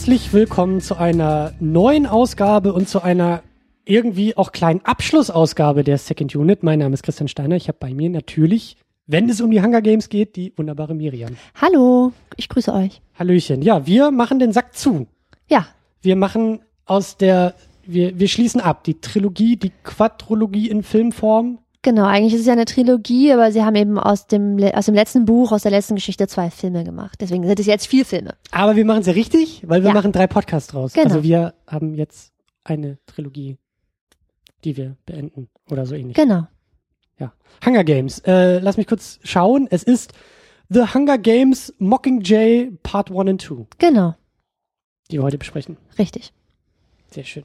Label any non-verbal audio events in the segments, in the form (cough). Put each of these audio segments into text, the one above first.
Herzlich willkommen zu einer neuen Ausgabe und zu einer irgendwie auch kleinen Abschlussausgabe der Second Unit. Mein Name ist Christian Steiner. Ich habe bei mir natürlich, wenn es um die Hunger Games geht, die wunderbare Miriam. Hallo, ich grüße euch. Hallöchen. Ja, wir machen den Sack zu. Ja, Wir machen aus der, wir, wir schließen ab. Die Trilogie, die Quadrologie in Filmform. Genau. Eigentlich ist es ja eine Trilogie, aber sie haben eben aus dem, aus dem letzten Buch, aus der letzten Geschichte zwei Filme gemacht. Deswegen sind es jetzt vier Filme. Aber wir machen es ja richtig, weil wir Ja. machen drei Podcasts draus. Genau. Also wir haben jetzt eine Trilogie, die wir beenden oder so ähnlich. Genau. Ja. Hunger Games. Äh, lass mich kurz schauen. Es ist The Hunger Games Mockingjay Part 1 and 2, Genau. die wir heute besprechen. Richtig. Sehr schön.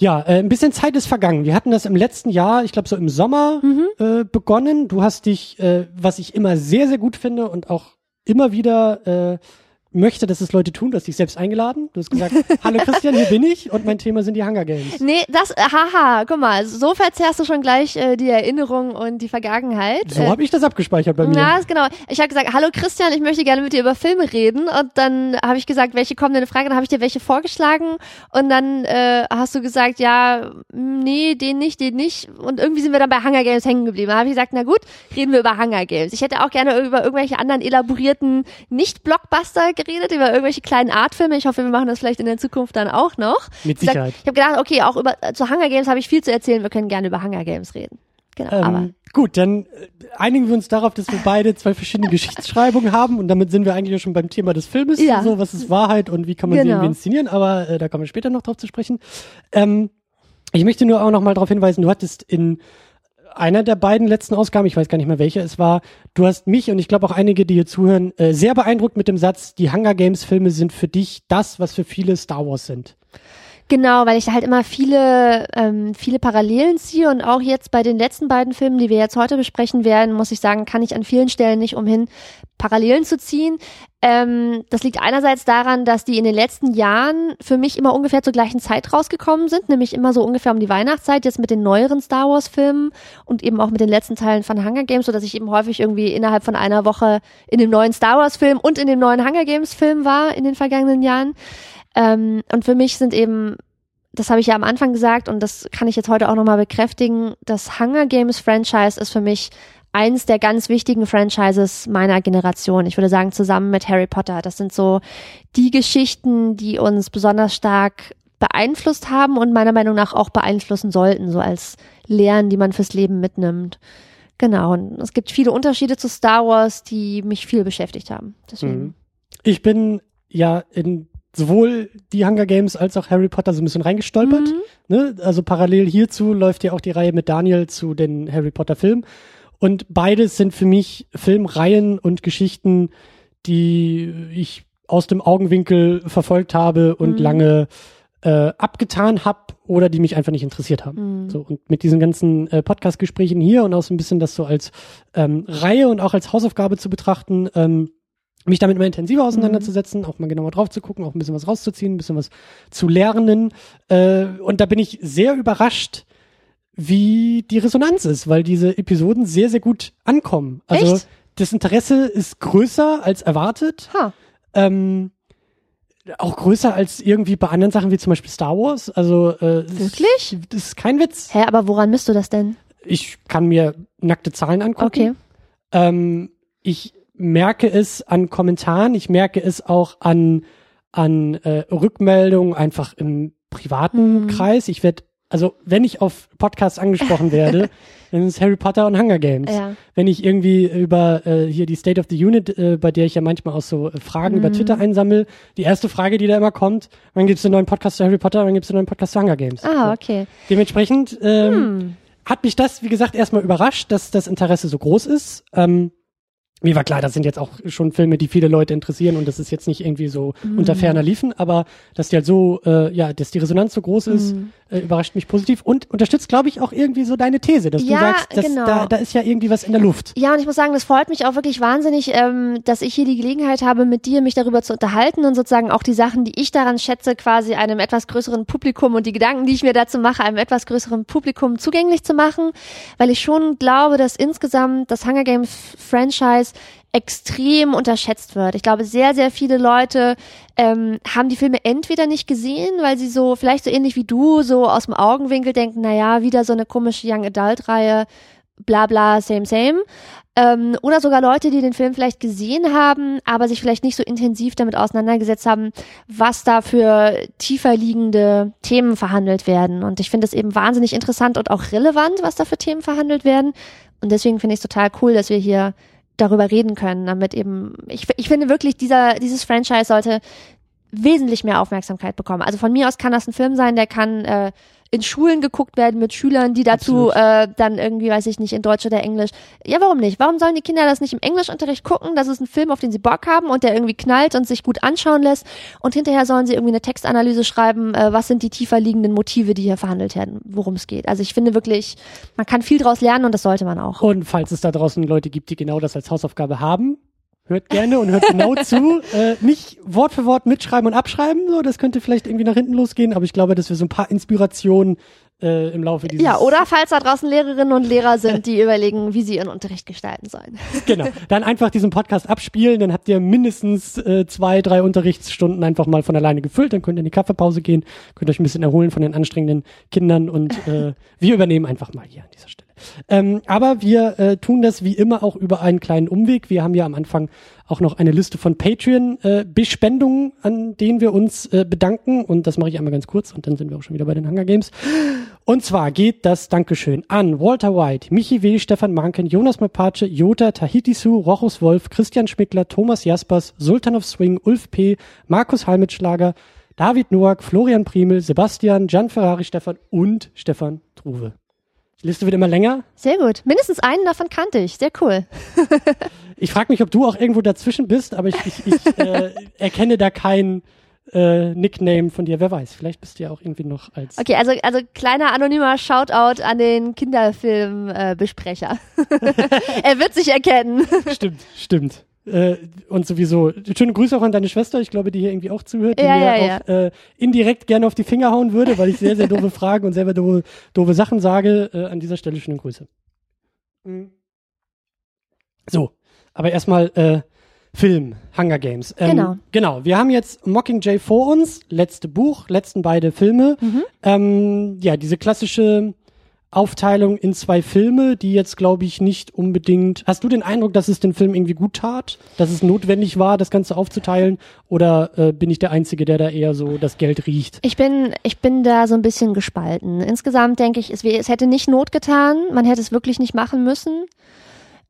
Ja, äh, ein bisschen Zeit ist vergangen. Wir hatten das im letzten Jahr, ich glaube so im Sommer äh, begonnen. Du hast dich, äh, was ich immer sehr, sehr gut finde und auch immer wieder äh, möchte, dass es Leute tun, du hast dich selbst eingeladen. Du hast gesagt, (laughs) hallo Christian, hier bin ich und mein Thema sind die Hunger Games. Nee, das, äh, haha, guck mal, so verzerrst du schon gleich äh, die Erinnerung und die Vergangenheit. So äh, habe ich das abgespeichert bei mir. Na, ist genau. Ich habe gesagt, hallo Christian, ich möchte gerne mit dir über Filme reden. Und dann habe ich gesagt, welche kommen denn in Frage? Dann habe ich dir welche vorgeschlagen. Und dann äh, hast du gesagt, ja, mm, nee, den nicht, den nicht. Und irgendwie sind wir dann bei Hunger Games hängen geblieben. Da habe ich gesagt, na gut, reden wir über Hunger Games. Ich hätte auch gerne über irgendwelche anderen elaborierten Nicht-Blockbuster geredet, über irgendwelche kleinen Artfilme. Ich hoffe, wir machen das vielleicht in der Zukunft dann auch noch. Mit Ich Sicherheit. Ich habe gedacht, okay, auch über zu Hunger Games habe ich viel zu erzählen. Wir können gerne über Hunger Games reden. Genau, aber Ähm, gut, dann äh, einigen wir uns darauf, dass wir beide zwei verschiedene (laughs) Geschichtsschreibungen haben und damit sind wir eigentlich schon beim Thema des Filmes, Ja. so was ist Wahrheit und wie kann man sie Genau. irgendwie inszenieren, aber äh, da kommen wir später noch drauf zu sprechen. Ähm, ich möchte nur auch noch mal darauf hinweisen, du hattest in einer der beiden letzten Ausgaben, ich weiß gar nicht mehr welche es war, du hast mich und ich glaube auch einige, die hier zuhören, äh, sehr beeindruckt mit dem Satz, die Hunger Games Filme sind für dich das, was für viele Star Wars sind. Genau, weil ich da halt immer viele, ähm, viele Parallelen ziehe und auch jetzt bei den letzten beiden Filmen, die wir jetzt heute besprechen werden, muss ich sagen, kann ich an vielen Stellen nicht umhin, Parallelen zu ziehen. Ähm, das liegt einerseits daran, dass die in den letzten Jahren für mich immer ungefähr zur gleichen Zeit rausgekommen sind, nämlich immer so ungefähr um die Weihnachtszeit, jetzt mit den neueren Star Wars Filmen und eben auch mit den letzten Teilen von Hunger Games, so dass ich eben häufig irgendwie innerhalb von einer Woche in dem neuen Star Wars Film und in dem neuen Hunger Games Film war in den vergangenen Jahren. Ähm, und für mich sind eben, das habe ich ja am Anfang gesagt und das kann ich jetzt heute auch nochmal bekräftigen, das Hunger Games Franchise ist für mich eins der ganz wichtigen Franchises meiner Generation. Ich würde sagen, zusammen mit Harry Potter. Das sind so die Geschichten, die uns besonders stark beeinflusst haben und meiner Meinung nach auch beeinflussen sollten, so als Lehren, die man fürs Leben mitnimmt. Genau. Und es gibt viele Unterschiede zu Star Wars, die mich viel beschäftigt haben. Deswegen. Mhm. Ich bin ja in sowohl die Hunger Games als auch Harry Potter so ein bisschen reingestolpert. Mhm. Ne? Also parallel hierzu läuft ja auch die Reihe mit Daniel zu den Harry Potter Filmen. Und beides sind für mich Filmreihen und Geschichten, die ich aus dem Augenwinkel verfolgt habe und Mhm. lange äh, abgetan habe oder die mich einfach nicht interessiert haben. Mhm. So, und mit diesen ganzen äh, Podcast-Gesprächen hier und auch so ein bisschen das so als ähm, Reihe und auch als Hausaufgabe zu betrachten, ähm, mich damit immer intensiver auseinanderzusetzen, auch mal genauer drauf zu gucken, auch ein bisschen was rauszuziehen, ein bisschen was zu lernen. Äh, und da bin ich sehr überrascht, wie die Resonanz ist, weil diese Episoden sehr, sehr gut ankommen. Also Echt? das Interesse ist größer als erwartet. Ha. Ähm, auch größer als irgendwie bei anderen Sachen wie zum Beispiel Star Wars. Also äh, das Wirklich? Das ist kein Witz. Hä, aber woran misst du das denn? Ich kann mir nackte Zahlen angucken. Okay. Ähm, ich merke es an Kommentaren, ich merke es auch an, an äh, Rückmeldungen einfach im privaten Mhm. Kreis. Ich werde, also wenn ich auf Podcasts angesprochen (laughs) werde, dann ist es Harry Potter und Hunger Games. Ja. Wenn ich irgendwie über äh, hier die State of the Unit, äh, bei der ich ja manchmal auch so äh, Fragen über Mhm. Twitter einsammel, die erste Frage, die da immer kommt, wann gibt's einen neuen Podcast zu Harry Potter, wann gibt's einen neuen Podcast zu Hunger Games? Ah, So. okay. Dementsprechend ähm, Hm. hat mich das, wie gesagt, erstmal überrascht, dass das Interesse so groß ist. Ähm, mir war klar, das sind jetzt auch schon Filme, die viele Leute interessieren und das ist jetzt nicht irgendwie so Mhm. unter ferner liefen, aber dass die halt so, äh, ja, dass die Resonanz so groß ist, Mhm. äh, überrascht mich positiv und unterstützt, glaube ich, auch irgendwie so deine These, dass du Ja, sagst, dass genau. da, da ist ja irgendwie was in der Luft. Ja, und ich muss sagen, das freut mich auch wirklich wahnsinnig, ähm, dass ich hier die Gelegenheit habe, mit dir mich darüber zu unterhalten und sozusagen auch die Sachen, die ich daran schätze, quasi einem etwas größeren Publikum und die Gedanken, die ich mir dazu mache, einem etwas größeren Publikum zugänglich zu machen, weil ich schon glaube, dass insgesamt das Hunger Games Franchise Extrem unterschätzt wird. Ich glaube, sehr, sehr viele Leute ähm, haben die Filme entweder nicht gesehen, weil sie so, vielleicht so ähnlich wie du, so aus dem Augenwinkel denken, na ja, wieder so eine komische Young Adult Reihe, bla bla, same, same. Ähm, oder sogar Leute, die den Film vielleicht gesehen haben, aber sich vielleicht nicht so intensiv damit auseinandergesetzt haben, was da für tiefer liegende Themen verhandelt werden. Und ich finde es eben wahnsinnig interessant und auch relevant, was da für Themen verhandelt werden. Und deswegen finde ich es total cool, dass wir hier darüber reden können, damit eben, ich, ich finde wirklich, dieser, dieses Franchise sollte wesentlich mehr Aufmerksamkeit bekommen. Also von mir aus kann das ein Film sein, der kann äh, in Schulen geguckt werden mit Schülern, die dazu äh, dann irgendwie, weiß ich nicht, in Deutsch oder Englisch. Ja, warum nicht? Warum sollen die Kinder das nicht im Englischunterricht gucken? Das ist ein Film, auf den sie Bock haben und der irgendwie knallt und sich gut anschauen lässt. Und hinterher sollen sie irgendwie eine Textanalyse schreiben, äh, was sind die tiefer liegenden Motive, die hier verhandelt werden, worum es geht. Also ich finde wirklich, man kann viel draus lernen und das sollte man auch. Und falls es da draußen Leute gibt, die genau das als Hausaufgabe haben, hört gerne und hört genau zu. (laughs) Äh, nicht Wort für Wort mitschreiben und abschreiben, so, das könnte vielleicht irgendwie nach hinten losgehen, aber ich glaube, dass wir so ein paar Inspirationen äh, im Laufe dieses Ja, oder falls da draußen Lehrerinnen und Lehrer sind, die (laughs) überlegen, wie sie ihren Unterricht gestalten sollen. Genau. Dann einfach diesen Podcast abspielen, dann habt ihr mindestens äh, zwei, drei Unterrichtsstunden einfach mal von alleine gefüllt, dann könnt ihr in die Kaffeepause gehen, könnt euch ein bisschen erholen von den anstrengenden Kindern und äh, wir übernehmen einfach mal hier an dieser Stelle. Ähm, aber wir äh, tun das wie immer auch über einen kleinen Umweg. Wir haben ja am Anfang auch noch eine Liste von Patreon-Bespendungen, äh, an denen wir uns äh, bedanken. Und das mache ich einmal ganz kurz und dann sind wir auch schon wieder bei den Hunger Games. Und zwar geht das Dankeschön an Walter White, Michi W., Stefan Manken, Jonas Mapace, Jota, Tahiti Su, Rochus Wolf, Christian Schmickler, Thomas Jaspers, Sultan of Swing, Ulf P., Markus Halmitschlager, David Noack, Florian Primel, Sebastian, Gian Ferrari Stefan und Stefan Truve. Die Liste wird immer länger. Sehr gut. Mindestens einen davon kannte ich. Sehr cool. (laughs) ich frage mich, ob du auch irgendwo dazwischen bist, aber ich, ich, ich (laughs) äh, erkenne da kein äh, Nickname von dir. Wer weiß, vielleicht bist du ja auch irgendwie noch als. Okay, also, also kleiner anonymer Shoutout an den Kinderfilmbesprecher. (laughs) er wird sich erkennen. Stimmt, stimmt. Äh, und sowieso, schöne Grüße auch an deine Schwester, ich glaube, die hier irgendwie auch zuhört, die Ja, mir ja, auch Äh, indirekt gerne auf die Finger hauen würde, weil ich sehr, sehr doofe (laughs) Fragen und selber doofe, doofe Sachen sage. Äh, an dieser Stelle schöne Grüße. Mhm. So, aber erstmal äh, Film, Hunger Games. Ähm, Genau. Genau, wir haben jetzt Mockingjay vor uns, letzte Buch, letzten beide Filme. Mhm. Ähm, ja, diese klassische Aufteilung in zwei Filme, die jetzt, glaube ich, nicht unbedingt. Hast du den Eindruck, dass es den Film irgendwie gut tat, dass es notwendig war, das Ganze aufzuteilen? Oder äh, bin ich der Einzige, der da eher so das Geld riecht? Ich bin, ich bin da so ein bisschen gespalten. Insgesamt denke ich, es, es hätte nicht Not getan. Man hätte es wirklich nicht machen müssen.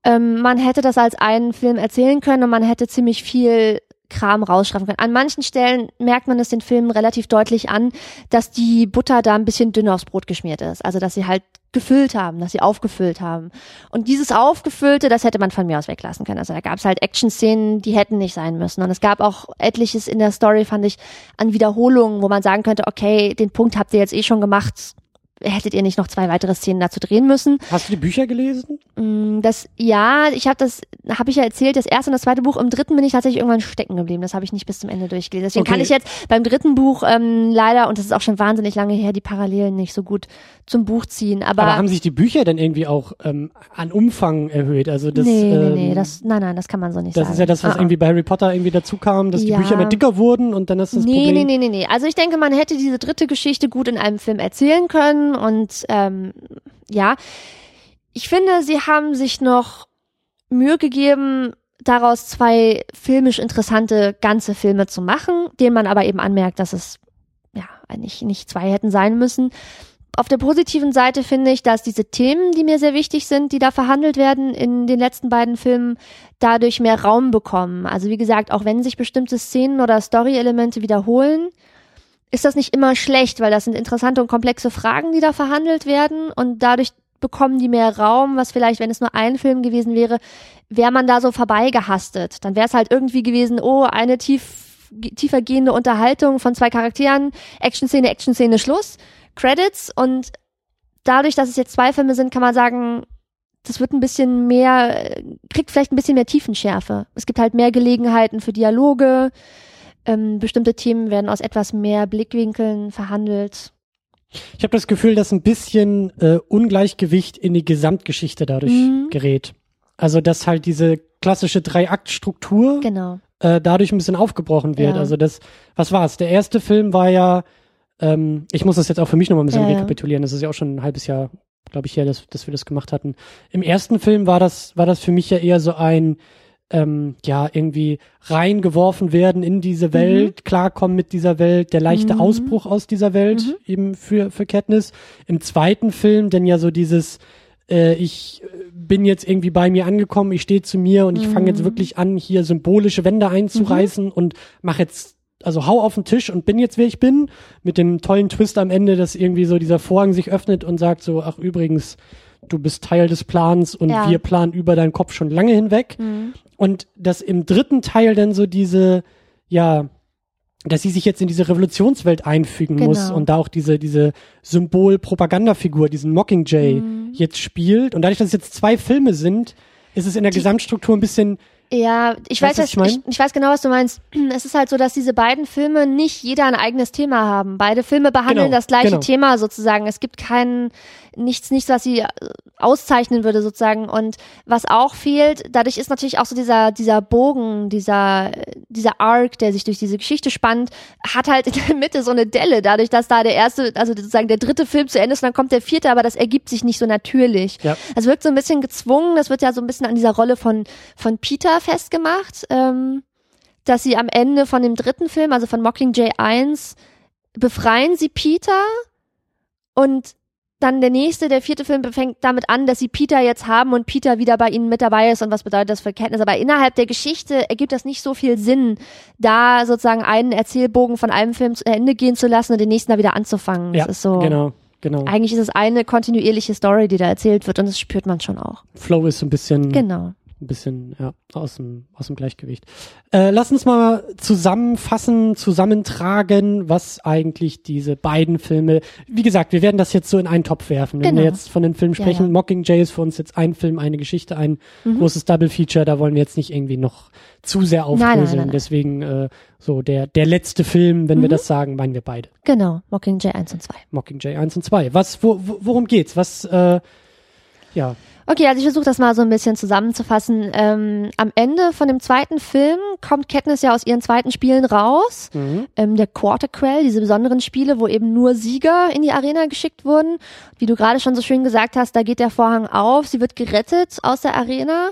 Ähm, man hätte das als einen Film erzählen können und man hätte ziemlich viel Kram rausschreiben können. An manchen Stellen merkt man es den Filmen relativ deutlich an, dass die Butter da ein bisschen dünn aufs Brot geschmiert ist. Also, dass sie halt gefüllt haben, dass sie aufgefüllt haben. Und dieses Aufgefüllte, das hätte man von mir aus weglassen können. Also da gab es halt Action-Szenen, die hätten nicht sein müssen. Und es gab auch etliches in der Story, fand ich, an Wiederholungen, wo man sagen könnte, okay, den Punkt habt ihr jetzt eh schon gemacht, hättet ihr nicht noch zwei weitere Szenen dazu drehen müssen. Hast du die Bücher gelesen? Mm, Das ja, ich habe das, habe ich ja erzählt, das erste und das zweite Buch. Im dritten bin ich tatsächlich irgendwann stecken geblieben. Das habe ich nicht bis zum Ende durchgelesen. Deswegen Okay. kann ich jetzt beim dritten Buch ähm, leider und das ist auch schon wahnsinnig lange her, die Parallelen nicht so gut zum Buch ziehen. Aber, Aber haben sich die Bücher denn irgendwie auch ähm, an Umfang erhöht? Also das, nee, nee, nee, ähm, das, nein, nein, das kann man so nicht das sagen. ist ja das, was Ah, irgendwie bei Harry Potter irgendwie dazu kam, dass die Ja. Bücher immer dicker wurden und dann ist das nee, Problem. nee, nee, nee, nee. Also ich denke, man hätte diese dritte Geschichte gut in einem Film erzählen können und ähm, ja, ich finde, sie haben sich noch Mühe gegeben, daraus zwei filmisch interessante ganze Filme zu machen, denen man aber eben anmerkt, dass es ja nicht, nicht zwei hätten sein müssen. Auf der positiven Seite finde ich, dass diese Themen, die mir sehr wichtig sind, die da verhandelt werden in den letzten beiden Filmen, dadurch mehr Raum bekommen. Also wie gesagt, auch wenn sich bestimmte Szenen oder Story-Elemente wiederholen, ist das nicht immer schlecht, weil das sind interessante und komplexe Fragen, die da verhandelt werden und dadurch bekommen die mehr Raum, was vielleicht, wenn es nur ein Film gewesen wäre, wäre man da so vorbeigehastet. Dann wäre es halt irgendwie gewesen, oh, eine tief, tiefer gehende Unterhaltung von zwei Charakteren, Action-Szene, Action-Szene, Schluss, Credits und dadurch, dass es jetzt zwei Filme sind, kann man sagen, das wird ein bisschen mehr, kriegt vielleicht ein bisschen mehr Tiefenschärfe. Es gibt halt mehr Gelegenheiten für Dialoge, ähm, bestimmte Themen werden aus etwas mehr Blickwinkeln verhandelt. Ich habe das Gefühl, dass ein bisschen äh, Ungleichgewicht in die Gesamtgeschichte dadurch Mhm. gerät. Also dass halt diese klassische Drei-Akt-Struktur Genau. äh, dadurch ein bisschen aufgebrochen wird. Ja. Also das, was war's? Der erste Film war ja, ähm, ich muss das jetzt auch für mich nochmal ein bisschen Ja, rekapitulieren. Das ist ja auch schon ein halbes Jahr, glaube ich, her, dass, dass wir das gemacht hatten. Im ersten Film war das, war das für mich ja eher so ein, ähm, ja, irgendwie reingeworfen werden in diese Welt, klarkommen mit dieser Welt, der leichte Mhm. Ausbruch aus dieser Welt eben für, für Katniss. Im zweiten Film dann ja so dieses, äh, ich äh, bin jetzt irgendwie bei mir angekommen, ich stehe zu mir und ich fange jetzt wirklich an, hier symbolische Wände einzureißen und mache jetzt, also hau auf den Tisch und bin jetzt, wer ich bin, mit dem tollen Twist am Ende, dass irgendwie so dieser Vorhang sich öffnet und sagt so, ach übrigens, du bist Teil des Plans und Ja. wir planen über deinen Kopf schon lange hinweg. Mhm. Und dass im dritten Teil dann so diese, ja, dass sie sich jetzt in diese Revolutionswelt einfügen Genau. muss und da auch diese, diese Symbol-Propagandafigur, diesen Mockingjay Mhm. jetzt spielt. Und dadurch, dass es jetzt zwei Filme sind, ist es in der Die- Gesamtstruktur ein bisschen, Ja, ich weiß, was ich ich, ich weiß genau, was du meinst. (clears throat) Es ist halt so, dass diese beiden Filme nicht jeder ein eigenes Thema haben. Beide Filme behandeln Genau, das gleiche genau. Thema sozusagen. Es gibt keinen, nichts, nichts, was sie äh, auszeichnen würde sozusagen. Und was auch fehlt, dadurch ist natürlich auch so dieser, dieser Bogen, dieser, dieser Arc, der sich durch diese Geschichte spannt, hat halt in der Mitte so eine Delle, dadurch, dass da der erste, also sozusagen der dritte Film zu Ende ist und dann kommt der vierte, aber das ergibt sich nicht so natürlich. ja, Es wirkt so ein bisschen gezwungen, das wird ja so ein bisschen an dieser Rolle von, von Peter festgemacht, ähm, dass sie am Ende von dem dritten Film, also von Mockingjay 1, befreien sie Peter und dann der nächste, der vierte Film fängt damit an, dass sie Peter jetzt haben und Peter wieder bei ihnen mit dabei ist und was bedeutet das für Kenntnis. Aber innerhalb der Geschichte ergibt das nicht so viel Sinn, da sozusagen einen Erzählbogen von einem Film zu Ende gehen zu lassen und den nächsten da wieder anzufangen. ja, das ist so. genau, genau. Eigentlich ist es eine kontinuierliche Story, die da erzählt wird und das spürt man schon auch. Flow ist so ein bisschen, Genau. Ein bisschen ja, aus, dem, aus dem Gleichgewicht. Äh, lass uns mal zusammenfassen, zusammentragen, was eigentlich diese beiden Filme, wie gesagt, wir werden das jetzt so in einen Topf werfen. Wenn Genau. wir jetzt von den Filmen Ja, sprechen, ja. Mockingjay ist für uns jetzt ein Film, eine Geschichte, ein Mhm. großes Double-Feature, da wollen wir jetzt nicht irgendwie noch zu sehr aufdröseln. Deswegen äh, so der, der letzte Film, wenn wir Mhm. das sagen, meinen wir beide. Genau. Mockingjay 1 und 2. Mockingjay 1 und 2. Was, wo, worum geht's? Was, äh, ja, Okay, also ich versuche das mal so ein bisschen zusammenzufassen. Ähm, am Ende von dem zweiten Film kommt Katniss ja aus ihren zweiten Spielen raus. mhm. Ähm, der Quarter Quell, diese besonderen Spiele, wo eben nur Sieger in die Arena geschickt wurden. Wie du gerade schon so schön gesagt hast, da geht der Vorhang auf. Sie wird gerettet aus der Arena.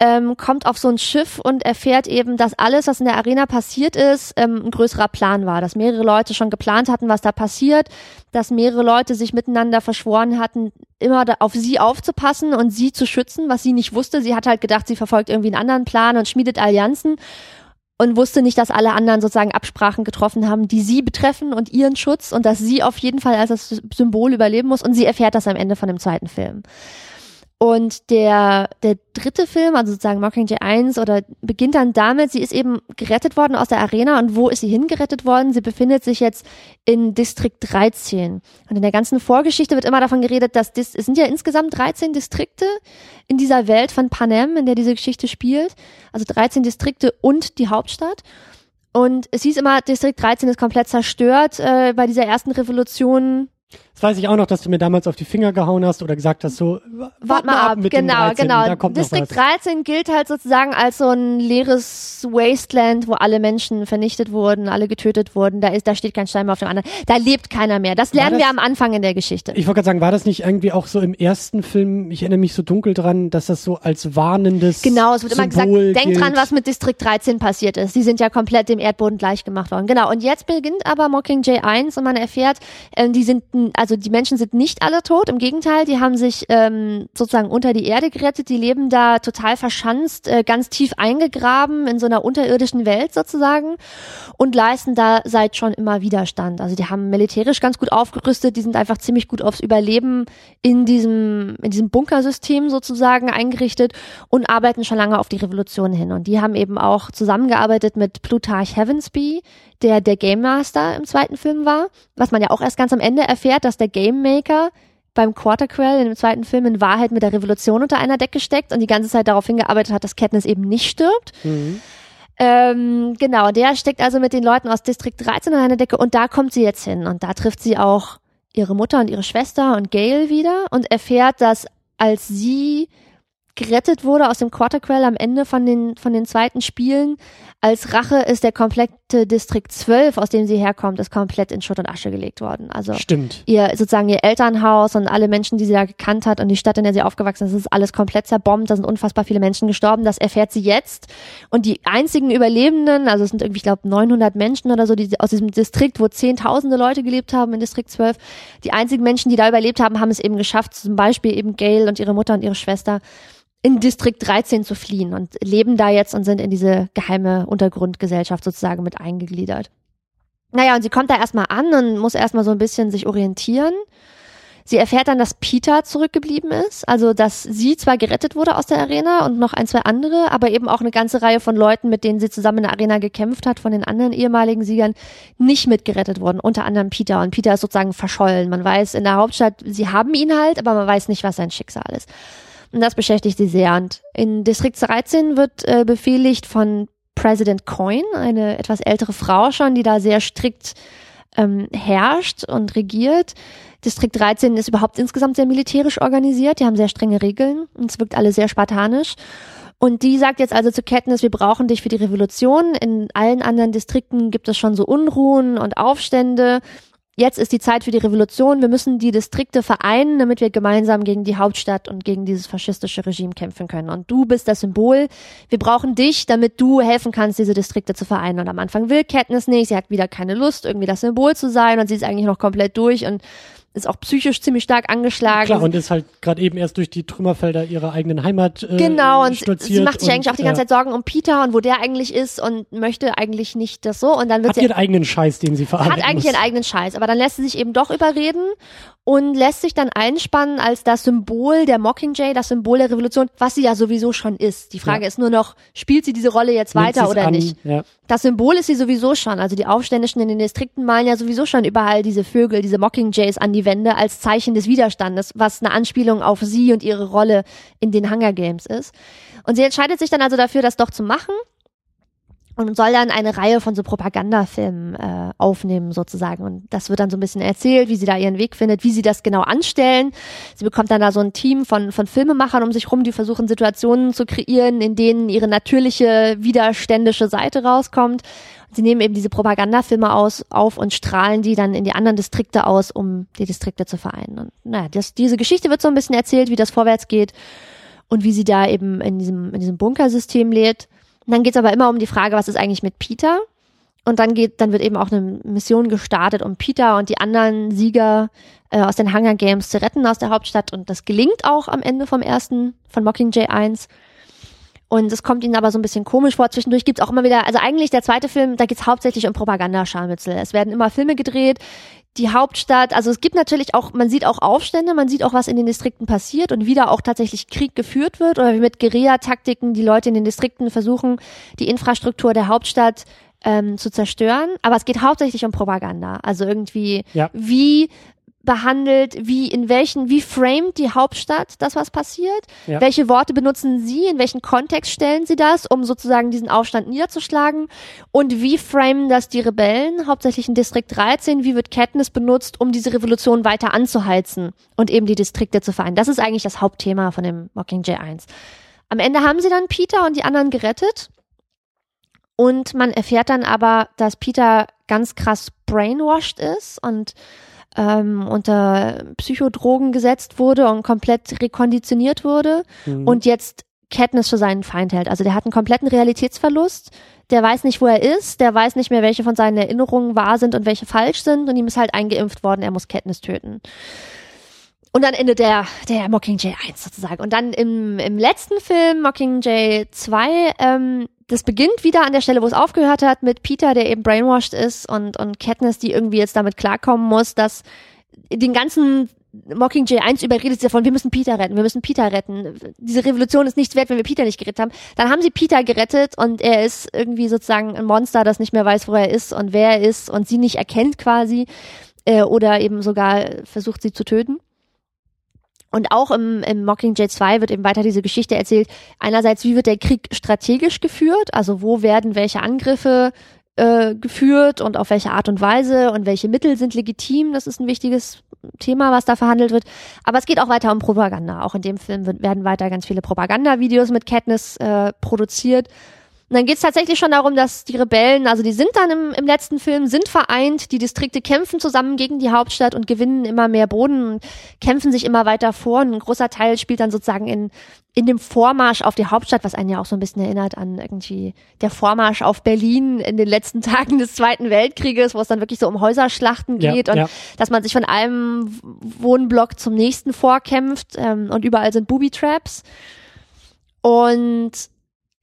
Ähm, kommt auf so ein Schiff und erfährt eben, dass alles, was in der Arena passiert ist, ähm, ein größerer Plan war. Dass mehrere Leute schon geplant hatten, was da passiert, dass mehrere Leute sich miteinander verschworen hatten, immer da auf sie aufzupassen und sie zu schützen, was sie nicht wusste. Sie hat halt gedacht, sie verfolgt irgendwie einen anderen Plan und schmiedet Allianzen und wusste nicht, dass alle anderen sozusagen Absprachen getroffen haben, die sie betreffen und ihren Schutz und dass sie auf jeden Fall als das Symbol überleben muss und sie erfährt das am Ende von dem zweiten Film. Und der, der dritte Film, also sozusagen Mockingjay 1, oder beginnt dann damit, sie ist eben gerettet worden aus der Arena. Und wo ist sie hingerettet worden? Sie befindet sich jetzt in Distrikt 13. Und in der ganzen Vorgeschichte wird immer davon geredet, dass dis, es sind ja insgesamt 13 Distrikte in dieser Welt von Panem, in der diese Geschichte spielt. Also 13 Distrikte und die Hauptstadt. Und es hieß immer, Distrikt 13 ist komplett zerstört äh, bei dieser ersten Revolution Das weiß ich auch noch, dass du mir damals auf die Finger gehauen hast oder gesagt hast, so, wa- Wart mal ab, mit dem genau, 13. genau. Distrikt noch was. 13 gilt halt sozusagen als so ein leeres Wasteland, wo alle Menschen vernichtet wurden, alle getötet wurden. Da ist, da steht kein Stein mehr auf dem anderen. Da lebt keiner mehr. Das lernen das- wir am Anfang in der Geschichte. Ich wollte gerade sagen, war das nicht irgendwie auch so im ersten Film, ich erinnere mich so dunkel dran, dass das so als warnendes Genau, es wird immer gesagt, Symbol denk gilt. dran, was mit Distrikt 13 passiert ist. Die sind ja komplett dem Erdboden gleich gemacht worden. Genau. Und jetzt beginnt aber Mockingjay 1 und man erfährt, ähm, die sind, n- also die Menschen sind nicht alle tot. Im Gegenteil, die haben sich ähm, sozusagen unter die Erde gerettet. Die leben da total verschanzt, äh, ganz tief eingegraben in so einer unterirdischen Welt sozusagen und leisten da seit schon immer Widerstand. Also die haben militärisch ganz gut aufgerüstet. Die sind einfach ziemlich gut aufs Überleben in diesem, in diesem Bunkersystem sozusagen eingerichtet und arbeiten schon lange auf die Revolution hin. Und die haben eben auch zusammengearbeitet mit Plutarch Heavensby, der der Game Master im zweiten Film war, was man ja auch erst ganz am Ende erfährt, dass der Game Maker beim Quarterquell in dem zweiten Film in Wahrheit mit der Revolution unter einer Decke steckt und die ganze Zeit darauf hingearbeitet hat, dass Katniss eben nicht stirbt. Mhm. Ähm, genau, der steckt also mit den Leuten aus Distrikt 13 unter einer Decke und da kommt sie jetzt hin und da trifft sie auch ihre Mutter und ihre Schwester und Gail wieder und erfährt, dass als sie gerettet wurde aus dem Quarterquell am Ende von den, von den zweiten Spielen. Als Rache ist der komplette Distrikt 12, aus dem sie herkommt, ist komplett in Schutt und Asche gelegt worden. Also Stimmt. ihr sozusagen ihr Elternhaus und alle Menschen, die sie da gekannt hat und die Stadt, in der sie aufgewachsen ist, ist alles komplett zerbombt. Da sind unfassbar viele Menschen gestorben. Das erfährt sie jetzt. Und die einzigen Überlebenden, also es sind irgendwie, ich glaube, 900 Menschen oder so, die aus diesem Distrikt, wo zehntausende Leute gelebt haben in Distrikt 12, die einzigen Menschen, die da überlebt haben, haben es eben geschafft, zum Beispiel eben Gail und ihre Mutter und ihre Schwester in Distrikt 13 zu fliehen und leben da jetzt und sind in diese geheime Untergrundgesellschaft sozusagen mit eingegliedert. Naja, und sie kommt da erstmal an und muss erstmal so ein bisschen sich orientieren. Sie erfährt dann, dass Peter zurückgeblieben ist, also dass sie zwar gerettet wurde aus der Arena und noch ein, zwei andere, aber eben auch eine ganze Reihe von Leuten, mit denen sie zusammen in der Arena gekämpft hat, von den anderen ehemaligen Siegern, nicht mitgerettet wurden, unter anderem Peter. Und Peter ist sozusagen verschollen. Man weiß in der Hauptstadt, sie haben ihn halt, aber man weiß nicht, was sein Schicksal ist. Und das beschäftigt sie sehr. Und in Distrikt 13 wird äh, befehligt von President Coyne, eine etwas ältere Frau schon, die da sehr strikt ähm, herrscht und regiert. Distrikt 13 ist überhaupt insgesamt sehr militärisch organisiert. Die haben sehr strenge Regeln und es wirkt alles sehr spartanisch. Und die sagt jetzt also zu Katniss, wir brauchen dich für die Revolution. In allen anderen Distrikten gibt es schon so Unruhen und Aufstände jetzt ist die Zeit für die Revolution, wir müssen die Distrikte vereinen, damit wir gemeinsam gegen die Hauptstadt und gegen dieses faschistische Regime kämpfen können. Und du bist das Symbol. Wir brauchen dich, damit du helfen kannst, diese Distrikte zu vereinen. Und am Anfang will Katniss nicht, sie hat wieder keine Lust, irgendwie das Symbol zu sein und sie ist eigentlich noch komplett durch und ist auch psychisch ziemlich stark angeschlagen. Klar, und ist halt gerade eben erst durch die Trümmerfelder ihrer eigenen Heimat äh, Genau, und sie macht sich und, eigentlich auch die ganze ja. Zeit Sorgen um Peter und wo der eigentlich ist und möchte eigentlich nicht das so. Und dann wird Hat sie ihren eigenen Scheiß, den sie verarbeiten hat eigentlich muss. ihren eigenen Scheiß, aber dann lässt sie sich eben doch überreden und lässt sich dann einspannen als das Symbol der Mockingjay, das Symbol der Revolution, was sie ja sowieso schon ist. Die Frage Ja. ist nur noch, spielt sie diese Rolle jetzt Nimmt weiter oder an, nicht? Ja. Das Symbol ist sie sowieso schon. Also die Aufständischen in den Distrikten malen ja sowieso schon überall diese Vögel, diese Mockingjays an die Wände als Zeichen des Widerstandes, was eine Anspielung auf sie und ihre Rolle in den Hunger Games ist. Und sie entscheidet sich dann also dafür, das doch zu machen und soll dann eine Reihe von so Propagandafilmen äh, aufnehmen sozusagen und das wird dann so ein bisschen erzählt, wie sie da ihren Weg findet, wie sie das genau anstellen. Sie bekommt dann da so ein Team von von Filmemachern um sich rum, die versuchen Situationen zu kreieren, in denen ihre natürliche widerständische Seite rauskommt. Sie nehmen eben diese Propagandafilme aus auf und strahlen die dann in die anderen Distrikte aus, um die Distrikte zu vereinen. Und naja, das, diese Geschichte wird so ein bisschen erzählt, wie das vorwärts geht und wie sie da eben in diesem in diesem Bunkersystem lebt. Und dann geht's aber immer um die Frage, was ist eigentlich mit Peter? Und dann geht, dann wird eben auch eine Mission gestartet, um Peter und die anderen Sieger äh, aus den Hunger Games zu retten aus der Hauptstadt. Und das gelingt auch am Ende vom ersten, von Mockingjay 1. Und es kommt ihnen aber so ein bisschen komisch vor. Zwischendurch gibt's auch immer wieder, also eigentlich der zweite Film, da geht's hauptsächlich um Propagandascharmützel. Es werden immer Filme gedreht, die Hauptstadt, also es gibt natürlich auch, man sieht auch Aufstände, man sieht auch, was in den Distrikten passiert und wie da auch tatsächlich Krieg geführt wird oder wie mit Guerilla-Taktiken die Leute in den Distrikten versuchen, die Infrastruktur der Hauptstadt ähm, zu zerstören. Aber es geht hauptsächlich um Propaganda. Also irgendwie, Ja. wie behandelt, wie in welchen, wie framed die Hauptstadt das, was passiert? Ja. Welche Worte benutzen Sie? In welchen Kontext stellen Sie das, um sozusagen diesen Aufstand niederzuschlagen? Und wie framen das die Rebellen, hauptsächlich in Distrikt 13? Wie wird Katniss benutzt, um diese Revolution weiter anzuheizen und eben die Distrikte zu vereinen? Das ist eigentlich das Hauptthema von dem Mockingjay 1. Am Ende haben sie dann Peter und die anderen gerettet. Und man erfährt dann aber, dass Peter ganz krass brainwashed ist und ähm, unter Psychodrogen gesetzt wurde und komplett rekonditioniert wurde Mhm. und jetzt Katniss für seinen Feind hält. Also der hat einen kompletten Realitätsverlust. Der weiß nicht, wo er ist. Der weiß nicht mehr, welche von seinen Erinnerungen wahr sind und welche falsch sind. Und ihm ist halt eingeimpft worden, er muss Katniss töten. Und dann endet der, der Mockingjay 1 sozusagen. Und dann im, im letzten Film, Mockingjay 2, ähm, das beginnt wieder an der Stelle, wo es aufgehört hat, mit Peter, der eben brainwashed ist und, und Katniss, die irgendwie jetzt damit klarkommen muss, dass den ganzen Mockingjay 1 überredet sie davon, wir müssen Peter retten, wir müssen Peter retten. Diese Revolution ist nichts wert, wenn wir Peter nicht gerettet haben. Dann haben sie Peter gerettet und er ist irgendwie sozusagen ein Monster, das nicht mehr weiß, wo er ist und wer er ist und sie nicht erkennt quasi äh, oder eben sogar versucht, sie zu töten. Und auch im, im Mockingjay 2 wird eben weiter diese Geschichte erzählt. Einerseits, wie wird der Krieg strategisch geführt? Also wo werden welche Angriffe äh, geführt und auf welche Art und Weise und welche Mittel sind legitim. Das ist ein wichtiges Thema, was da verhandelt wird. Aber es geht auch weiter um Propaganda. Auch in dem Film werden weiter ganz viele Propagandavideos mit Katniss äh, produziert. Und dann geht es tatsächlich schon darum, dass die Rebellen, also die sind dann im, im letzten Film, sind vereint, die Distrikte kämpfen zusammen gegen die Hauptstadt und gewinnen immer mehr Boden und kämpfen sich immer weiter vor. Und ein großer Teil spielt dann sozusagen in, in dem Vormarsch auf die Hauptstadt, was einen ja auch so ein bisschen erinnert an irgendwie der Vormarsch auf Berlin in den letzten (laughs) Tagen des Zweiten Weltkrieges, wo es dann wirklich so um Häuserschlachten geht ja, und ja. dass man sich von einem Wohnblock zum nächsten vorkämpft ähm, und überall sind Booby-Traps. Und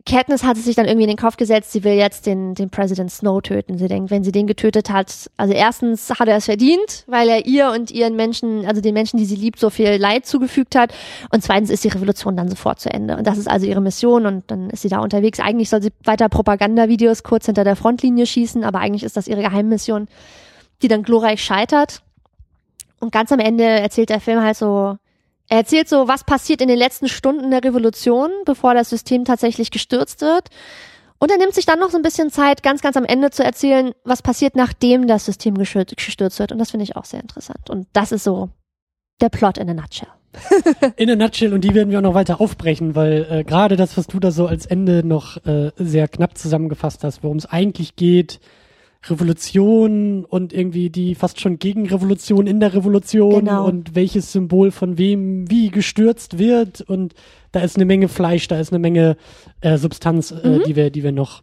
Katniss hat sich dann irgendwie in den Kopf gesetzt, sie will jetzt den, den President Snow töten. Sie denkt, wenn sie den getötet hat, also erstens hat er es verdient, weil er ihr und ihren Menschen, also den Menschen, die sie liebt, so viel Leid zugefügt hat. Und zweitens ist die Revolution dann sofort zu Ende. Und das ist also ihre Mission und dann ist sie da unterwegs. Eigentlich soll sie weiter Propagandavideos kurz hinter der Frontlinie schießen, aber eigentlich ist das ihre Geheimmission, die dann glorreich scheitert. Und ganz am Ende erzählt der Film halt so, er erzählt so, was passiert in den letzten Stunden der Revolution, bevor das System tatsächlich gestürzt wird. Und er nimmt sich dann noch so ein bisschen Zeit, ganz, ganz am Ende zu erzählen, was passiert, nachdem das System gestürzt wird. Und das finde ich auch sehr interessant. Und das ist so der Plot in a nutshell. (laughs) in a nutshell und die werden wir auch noch weiter aufbrechen, weil äh, gerade das, was du da so als Ende noch äh, sehr knapp zusammengefasst hast, worum es eigentlich geht, Revolution und irgendwie die fast schon Gegenrevolution in der Revolution genau. und welches Symbol von wem wie gestürzt wird und da ist eine Menge Fleisch, da ist eine Menge äh, Substanz, äh, mhm. die wir, die wir noch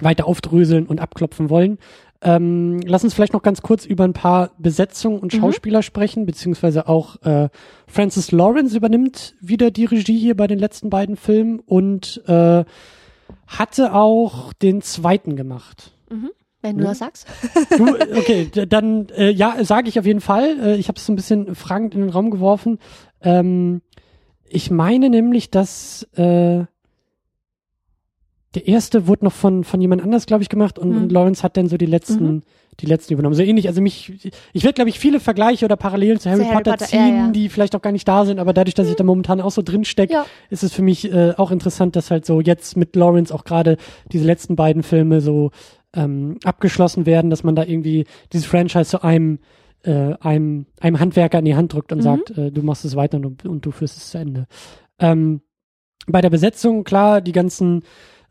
weiter aufdröseln und abklopfen wollen. Ähm, lass uns vielleicht noch ganz kurz über ein paar Besetzungen und mhm. Schauspieler mhm. sprechen, beziehungsweise auch äh, Francis Lawrence übernimmt wieder die Regie hier bei den letzten beiden Filmen und äh, hatte auch den zweiten gemacht. Mhm. Wenn du das sagst. Du, okay, dann äh, ja, sage ich auf jeden Fall. Äh, ich habe es so ein bisschen fragend in den Raum geworfen. Ähm, ich meine nämlich, dass äh, der erste wurde noch von von jemand anders, glaube ich, gemacht und, mhm. und Lawrence hat dann so die letzten mhm. die letzten übernommen. So ähnlich. Also mich, ich werde glaube ich viele Vergleiche oder Parallelen zu Harry, zu Potter, Harry Potter, ziehen, ja, ja. die vielleicht auch gar nicht da sind, aber dadurch, dass mhm. ich da momentan auch so drin stecke, ja. ist es für mich äh, auch interessant, dass halt so jetzt mit Lawrence auch gerade diese letzten beiden Filme so ähm, abgeschlossen werden, dass man da irgendwie dieses Franchise zu einem äh, einem, einem Handwerker in die Hand drückt und mhm. sagt, äh, du machst es weiter und, und, du führst es zu Ende. Ähm, bei der Besetzung, klar, die ganzen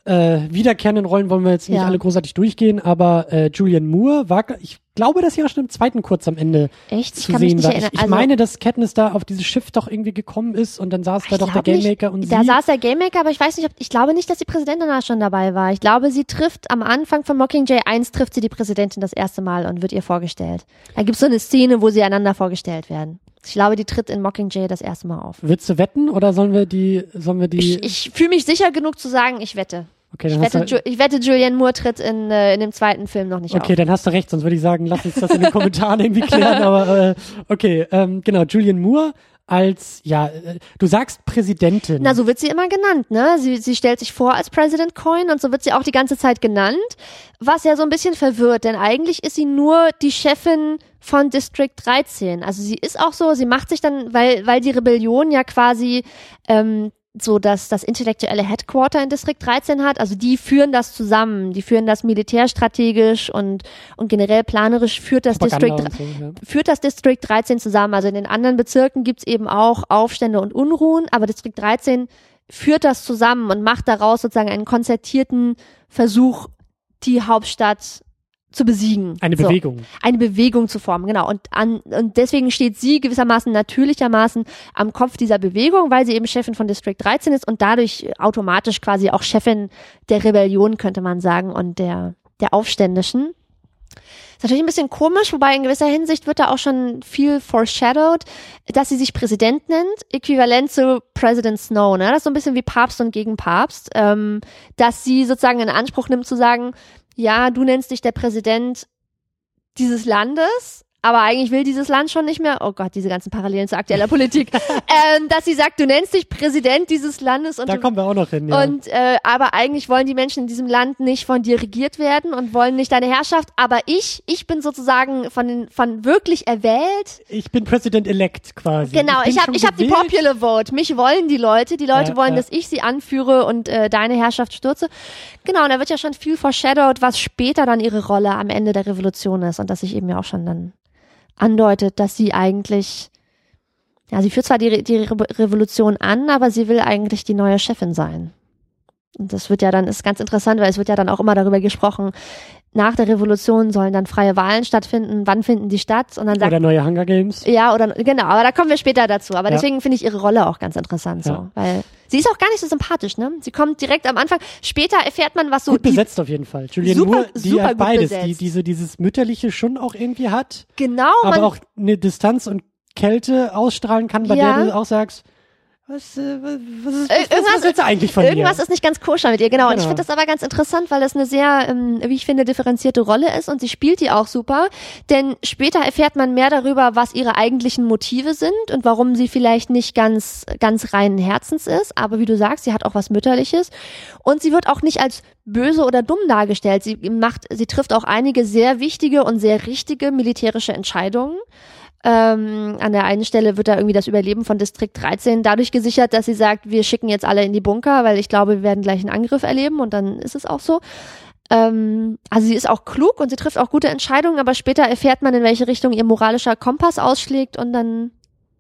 äh, wiederkehrenden Rollen wollen wir jetzt nicht ja. alle großartig durchgehen, aber äh, Julian Moore war, ich glaube, dass sie auch schon im zweiten kurz am Ende Echt? zu ich sehen war. Ich, ich also, meine, dass Katniss da auf dieses Schiff doch irgendwie gekommen ist und dann saß da doch der Gamemaker und da sie. Da saß der Gamemaker, aber ich weiß nicht, ob, ich glaube nicht, dass die Präsidentin da schon dabei war. Ich glaube, sie trifft am Anfang von Mockingjay 1 trifft sie die Präsidentin das erste Mal und wird ihr vorgestellt. Da gibt's so eine Szene, wo sie einander vorgestellt werden. Ich glaube, die tritt in Mockingjay das erste Mal auf. Willst du wetten oder sollen wir die, sollen wir die? Ich, ich fühle mich sicher genug zu sagen, ich wette. Okay, ich, wette, du, ich wette, Julianne Moore tritt in, äh, in dem zweiten Film noch nicht okay, auf. Okay, dann hast du recht, sonst würde ich sagen, lass uns das in den Kommentaren irgendwie klären. Aber äh, okay, ähm, genau, Julianne Moore als, ja, äh, du sagst Präsidentin. Na, so wird sie immer genannt, ne? Sie, sie stellt sich vor als President Coin und so wird sie auch die ganze Zeit genannt, was ja so ein bisschen verwirrt, denn eigentlich ist sie nur die Chefin von District 13. Also sie ist auch so, sie macht sich dann, weil, weil die Rebellion ja quasi ähm, so dass das intellektuelle Headquarter in Distrikt 13 hat. Also die führen das zusammen, die führen das militärstrategisch und, und generell planerisch führt das District, so, ja. führt das District 13 zusammen. Also in den anderen Bezirken gibt's eben auch Aufstände und Unruhen, aber Distrikt 13 führt das zusammen und macht daraus sozusagen einen konzertierten Versuch, die Hauptstadt zu besiegen. Eine so. Bewegung. Eine Bewegung zu formen, genau. Und, an, und deswegen steht sie gewissermaßen natürlichermaßen am Kopf dieser Bewegung, weil sie eben Chefin von District 13 ist und dadurch automatisch quasi auch Chefin der Rebellion, könnte man sagen, und der, der Aufständischen. Ist natürlich ein bisschen komisch, wobei in gewisser Hinsicht wird da auch schon viel foreshadowed, dass sie sich Präsident nennt, äquivalent zu President Snow, ne? Das ist so ein bisschen wie Papst und gegen Papst, ähm, dass sie sozusagen in Anspruch nimmt zu sagen, ja, du nennst dich der Präsident dieses Landes, aber eigentlich will dieses Land schon nicht mehr, oh Gott, diese ganzen Parallelen zu aktueller Politik, (laughs) ähm, dass sie sagt, du nennst dich Präsident dieses Landes und Da du, kommen wir auch noch hin. Ja. und äh, aber eigentlich wollen die Menschen in diesem Land nicht von dir regiert werden und wollen nicht deine Herrschaft. Aber ich, ich bin sozusagen von von wirklich erwählt. ich bin President-elect quasi. Genau, ich habe ich hab die. Popular Vote. Mich wollen die Leute. Die Leute Ja, wollen, ja. dass ich sie anführe und äh, deine Herrschaft stürze. Genau, und da wird ja schon viel foreshadowed, was später dann ihre Rolle am Ende der Revolution ist und dass sich eben ja auch schon dann andeutet, dass sie eigentlich ja, sie führt zwar die, die Re Revolution an, aber sie will eigentlich die neue Chefin sein. Und das wird ja dann, ist ganz interessant, weil es wird ja dann auch immer darüber gesprochen, nach der Revolution sollen dann freie Wahlen stattfinden, wann finden die statt? Und dann sagt Oder neue Hunger Games. ja, oder genau, aber da kommen wir später dazu. Aber Ja. deswegen finde ich ihre Rolle auch ganz interessant so. Ja. Weil sie ist auch gar nicht so sympathisch, ne? Sie kommt direkt am Anfang. Später erfährt man, was so Gut besetzt auf jeden Fall. Julianne Super- Moore, die hat beides, besetzt. die diese dieses mütterliche schon auch irgendwie hat, genau, aber auch eine Distanz und Kälte ausstrahlen kann, bei Ja. der du auch sagst, was, äh, was, was, ist, Äh, was, was irgendwas- willst du eigentlich von Irgendwas mir? ist nicht ganz koscher mit ihr, genau. Und ich Genau. finde das aber ganz interessant, weil das eine sehr, ähm, wie ich finde, differenzierte Rolle ist und sie spielt die auch super. Denn später erfährt man mehr darüber, was ihre eigentlichen Motive sind und warum sie vielleicht nicht ganz, ganz reinen Herzens ist. Aber wie du sagst, sie hat auch was Mütterliches. Und sie wird auch nicht als böse oder dumm dargestellt. Sie macht, sie trifft auch einige sehr wichtige und sehr richtige militärische Entscheidungen. Ähm, an der einen Stelle wird da irgendwie das Überleben von Distrikt 13 dadurch gesichert, dass sie sagt, wir schicken jetzt alle in die Bunker, weil ich glaube, wir werden gleich einen Angriff erleben und dann ist es auch so. Ähm, also sie ist auch klug und sie trifft auch gute Entscheidungen, aber später erfährt man, in welche Richtung ihr moralischer Kompass ausschlägt und dann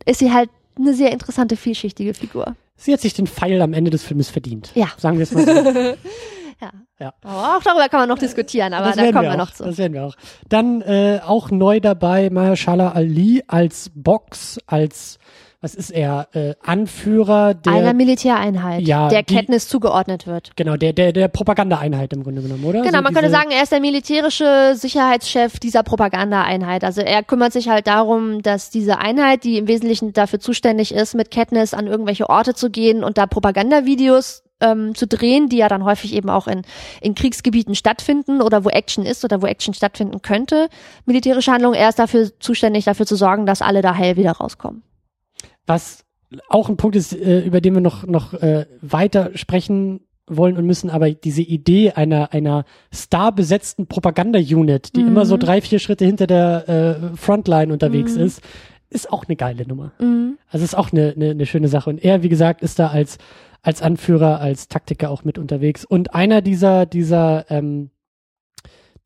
ist sie halt eine sehr interessante, vielschichtige Figur. Sie hat sich den Pfeil am Ende des Filmes verdient. Ja. Sagen wir es mal so. (laughs) Ja. Ja. Aber auch darüber kann man noch diskutieren, aber da kommen wir, wir noch zu. Das werden wir auch. Dann äh, auch neu dabei Mahershala Ali als Box, als was ist er, äh, Anführer der Einer Militäreinheit, Ja, der die- Katniss zugeordnet wird. genau der der der Propagandaeinheit im Grunde genommen, oder? Genau, So man könnte sagen, er ist der militärische Sicherheitschef dieser Propagandaeinheit. Also er kümmert sich halt darum, dass diese Einheit, die im Wesentlichen dafür zuständig ist, mit Katniss an irgendwelche Orte zu gehen und da Propagandavideos ähm, zu drehen, die ja dann häufig eben auch in, in Kriegsgebieten stattfinden oder wo Action ist oder wo Action stattfinden könnte. Militärische Handlung, er ist dafür zuständig, dafür zu sorgen, dass alle da heil wieder rauskommen. Was auch ein Punkt ist, äh, über den wir noch, noch äh, weiter sprechen wollen und müssen, aber diese Idee einer, einer starbesetzten Propaganda-Unit, die Mhm. immer so drei, vier Schritte hinter der äh, Frontline unterwegs Mhm. ist, ist auch eine geile Nummer. Mhm. Also ist auch eine, eine, eine schöne Sache. Und er, wie gesagt, ist da als, als Anführer, als Taktiker auch mit unterwegs. Und einer dieser, dieser, ähm,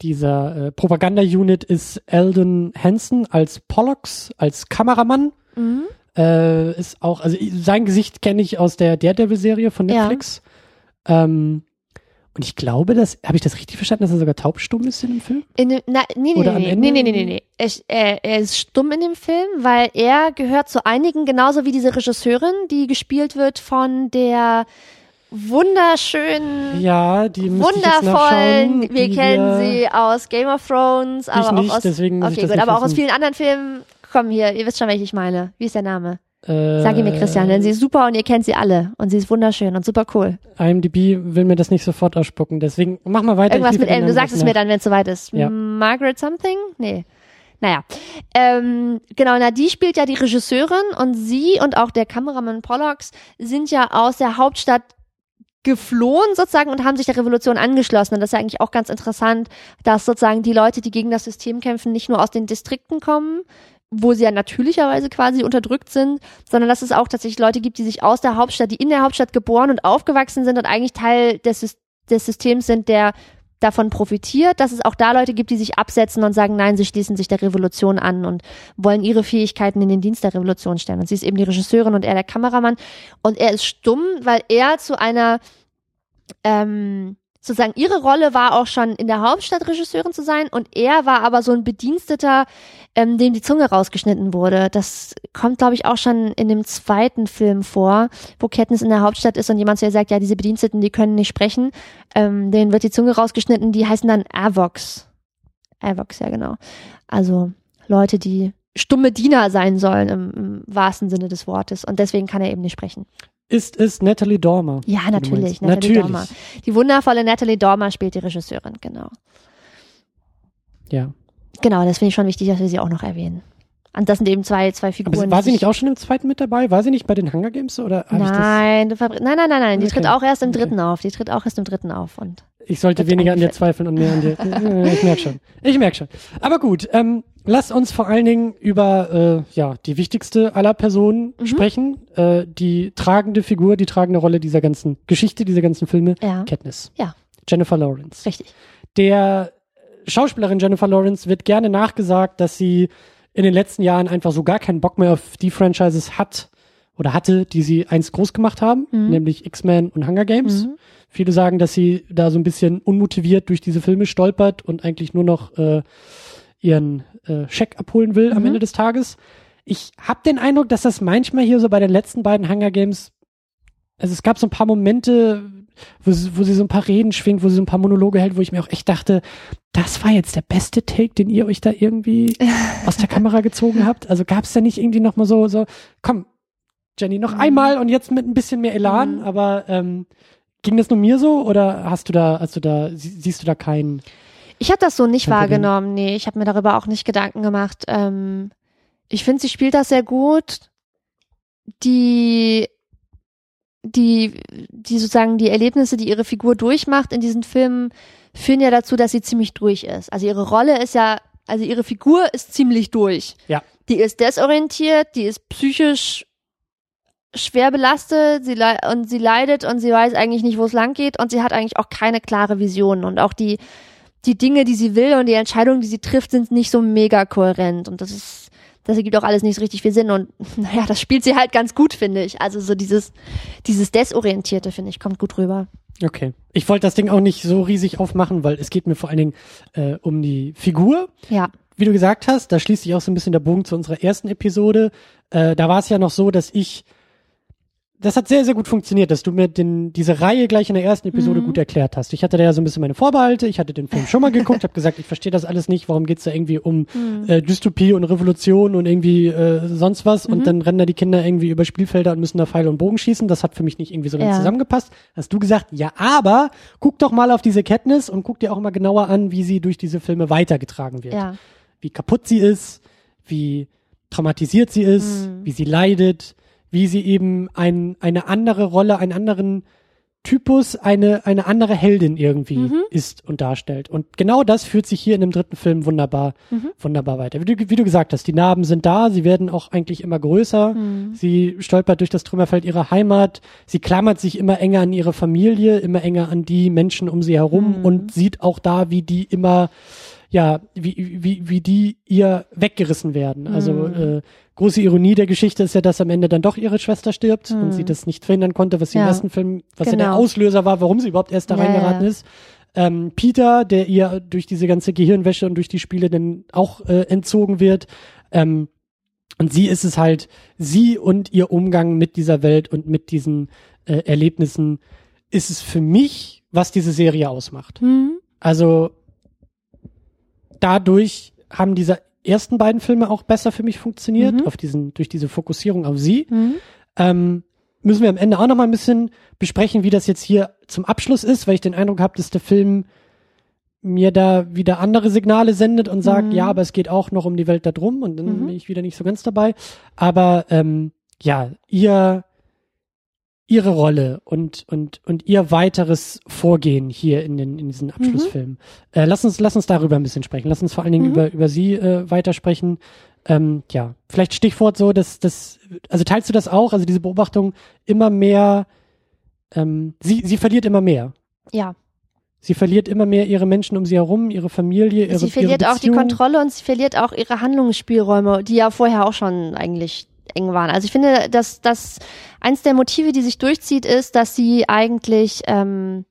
dieser äh, Propaganda-Unit ist Eldon Hansen als Pollux, als Kameramann. Mhm. Äh, ist auch, also sein Gesicht kenne ich aus der Daredevil-Serie von Ja. Netflix. Ähm, und ich glaube, dass, habe ich das richtig verstanden, dass er sogar taubstumm ist in dem Film? In dem, na, nee, nee, Oder nee, nee, nee, nee, nee, nee. Er, er ist stumm in dem Film, weil er gehört zu einigen, genauso wie diese Regisseurin, die gespielt wird von der wunderschönen, Ja, die wundervollen, wir die kennen sie aus Game of Thrones, aber auch nicht, aus, okay, gut, aber auch vielen anderen Filmen. Komm hier, ihr wisst schon, welche ich meine. Wie ist der Name? Äh, Sag ihn mir, Christian, denn sie ist super und ihr kennt sie alle und sie ist wunderschön und super cool. IMDb will mir das nicht sofort ausspucken, deswegen mach mal weiter. Irgendwas mit M. Du sagst es nach. mir dann, wenn es soweit ist. Ja. Margaret something? Nee. Naja. Ähm, genau, na, die spielt ja die Regisseurin und sie und auch der Kameramann Pollux sind ja aus der Hauptstadt geflohen sozusagen und haben sich der Revolution angeschlossen. Und das ist ja eigentlich auch ganz interessant, dass sozusagen die Leute, die gegen das System kämpfen, nicht nur aus den Distrikten kommen, wo sie ja natürlicherweise quasi unterdrückt sind, sondern dass es auch tatsächlich Leute gibt, die sich aus der Hauptstadt, die in der Hauptstadt geboren und aufgewachsen sind und eigentlich Teil des, des Systems sind, der davon profitiert, dass es auch da Leute gibt, die sich absetzen und sagen, nein, sie schließen sich der Revolution an und wollen ihre Fähigkeiten in den Dienst der Revolution stellen. Und sie ist eben die Regisseurin und er der Kameramann. Und er ist stumm, weil er zu einer, ähm, sozusagen ihre Rolle war auch schon in der Hauptstadt Regisseurin zu sein und er war aber so ein Bediensteter, ähm, dem die Zunge rausgeschnitten wurde. Das kommt, glaube ich, auch schon in dem zweiten Film vor, wo Katniss in der Hauptstadt ist und jemand zu ihr sagt, ja, diese Bediensteten, die können nicht sprechen. Ähm, denen wird die Zunge rausgeschnitten, die heißen dann Avox. Avox, ja genau. Also Leute, die stumme Diener sein sollen im, im wahrsten Sinne des Wortes und deswegen kann er eben nicht sprechen. Ist es Natalie Dormer? Ja, natürlich? Natalie natürlich. Dormer. Die wundervolle Natalie Dormer spielt die Regisseurin, genau. Ja. Genau, das finde ich schon wichtig, dass wir sie auch noch erwähnen. Und das sind eben zwei, zwei Aber Figuren. war die sie nicht auch schon im zweiten mit dabei? War sie nicht bei den Hunger Games oder Nein, verbr- nein, nein, nein, nein. Die Okay. tritt auch erst im Okay. dritten auf. Die tritt auch erst im dritten auf. Und ich das? Sollte weniger an dir zweifeln und mehr an dir. (laughs) Ich merk schon. Ich merk schon. Aber gut, ähm, lass uns vor allen Dingen über äh, ja die wichtigste aller Personen Mhm. sprechen. Äh, die tragende Figur, die tragende Rolle dieser ganzen Geschichte, dieser ganzen Filme. ja, Katniss. Ja. Jennifer Lawrence. richtig. Der Schauspielerin Jennifer Lawrence wird gerne nachgesagt, dass sie in den letzten Jahren einfach so gar keinen Bock mehr auf die Franchises hat oder hatte, die sie einst groß gemacht haben, Mhm. nämlich X-Men und Hunger Games. Mhm. Viele sagen, dass sie da so ein bisschen unmotiviert durch diese Filme stolpert und eigentlich nur noch äh, ihren äh, Scheck abholen will am Mhm. Ende des Tages. Ich habe den Eindruck, dass das manchmal hier so bei den letzten beiden Hunger Games, also es gab so ein paar Momente, wo sie, wo sie so ein paar Reden schwingt, wo sie so ein paar Monologe hält, wo ich mir auch echt dachte, das war jetzt der beste Take, den ihr euch da irgendwie (laughs) aus der Kamera gezogen habt. Also gab es da nicht irgendwie noch mal so, so, komm, Jenny, noch Mhm. einmal und jetzt mit ein bisschen mehr Elan, Mhm. aber ähm, ging das nur mir so oder hast du da, hast du da, sie- siehst du da keinen? Ich habe das so nicht Problem. wahrgenommen. Nee, ich habe mir darüber auch nicht Gedanken gemacht. Ähm, ich finde, sie spielt das sehr gut. Die, die, die sozusagen die Erlebnisse, die ihre Figur durchmacht in diesen Filmen, führen ja dazu, dass sie ziemlich durch ist. Also ihre Rolle ist ja, also ihre Figur ist ziemlich durch. Ja. Die ist desorientiert, die ist psychisch schwer belastet, sie und sie leidet und sie weiß eigentlich nicht, wo es lang geht und sie hat eigentlich auch keine klare Vision und auch die die Dinge, die sie will und die Entscheidungen, die sie trifft, sind nicht so mega kohärent und das ist das ergibt auch alles nicht so richtig viel Sinn und (laughs) naja, das spielt sie halt ganz gut, finde ich. Also so dieses dieses desorientierte finde ich kommt gut rüber. Okay. Ich wollte das Ding auch nicht so riesig aufmachen, weil es geht mir vor allen Dingen äh, um die Figur. Ja. Wie du gesagt hast, da schließt sich auch so ein bisschen der Bogen zu unserer ersten Episode. Äh, da war es ja noch so, dass ich das hat sehr, sehr gut funktioniert, dass du mir den, diese Reihe gleich in der ersten Episode Mhm. gut erklärt hast. Ich hatte da ja so ein bisschen meine Vorbehalte, ich hatte den Film schon mal geguckt, habe gesagt, ich verstehe das alles nicht, warum geht's da irgendwie um (laughs) Mhm. äh, Dystopie und Revolution und irgendwie äh, sonst was Mhm. und dann rennen da die Kinder irgendwie über Spielfelder und müssen da Pfeile und Bogen schießen. Das hat für mich nicht irgendwie so ganz Ja. zusammengepasst. Hast du gesagt, ja, aber guck doch mal auf diese Katniss und guck dir auch mal genauer an, wie sie durch diese Filme weitergetragen wird Ja. wie kaputt sie ist, wie traumatisiert sie ist, Mhm. wie sie leidet, wie sie eben ein, eine andere Rolle, einen anderen Typus, eine, eine andere Heldin irgendwie Mhm. ist und darstellt. Und genau das führt sich hier in dem dritten Film wunderbar, Mhm. wunderbar weiter. Wie du, wie du gesagt hast, die Narben sind da, sie werden auch eigentlich immer größer. Mhm. Sie stolpert durch das Trümmerfeld ihrer Heimat. Sie klammert sich immer enger an ihre Familie, immer enger an die Menschen um sie herum Mhm. und sieht auch da, wie die immer, ja, wie, wie, wie die ihr weggerissen werden. Also Mhm. äh, große Ironie der Geschichte ist ja, dass am Ende dann doch ihre Schwester stirbt und Mhm. sie das nicht verhindern konnte, was sie im Ja. ersten Film, was ja der Genau. Auslöser war, warum sie überhaupt erst da Ja, reingeraten ja. ist. Ähm, Peter, der ihr durch diese ganze Gehirnwäsche und durch die Spiele dann auch äh, entzogen wird. Ähm, und sie ist es halt, sie und ihr Umgang mit dieser Welt und mit diesen äh, Erlebnissen ist es für mich, was diese Serie ausmacht. Mhm. Also dadurch haben diese ersten beiden Filme auch besser für mich funktioniert, Mhm. auf diesen, durch diese Fokussierung auf sie. Mhm. Ähm, müssen wir am Ende auch noch mal ein bisschen besprechen, wie das jetzt hier zum Abschluss ist, weil ich den Eindruck habe, dass der Film mir da wieder andere Signale sendet und sagt, Mhm. ja, aber es geht auch noch um die Welt da drum und dann Mhm. bin ich wieder nicht so ganz dabei. Aber ähm, ja, ihr ihre Rolle und und und ihr weiteres Vorgehen hier in den in diesen Abschlussfilmen. Äh, lass uns lass uns darüber ein bisschen sprechen. Lass uns vor allen Dingen Mhm. über über sie äh, weitersprechen. Ähm, ja, vielleicht Stichwort so, dass das, also teilst du das auch? Also diese Beobachtung immer mehr, ähm, sie sie verliert immer mehr. Ja. Sie verliert immer mehr ihre Menschen um sie herum, ihre Familie, ihre sie verliert ihre auch die. Kontrolle und sie verliert auch ihre Handlungsspielräume, die ja vorher auch schon eigentlich eng waren. Also ich finde, dass das eins der Motive, die sich durchzieht, ist, dass sie eigentlich ähm,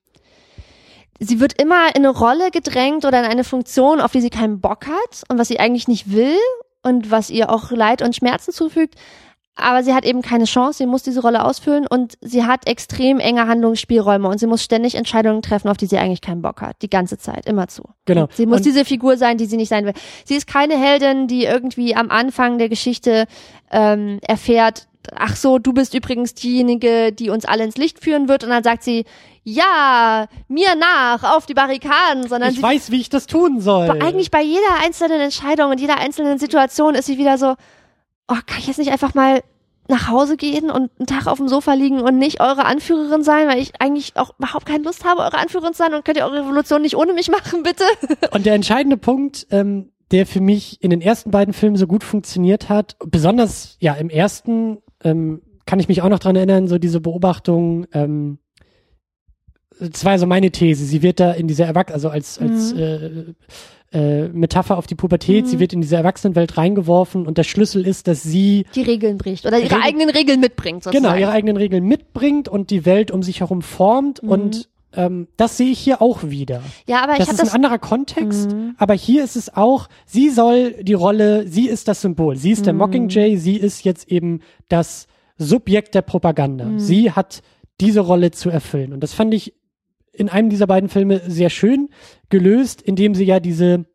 sie wird immer in eine Rolle gedrängt oder in eine Funktion, auf die sie keinen Bock hat und was sie eigentlich nicht will und was ihr auch Leid und Schmerzen zufügt. Aber sie hat eben keine Chance, sie muss diese Rolle ausfüllen und sie hat extrem enge Handlungsspielräume und sie muss ständig Entscheidungen treffen, auf die sie eigentlich keinen Bock hat, die ganze Zeit, immer zu. Genau. Sie muss Und- diese Figur sein, die sie nicht sein will. Sie ist keine Heldin, die irgendwie am Anfang der Geschichte ähm, erfährt, ach so, du bist übrigens diejenige, die uns alle ins Licht führen wird und dann sagt sie, ja, mir nach, auf die Barrikaden, sondern Ich weiß, wie ich das tun soll. aber eigentlich bei jeder einzelnen Entscheidung und jeder einzelnen Situation ist sie wieder so, oh, kann ich jetzt nicht einfach mal nach Hause gehen und einen Tag auf dem Sofa liegen und nicht eure Anführerin sein, weil ich eigentlich auch überhaupt keine Lust habe, eure Anführerin zu sein und könnt ihr eure Revolution nicht ohne mich machen, (laughs) bitte? Und der entscheidende Punkt, ähm, der für mich in den ersten beiden Filmen so gut funktioniert hat, besonders ja im ersten, ähm, kann ich mich auch noch dran erinnern, so diese Beobachtung, ähm, das war so meine These, sie wird da in dieser Erwachsenen, also als, als äh, äh, Metapher auf die Pubertät, sie wird in diese Erwachsenenwelt reingeworfen und der Schlüssel ist, dass sie Die Regeln bricht oder ihre Regeln- eigenen Regeln mitbringt, sozusagen. genau ihre eigenen Regeln mitbringt und die Welt um sich herum formt und ähm, das sehe ich hier auch wieder. ja, aber ich Das habe ist ein das, anderer Kontext, aber hier ist es auch, sie soll die Rolle, sie ist das Symbol, sie ist der Mockingjay, sie ist jetzt eben das Subjekt der Propaganda. Sie hat diese Rolle zu erfüllen. Und das fand ich in einem dieser beiden Filme sehr schön gelöst, indem sie ja diese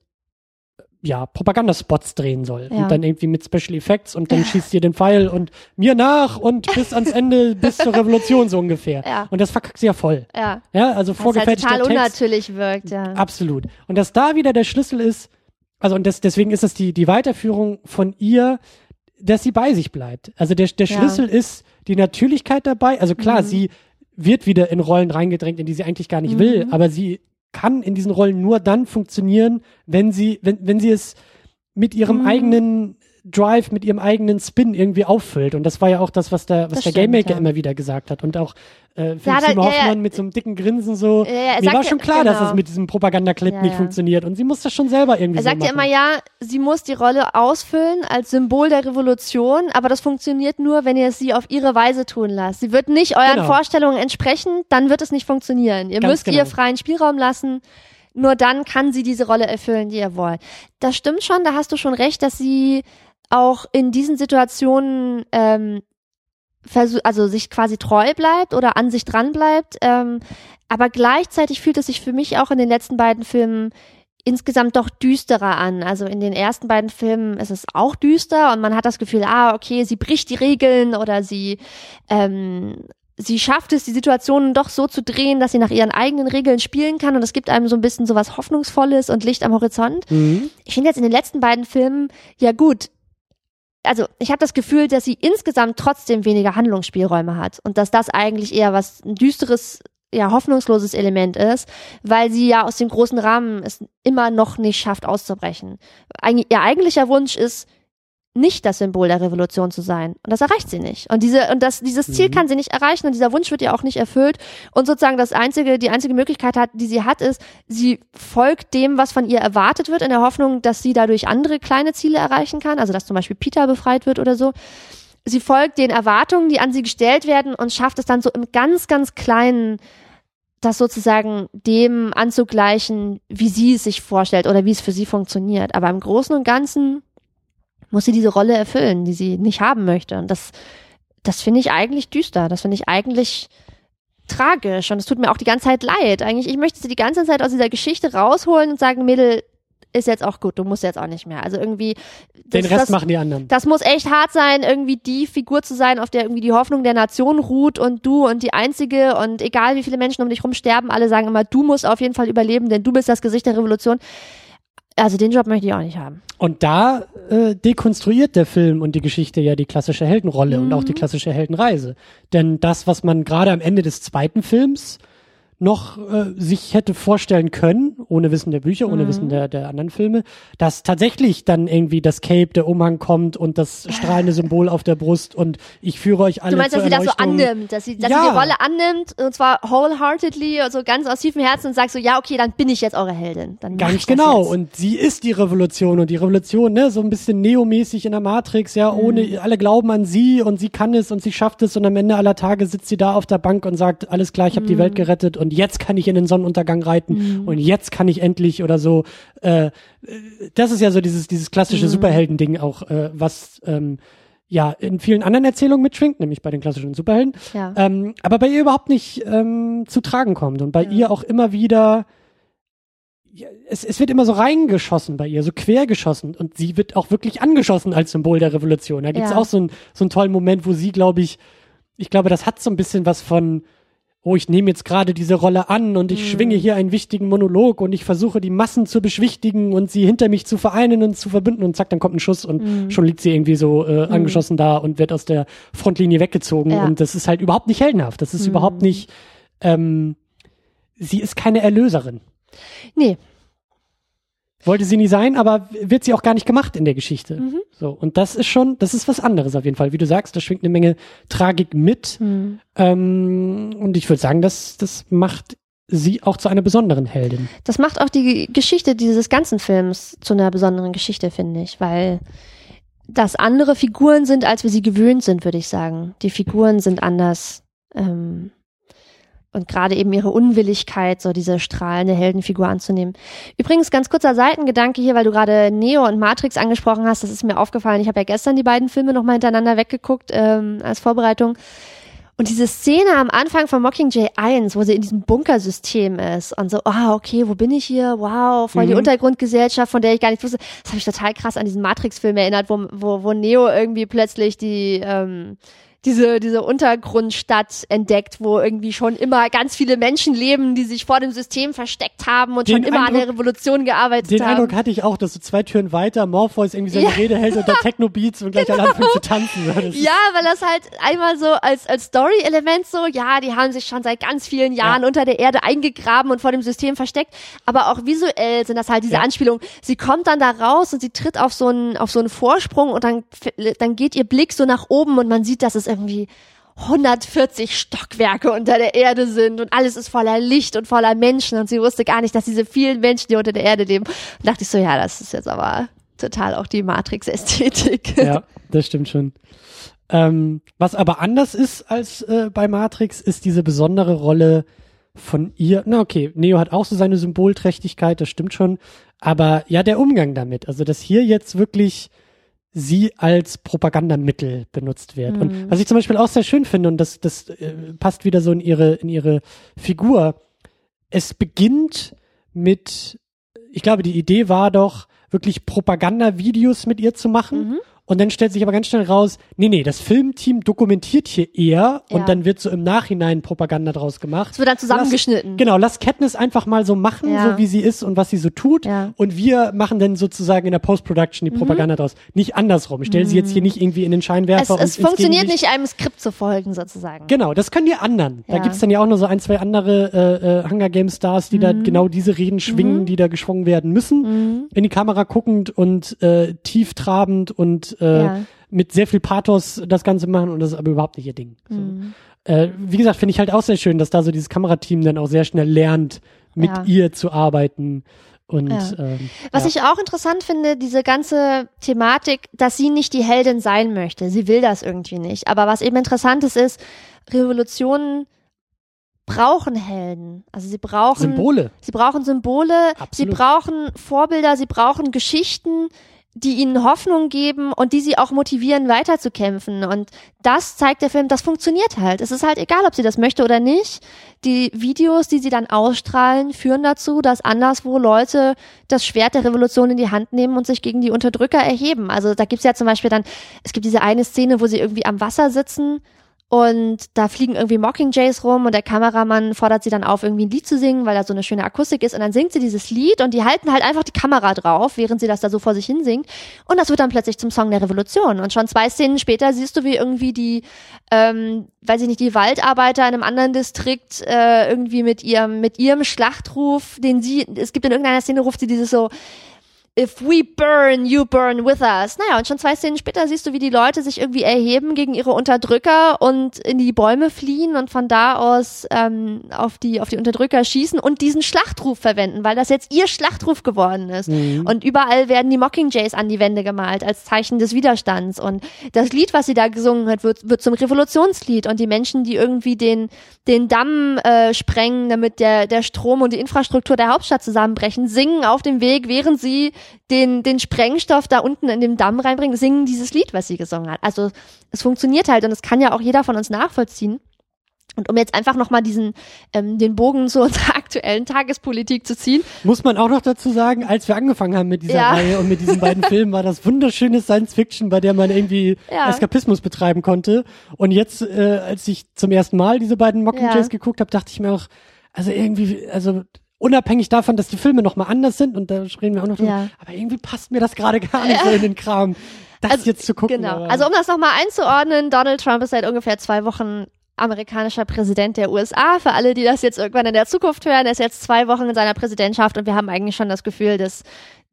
ja, Propagandaspots drehen soll. Ja. Und dann irgendwie mit Special Effects und dann schießt ihr den Pfeil und mir nach und bis ans Ende, (laughs) bis zur Revolution so ungefähr. Ja. Und das verkackt sie ja voll. ja, Ja, also halt vorgefertigter total Text. unnatürlich wirkt, ja. Absolut. Und dass da wieder der Schlüssel ist, also und das, deswegen ist es die, die Weiterführung von ihr, dass sie bei sich bleibt. Also der, der Ja. Schlüssel ist die Natürlichkeit dabei. Also klar, Mhm. sie wird wieder in Rollen reingedrängt, in die sie eigentlich gar nicht will, aber sie kann in diesen Rollen nur dann funktionieren, wenn sie, wenn, wenn sie es mit ihrem Mhm. eigenen Drive, mit ihrem eigenen Spin irgendwie auffüllt. Und das war ja auch das, was der, was Das der stimmt, Game Maker ja. immer wieder gesagt hat. Und auch äh, Philipp Ja, Seymour ja, ja. Hoffmann mit so einem dicken Grinsen so. Ja, ja, mir war ja- schon klar, dass genau. es mit diesem Propagandaclip Ja, nicht ja. funktioniert. Und sie muss das schon selber irgendwie Er so sagt ja machen. immer, ja, sie muss die Rolle ausfüllen als Symbol der Revolution, aber das funktioniert nur, wenn ihr es sie auf ihre Weise tun lasst. Sie wird nicht euren Genau. Vorstellungen entsprechen, dann wird es nicht funktionieren. Ihr Ganz müsst genau. ihr freien Spielraum lassen. Nur dann kann sie diese Rolle erfüllen, die ihr wollt. Das stimmt schon, da hast du schon recht, dass sie auch in diesen Situationen ähm, also sich quasi treu bleibt oder an sich dran bleibt. Ähm, aber gleichzeitig fühlt es sich für mich auch in den letzten beiden Filmen insgesamt doch düsterer an. Also in den ersten beiden Filmen ist es auch düster und man hat das Gefühl, ah, okay, sie bricht die Regeln oder sie ähm, sie schafft es, die Situationen doch so zu drehen, dass sie nach ihren eigenen Regeln spielen kann und es gibt einem so ein bisschen so was Hoffnungsvolles und Licht am Horizont. Mhm. Ich finde jetzt in den letzten beiden Filmen, ja gut, also ich habe das Gefühl, dass sie insgesamt trotzdem weniger Handlungsspielräume hat und dass das eigentlich eher was ein düsteres, ja hoffnungsloses Element ist, weil sie ja aus dem großen Rahmen es immer noch nicht schafft auszubrechen. Eig ihr eigentlicher Wunsch ist nicht das Symbol der Revolution zu sein. Und das erreicht sie nicht. Und diese und das dieses Ziel Mhm. kann sie nicht erreichen und dieser Wunsch wird ihr auch nicht erfüllt. Und sozusagen das einzige die einzige Möglichkeit hat die sie hat ist sie folgt dem was von ihr erwartet wird in der Hoffnung dass sie dadurch andere kleine Ziele erreichen kann. Also dass zum Beispiel Peter befreit wird oder so. Sie folgt den Erwartungen die an sie gestellt werden und schafft es dann so im ganz ganz kleinen das sozusagen dem anzugleichen, wie sie es sich vorstellt oder wie es für sie funktioniert. Aber im Großen und Ganzen muss sie diese Rolle erfüllen, die sie nicht haben möchte. Und das, das finde ich eigentlich düster. Das finde ich eigentlich tragisch. Und es tut mir auch die ganze Zeit leid. Eigentlich, ich möchte sie die ganze Zeit aus dieser Geschichte rausholen und sagen, Mädel, ist jetzt auch gut, du musst jetzt auch nicht mehr. Also irgendwie. Den das- Rest das, machen die anderen. das muss echt hart sein, irgendwie die Figur zu sein, auf der irgendwie die Hoffnung der Nation ruht und du und die Einzige und egal wie viele Menschen um dich rum sterben, alle sagen immer, du musst auf jeden Fall überleben, denn du bist das Gesicht der Revolution. Also den Job möchte ich auch nicht haben. Und da äh, dekonstruiert der Film und die Geschichte ja die klassische Heldenrolle und auch Mhm. die klassische Heldenreise. Denn das, was man gerade am Ende des zweiten Films noch äh, sich hätte vorstellen können, ohne Wissen der Bücher, ohne Mhm. Wissen der, der anderen Filme, dass tatsächlich dann irgendwie das Cape, der Umhang kommt und das (laughs) strahlende Symbol auf der Brust und ich führe euch alle Du meinst, dass sie das so annimmt, dass sie, dass Ja. sie die Rolle annimmt und zwar wholeheartedly, also ganz aus tiefem Herzen und sagt so, ja, okay, dann bin ich jetzt eure Heldin. Dann Ganz genau. Jetzt. Und sie ist die Revolution und die Revolution, ne, so ein bisschen neomäßig in der Matrix, ja, ohne, Mhm. alle glauben an sie und sie kann es und sie schafft es und am Ende aller Tage sitzt sie da auf der Bank und sagt, alles klar, ich habe Mhm. die Welt gerettet und jetzt kann ich in den Sonnenuntergang reiten und jetzt kann ich endlich oder so. Äh, das ist ja so dieses, dieses Mhm. klassische Superhelden-Ding auch, äh, was, ähm, ja in vielen anderen Erzählungen mitschwingt, nämlich bei den klassischen Superhelden, Ja. ähm, aber bei ihr überhaupt nicht ähm, zu tragen kommt und bei Ja. ihr auch immer wieder ja, es, es wird immer so reingeschossen bei ihr, so quer geschossen und sie wird auch wirklich angeschossen als Symbol der Revolution. Da gibt's Ja. auch so, ein, so einen tollen Moment, wo sie, glaube ich, ich glaube, das hat so ein bisschen was von, oh, ich nehme jetzt gerade diese Rolle an und ich Mhm. schwinge hier einen wichtigen Monolog und ich versuche die Massen zu beschwichtigen und sie hinter mich zu vereinen und zu verbinden und zack, dann kommt ein Schuss und Mhm. schon liegt sie irgendwie so äh, angeschossen da und wird aus der Frontlinie weggezogen Ja. und das ist halt überhaupt nicht heldenhaft. Das ist Mhm. überhaupt nicht, ähm, sie ist keine Erlöserin. Nee. Wollte sie nie sein, aber wird sie auch gar nicht gemacht in der Geschichte. Mhm. So. Und das ist schon, das ist was anderes auf jeden Fall. Wie du sagst, da schwingt eine Menge Tragik mit. Mhm. Ähm, und ich würde sagen, das, das macht sie auch zu einer besonderen Heldin. Das macht auch die Geschichte dieses ganzen Films zu einer besonderen Geschichte, finde ich, weil das andere Figuren sind, als wir sie gewöhnt sind, würde ich sagen. Die Figuren sind anders. Ähm, und gerade eben ihre Unwilligkeit, so diese strahlende Heldenfigur anzunehmen. Übrigens, ganz kurzer Seitengedanke hier, weil du gerade Neo und Matrix angesprochen hast, das ist mir aufgefallen. Ich habe ja gestern die beiden Filme nochmal hintereinander weggeguckt ähm, als Vorbereitung. Und diese Szene am Anfang von Mockingjay 1, wo sie in diesem Bunkersystem ist und so, ah, okay, wo bin ich hier? Wow, voll die Mhm. Untergrundgesellschaft, von der ich gar nicht wusste. Das habe ich total krass an diesen Matrix-Film erinnert, wo, wo, wo Neo irgendwie plötzlich die, ähm, diese, diese Untergrundstadt entdeckt, wo irgendwie schon immer ganz viele Menschen leben, die sich vor dem System versteckt haben und Den schon immer an der Eindruck- Revolution gearbeitet Den haben. Eindruck hatte ich auch, dass so zwei Türen weiter Morpheus irgendwie seine Ja. Rede hält unter (laughs) Techno-Beats und gleich alle anfangen zu tanzen. Ja, weil das halt einmal so als, als Story-Element so, ja, die haben sich schon seit ganz vielen Jahren Ja. unter der Erde eingegraben und vor dem System versteckt. Aber auch visuell sind das halt diese Ja. Anspielungen. Sie kommt dann da raus und sie tritt auf so einen, auf so einen Vorsprung und dann, dann geht ihr Blick so nach oben und man sieht, dass es irgendwie 140 Stockwerke unter der Erde sind und alles ist voller Licht und voller Menschen und sie wusste gar nicht, dass diese vielen Menschen, die unter der Erde leben. Und dachte ich so, ja, das ist jetzt aber total auch die Matrix-Ästhetik. ja, das stimmt schon. Ähm, was aber anders ist als äh, bei Matrix, ist diese besondere Rolle von ihr. Na okay, Neo hat auch so seine Symbolträchtigkeit, das stimmt schon. Aber ja, der Umgang damit, also dass hier jetzt wirklich sie als Propagandamittel benutzt wird. Und was ich zum Beispiel auch sehr schön finde, und das, das äh, passt wieder so in ihre, in ihre Figur, es beginnt mit, ich glaube, die Idee war doch, wirklich Propagandavideos mit ihr zu machen. Mhm. Und dann stellt sich aber ganz schnell raus, nee, nee, das Filmteam dokumentiert hier eher Ja. und dann wird so im Nachhinein Propaganda draus gemacht. Es wird dann zusammengeschnitten. Lass, genau, lass Katniss einfach mal so machen, Ja. so wie sie ist und was sie so tut. Ja. Und wir machen dann sozusagen in der Post-Production die Propaganda draus. Nicht andersrum. Ich stelle sie jetzt hier nicht irgendwie in den Es, Scheinwerfer es ins funktioniert nicht, einem Skript zu folgen, sozusagen. Genau, das können die anderen. Da gibt's dann ja auch noch so ein, zwei andere äh, äh, Hunger Games Stars, die da Mhm. genau diese Reden schwingen, die da geschwungen werden müssen. In die Kamera guckend und äh, tieftrabend und äh, Ja. mit sehr viel Pathos das Ganze machen und das ist aber überhaupt nicht ihr Ding. So. Mhm. Äh, wie gesagt, finde ich halt auch sehr schön, dass da so dieses Kamerateam dann auch sehr schnell lernt, mit Ja. ihr zu arbeiten. Und Ja. ähm, Was ja. ich auch interessant finde, diese ganze Thematik, dass sie nicht die Heldin sein möchte. Sie will das irgendwie nicht. Aber was eben interessant ist, ist, Revolutionen brauchen Helden. Also sie brauchen Symbole. Sie brauchen Symbole, sie Absolut. brauchen Vorbilder, sie brauchen Geschichten, die ihnen Hoffnung geben und die sie auch motivieren, weiterzukämpfen. Und das zeigt der Film, das funktioniert halt. Es ist halt egal, ob sie das möchte oder nicht. Die Videos, die sie dann ausstrahlen, führen dazu, dass anderswo Leute das Schwert der Revolution in die Hand nehmen und sich gegen die Unterdrücker erheben. Also da gibt's ja zum Beispiel dann, es gibt diese eine Szene, wo sie irgendwie am Wasser sitzen und da fliegen irgendwie Mockingjays rum und der Kameramann fordert sie dann auf, irgendwie ein Lied zu singen, weil da so eine schöne Akustik ist. Und dann singt sie dieses Lied und die halten halt einfach die Kamera drauf, während sie das da so vor sich hin singt. Und das wird dann plötzlich zum Song der Revolution. Und schon zwei Szenen später siehst du, wie irgendwie die, ähm, weiß ich nicht, die Waldarbeiter in einem anderen Distrikt äh, irgendwie mit ihrem, mit ihrem Schlachtruf, den sie, es gibt in irgendeiner Szene, ruft sie dieses so, If we burn, you burn with us. Naja, und schon zwei Szenen später siehst du, wie die Leute sich irgendwie erheben gegen ihre Unterdrücker und in die Bäume fliehen und von da aus ähm, auf, die, auf die Unterdrücker schießen und diesen Schlachtruf verwenden, weil das jetzt ihr Schlachtruf geworden ist. Und überall werden die Mockingjays an die Wände gemalt als Zeichen des Widerstands. Und das Lied, was sie da gesungen hat, wird, wird zum Revolutionslied. Und die Menschen, die irgendwie den, den Damm äh, sprengen, damit der, der Strom und die Infrastruktur der Hauptstadt zusammenbrechen, singen auf dem Weg, während sie den, den Sprengstoff da unten in dem Damm reinbringen, singen dieses Lied, was sie gesungen hat. Also es funktioniert halt und es kann ja auch jeder von uns nachvollziehen. Und um jetzt einfach nochmal diesen, ähm, den Bogen zu (laughs) unserer aktuellen Tagespolitik zu ziehen. Muss man auch noch dazu sagen, als wir angefangen haben mit dieser Ja. Reihe und mit diesen beiden (laughs) Filmen, war das wunderschöne Science Fiction, bei der man irgendwie Ja. Eskapismus betreiben konnte. Und jetzt, äh, als ich zum ersten Mal diese beiden Mockingjays Ja. geguckt habe, dachte ich mir auch, also irgendwie, also unabhängig davon, dass die Filme nochmal anders sind, und da reden wir auch noch drüber, Ja. aber irgendwie passt mir das gerade gar nicht so in den Kram, das Also, jetzt zu gucken. Genau. Aber, Also um das nochmal einzuordnen, Donald Trump ist seit ungefähr zwei Wochen amerikanischer Präsident der USA. Für alle, die das jetzt irgendwann in der Zukunft hören, er ist jetzt zwei Wochen in seiner Präsidentschaft und wir haben eigentlich schon das Gefühl, dass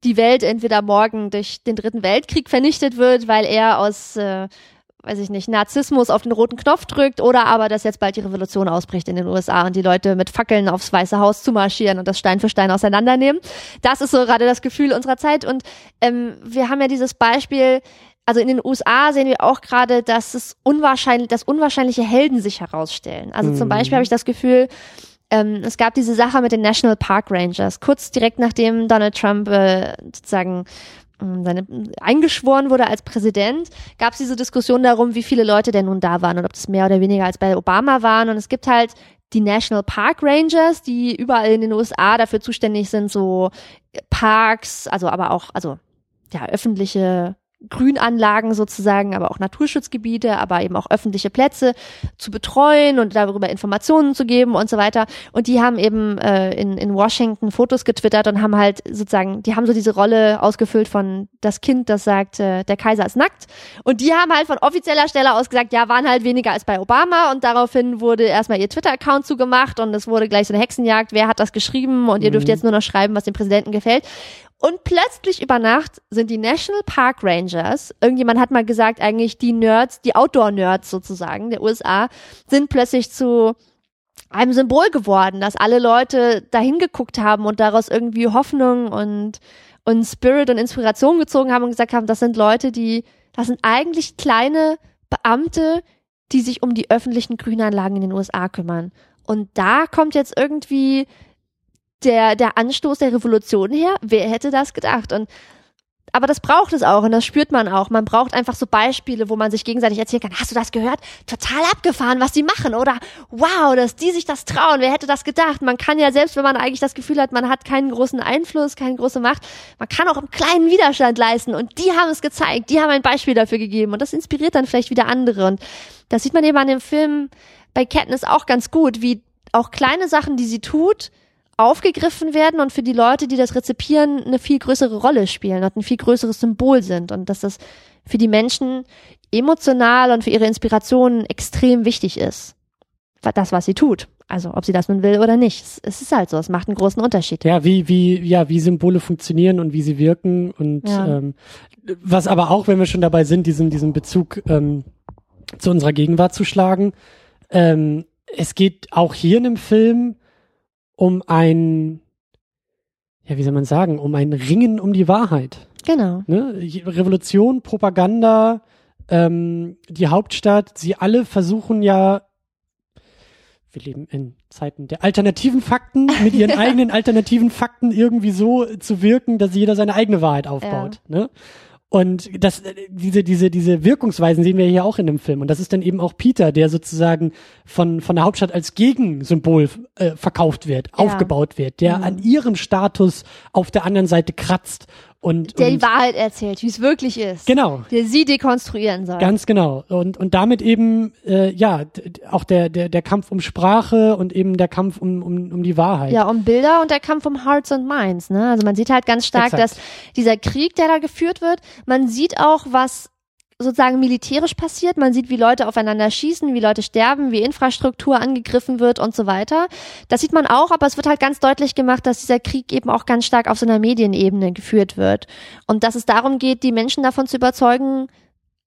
die Welt entweder morgen durch den Dritten Weltkrieg vernichtet wird, weil er aus, äh, weiß ich nicht, Narzissmus auf den roten Knopf drückt oder aber, dass jetzt bald die Revolution ausbricht in den USA und die Leute mit Fackeln aufs Weiße Haus zu marschieren und das Stein für Stein auseinandernehmen. Das ist so gerade das Gefühl unserer Zeit und ähm, wir haben ja dieses Beispiel, also in den USA sehen wir auch gerade, dass es unwahrscheinlich, dass unwahrscheinliche Helden sich herausstellen. Also zum Mhm. Beispiel habe ich das Gefühl, ähm, es gab diese Sache mit den National Park Rangers, kurz direkt nachdem Donald Trump äh, sozusagen seine, eingeschworen wurde als Präsident, gab es diese Diskussion darum, wie viele Leute denn nun da waren und ob das mehr oder weniger als bei Obama waren. Und es gibt halt die National Park Rangers, die überall in den USA dafür zuständig sind, so Parks, also aber auch, also ja, öffentliche Grünanlagen sozusagen, aber auch Naturschutzgebiete, aber eben auch öffentliche Plätze zu betreuen und darüber Informationen zu geben und so weiter. Und die haben eben äh, in, in Washington Fotos getwittert und haben halt sozusagen, die haben so diese Rolle ausgefüllt von das Kind, das sagt, äh, der Kaiser ist nackt. Und die haben halt von offizieller Stelle aus gesagt, ja, waren halt weniger als bei Obama und daraufhin wurde erstmal ihr Twitter-Account zugemacht und es wurde gleich so eine Hexenjagd, wer hat das geschrieben und ihr dürft Mhm. jetzt nur noch schreiben, was dem Präsidenten gefällt. Und plötzlich über Nacht sind die National Park Rangers, irgendjemand hat mal gesagt, eigentlich die Nerds, die Outdoor-Nerds sozusagen der USA, sind plötzlich zu einem Symbol geworden, dass alle Leute dahin geguckt haben und daraus irgendwie Hoffnung und, und Spirit und Inspiration gezogen haben und gesagt haben, das sind Leute, die, das sind eigentlich kleine Beamte, die sich um die öffentlichen Grünanlagen in den USA kümmern. Und da kommt jetzt irgendwie der, der Anstoß der Revolution her. Wer hätte das gedacht? Und aber das braucht es auch und das spürt man auch. Man braucht einfach so Beispiele, wo man sich gegenseitig erzählen kann. Hast du das gehört? Total abgefahren, was die machen. Oder wow, dass die sich das trauen. Wer hätte das gedacht? Man kann ja selbst, wenn man eigentlich das Gefühl hat, man hat keinen großen Einfluss, keine große Macht, man kann auch im kleinen Widerstand leisten. Und die haben es gezeigt. Die haben ein Beispiel dafür gegeben. Und das inspiriert dann vielleicht wieder andere. Und das sieht man eben an dem Film bei Katniss auch ganz gut, wie auch kleine Sachen, die sie tut, aufgegriffen werden und für die Leute, die das rezipieren, eine viel größere Rolle spielen und ein viel größeres Symbol sind und dass das für die Menschen emotional und für ihre Inspiration extrem wichtig ist. Das, was sie tut. Also, ob sie das nun will oder nicht. Es, es ist halt so. Es macht einen großen Unterschied. Ja, wie, wie, ja, wie Symbole funktionieren und wie sie wirken und Ja. ähm, was aber auch, wenn wir schon dabei sind, diesen, diesen Bezug ähm, zu unserer Gegenwart zu schlagen, ähm, es geht auch hier in dem Film um ein, ja, wie soll man sagen, um ein Ringen um die Wahrheit. Genau. Ne? Revolution, Propaganda, ähm, die Hauptstadt, sie alle versuchen ja, wir leben in Zeiten der alternativen Fakten, mit ihren (laughs) eigenen alternativen Fakten irgendwie so zu wirken, dass jeder seine eigene Wahrheit aufbaut. Ne? Und das, äh, diese, diese, diese Wirkungsweisen sehen wir hier auch in dem Film. Und das ist dann eben auch Peter, der sozusagen von, von der Hauptstadt als Gegensymbol äh, verkauft wird, Ja. aufgebaut wird, der Mhm. an ihrem Status auf der anderen Seite kratzt. Und, Der und die Wahrheit erzählt, wie es wirklich ist. Genau, Der sie dekonstruieren soll. ganz genau. Und, und damit eben, äh, ja, auch der, der, der Kampf um Sprache und eben der Kampf um, um, um die Wahrheit. Ja, um Bilder und der Kampf um Hearts and Minds. Ne? Also man sieht halt ganz stark, Exakt. dass dieser Krieg, der da geführt wird, man sieht auch, was sozusagen militärisch passiert. Man sieht, wie Leute aufeinander schießen, wie Leute sterben, wie Infrastruktur angegriffen wird und so weiter. Das sieht man auch, aber es wird halt ganz deutlich gemacht, dass dieser Krieg eben auch ganz stark auf so einer Medienebene geführt wird. Und dass es darum geht, die Menschen davon zu überzeugen,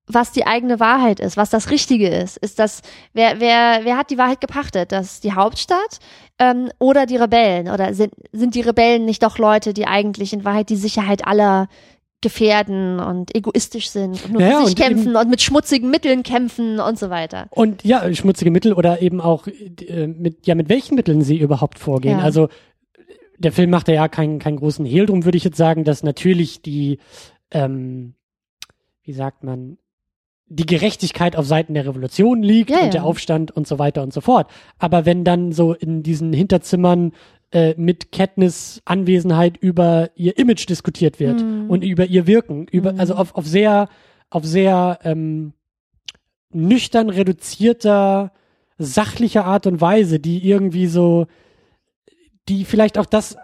was die eigene Wahrheit ist, was das Richtige ist. Ist das, wer, wer, wer hat die Wahrheit gepachtet? Das die Hauptstadt ähm, oder die Rebellen? Oder sind, sind die Rebellen nicht doch Leute, die eigentlich in Wahrheit die Sicherheit aller gefährden und egoistisch sind und nur Ja, für sich und eben- kämpfen und mit schmutzigen Mitteln kämpfen und so weiter. Und ja, schmutzige Mittel oder eben auch äh, mit, ja, mit welchen Mitteln sie überhaupt vorgehen. Ja. Also der Film macht ja keinen, keinen großen Hehl drum, würde ich jetzt sagen, dass natürlich die, ähm, wie sagt man, die Gerechtigkeit auf Seiten der Revolution liegt Ja, und der Aufstand und so weiter und so fort. Aber wenn dann so in diesen Hinterzimmern äh, mit Katniss Anwesenheit über ihr Image diskutiert wird Mhm. und über ihr Wirken, über, Mhm. also auf, auf sehr, auf sehr ähm, nüchtern reduzierter, sachlicher Art und Weise, die irgendwie so, die vielleicht auch das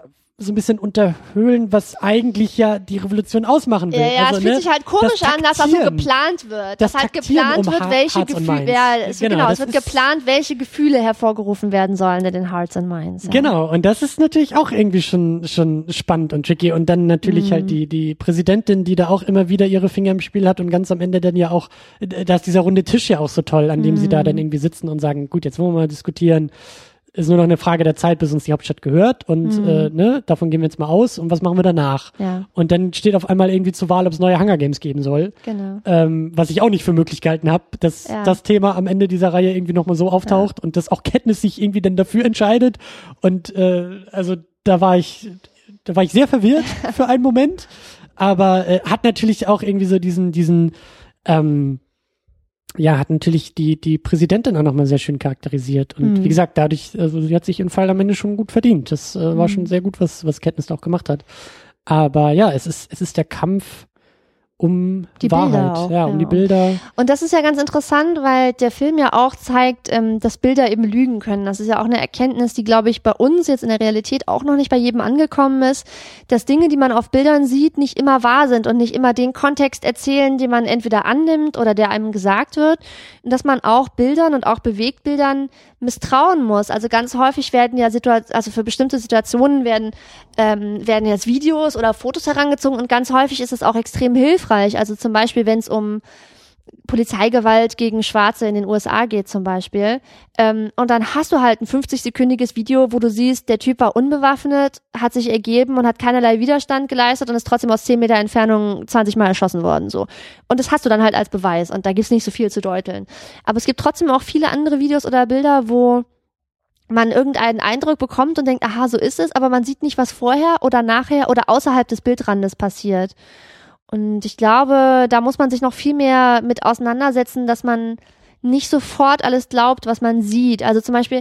so ein bisschen unterhöhlen, was eigentlich ja die Revolution ausmachen will. Ja, ja, also, es fühlt ne, sich halt komisch das an, dass das so geplant wird. Das dass halt geplant um wird, welche Hearts Gefühle, ja, es, Genau, genau, das es wird geplant, welche Gefühle hervorgerufen werden sollen in den Hearts and Minds. Ja. Genau, und das ist natürlich auch irgendwie schon, schon spannend und tricky. Und dann natürlich Mhm. halt die, die Präsidentin, die da auch immer wieder ihre Finger im Spiel hat und ganz am Ende dann ja auch, äh, da ist dieser runde Tisch ja auch so toll, an dem sie da Mhm. dann irgendwie sitzen und sagen, gut, jetzt wollen wir mal diskutieren. Ist nur noch eine Frage der Zeit, bis uns die Hauptstadt gehört und Mhm. äh, ne, davon gehen wir jetzt mal aus und was machen wir danach? Ja, Und dann steht auf einmal irgendwie zur Wahl, ob es neue Hunger Games geben soll, genau. ähm, was ich auch nicht für möglich gehalten habe, dass Ja. das Thema am Ende dieser Reihe irgendwie nochmal so auftaucht und dass auch Katniss sich irgendwie dann dafür entscheidet. Und äh, also da war ich, da war ich sehr verwirrt (laughs) für einen Moment, aber äh, hat natürlich auch irgendwie so diesen, diesen, ähm, ja, hat natürlich die, die Präsidentin auch nochmal sehr schön charakterisiert. Und Mhm. wie gesagt, dadurch, also sie hat sich ihren Fall am Ende schon gut verdient. Das äh, war Mhm. schon sehr gut, was, was Katniss auch gemacht hat. Aber ja, es ist, es ist der Kampf um Die Wahrheit, Bilder auch, ja, um ja. die Bilder. Und das ist ja ganz interessant, weil der Film ja auch zeigt, ähm, dass Bilder eben lügen können. Das ist ja auch eine Erkenntnis, die, glaube ich, bei uns jetzt in der Realität auch noch nicht bei jedem angekommen ist, dass Dinge, die man auf Bildern sieht, nicht immer wahr sind und nicht immer den Kontext erzählen, den man entweder annimmt oder der einem gesagt wird. Und dass man auch Bildern und auch Bewegtbildern misstrauen muss. Also ganz häufig werden ja Situationen, also für bestimmte Situationen werden, ähm, werden jetzt Videos oder Fotos herangezogen und ganz häufig ist es auch extrem hilfreich. Also zum Beispiel, wenn es um Polizeigewalt gegen Schwarze in den USA geht zum Beispiel. Ähm, und dann hast du halt ein 50-sekündiges Video, wo du siehst, der Typ war unbewaffnet, hat sich ergeben und hat keinerlei Widerstand geleistet und ist trotzdem aus 10 Meter Entfernung 20 Mal erschossen worden. so. Und das hast du dann halt als Beweis und da gibt's nicht so viel zu deuteln. Aber es gibt trotzdem auch viele andere Videos oder Bilder, wo man irgendeinen Eindruck bekommt und denkt, aha, so ist es, aber man sieht nicht, was vorher oder nachher oder außerhalb des Bildrandes passiert. Und ich glaube, da muss man sich noch viel mehr mit auseinandersetzen, dass man nicht sofort alles glaubt, was man sieht. Also zum Beispiel,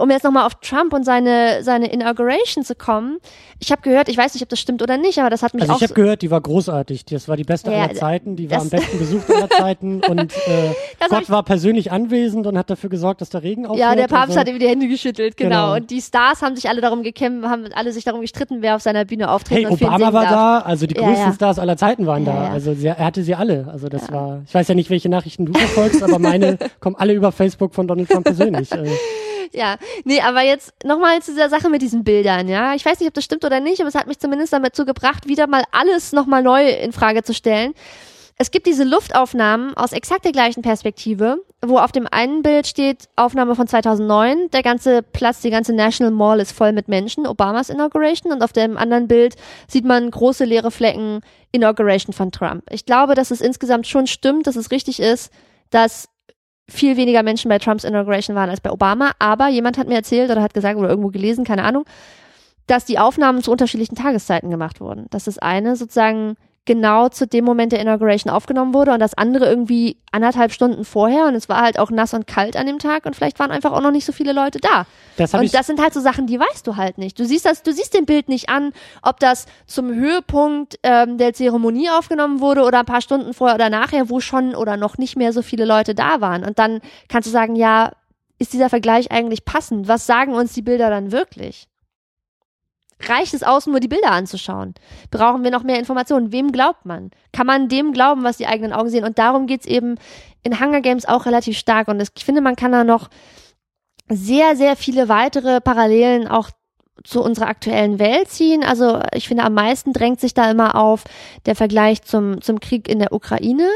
um jetzt nochmal auf Trump und seine, seine Inauguration zu kommen. Ich habe gehört, ich weiß nicht, ob das stimmt oder nicht, aber das hat mich Also auch ich habe so- gehört, die war großartig. Das war die beste Ja, aller Zeiten. Die war am (laughs) besten besucht aller Zeiten. (laughs) Und äh, Gott war persönlich anwesend und hat dafür gesorgt, dass der Regen aufhört. Ja, der Papst also, hat ihm die Hände geschüttelt, genau. Genau. Und die Stars haben sich alle darum gekämpft, haben alle sich darum gestritten, wer auf seiner Bühne auftreten Hey, und Obama war darf. da, also die Ja, größten ja. Stars aller Zeiten waren da. Also sie, er hatte sie alle. Also das war, ich weiß ja nicht, welche Nachrichten du verfolgst, aber meine (laughs) kommen alle über Facebook von Donald Trump persönlich. Ja, nee, aber jetzt nochmal zu dieser Sache mit diesen Bildern, ja. Ich weiß nicht, ob das stimmt oder nicht, aber es hat mich zumindest damit zugebracht, wieder mal alles nochmal neu in Frage zu stellen. Es gibt diese Luftaufnahmen aus exakt der gleichen Perspektive, wo auf dem einen Bild steht Aufnahme von 2009, der ganze Platz, die ganze National Mall ist voll mit Menschen, Obamas Inauguration und auf dem anderen Bild sieht man große leere Flecken Inauguration von Trump. Ich glaube, dass es insgesamt schon stimmt, dass es richtig ist, dass viel weniger Menschen bei Trumps Inauguration waren als bei Obama, aber jemand hat mir erzählt oder hat gesagt oder irgendwo gelesen, keine Ahnung, dass die Aufnahmen zu unterschiedlichen Tageszeiten gemacht wurden. Dass das eine sozusagen genau zu dem Moment der Inauguration aufgenommen wurde und das andere irgendwie anderthalb Stunden vorher und es war halt auch nass und kalt an dem Tag und vielleicht waren einfach auch noch nicht so viele Leute da. das Und das sind halt so Sachen, die weißt du halt nicht. Du siehst das, du siehst dem Bild nicht an, ob das zum Höhepunkt ähm, der Zeremonie aufgenommen wurde oder ein paar Stunden vorher oder nachher, wo schon oder noch nicht mehr so viele Leute da waren. Und dann kannst du sagen, ja, ist dieser Vergleich eigentlich passend? Was sagen uns die Bilder dann wirklich? Reicht es aus, nur die Bilder anzuschauen? Brauchen wir noch mehr Informationen? Wem glaubt man? Kann man dem glauben, was die eigenen Augen sehen? Und darum geht's eben in Hunger Games auch relativ stark. Und ich finde, man kann da noch sehr, sehr viele weitere Parallelen auch zu unserer aktuellen Welt ziehen. Also ich finde, am meisten drängt sich da immer auf der Vergleich zum, zum Krieg in der Ukraine,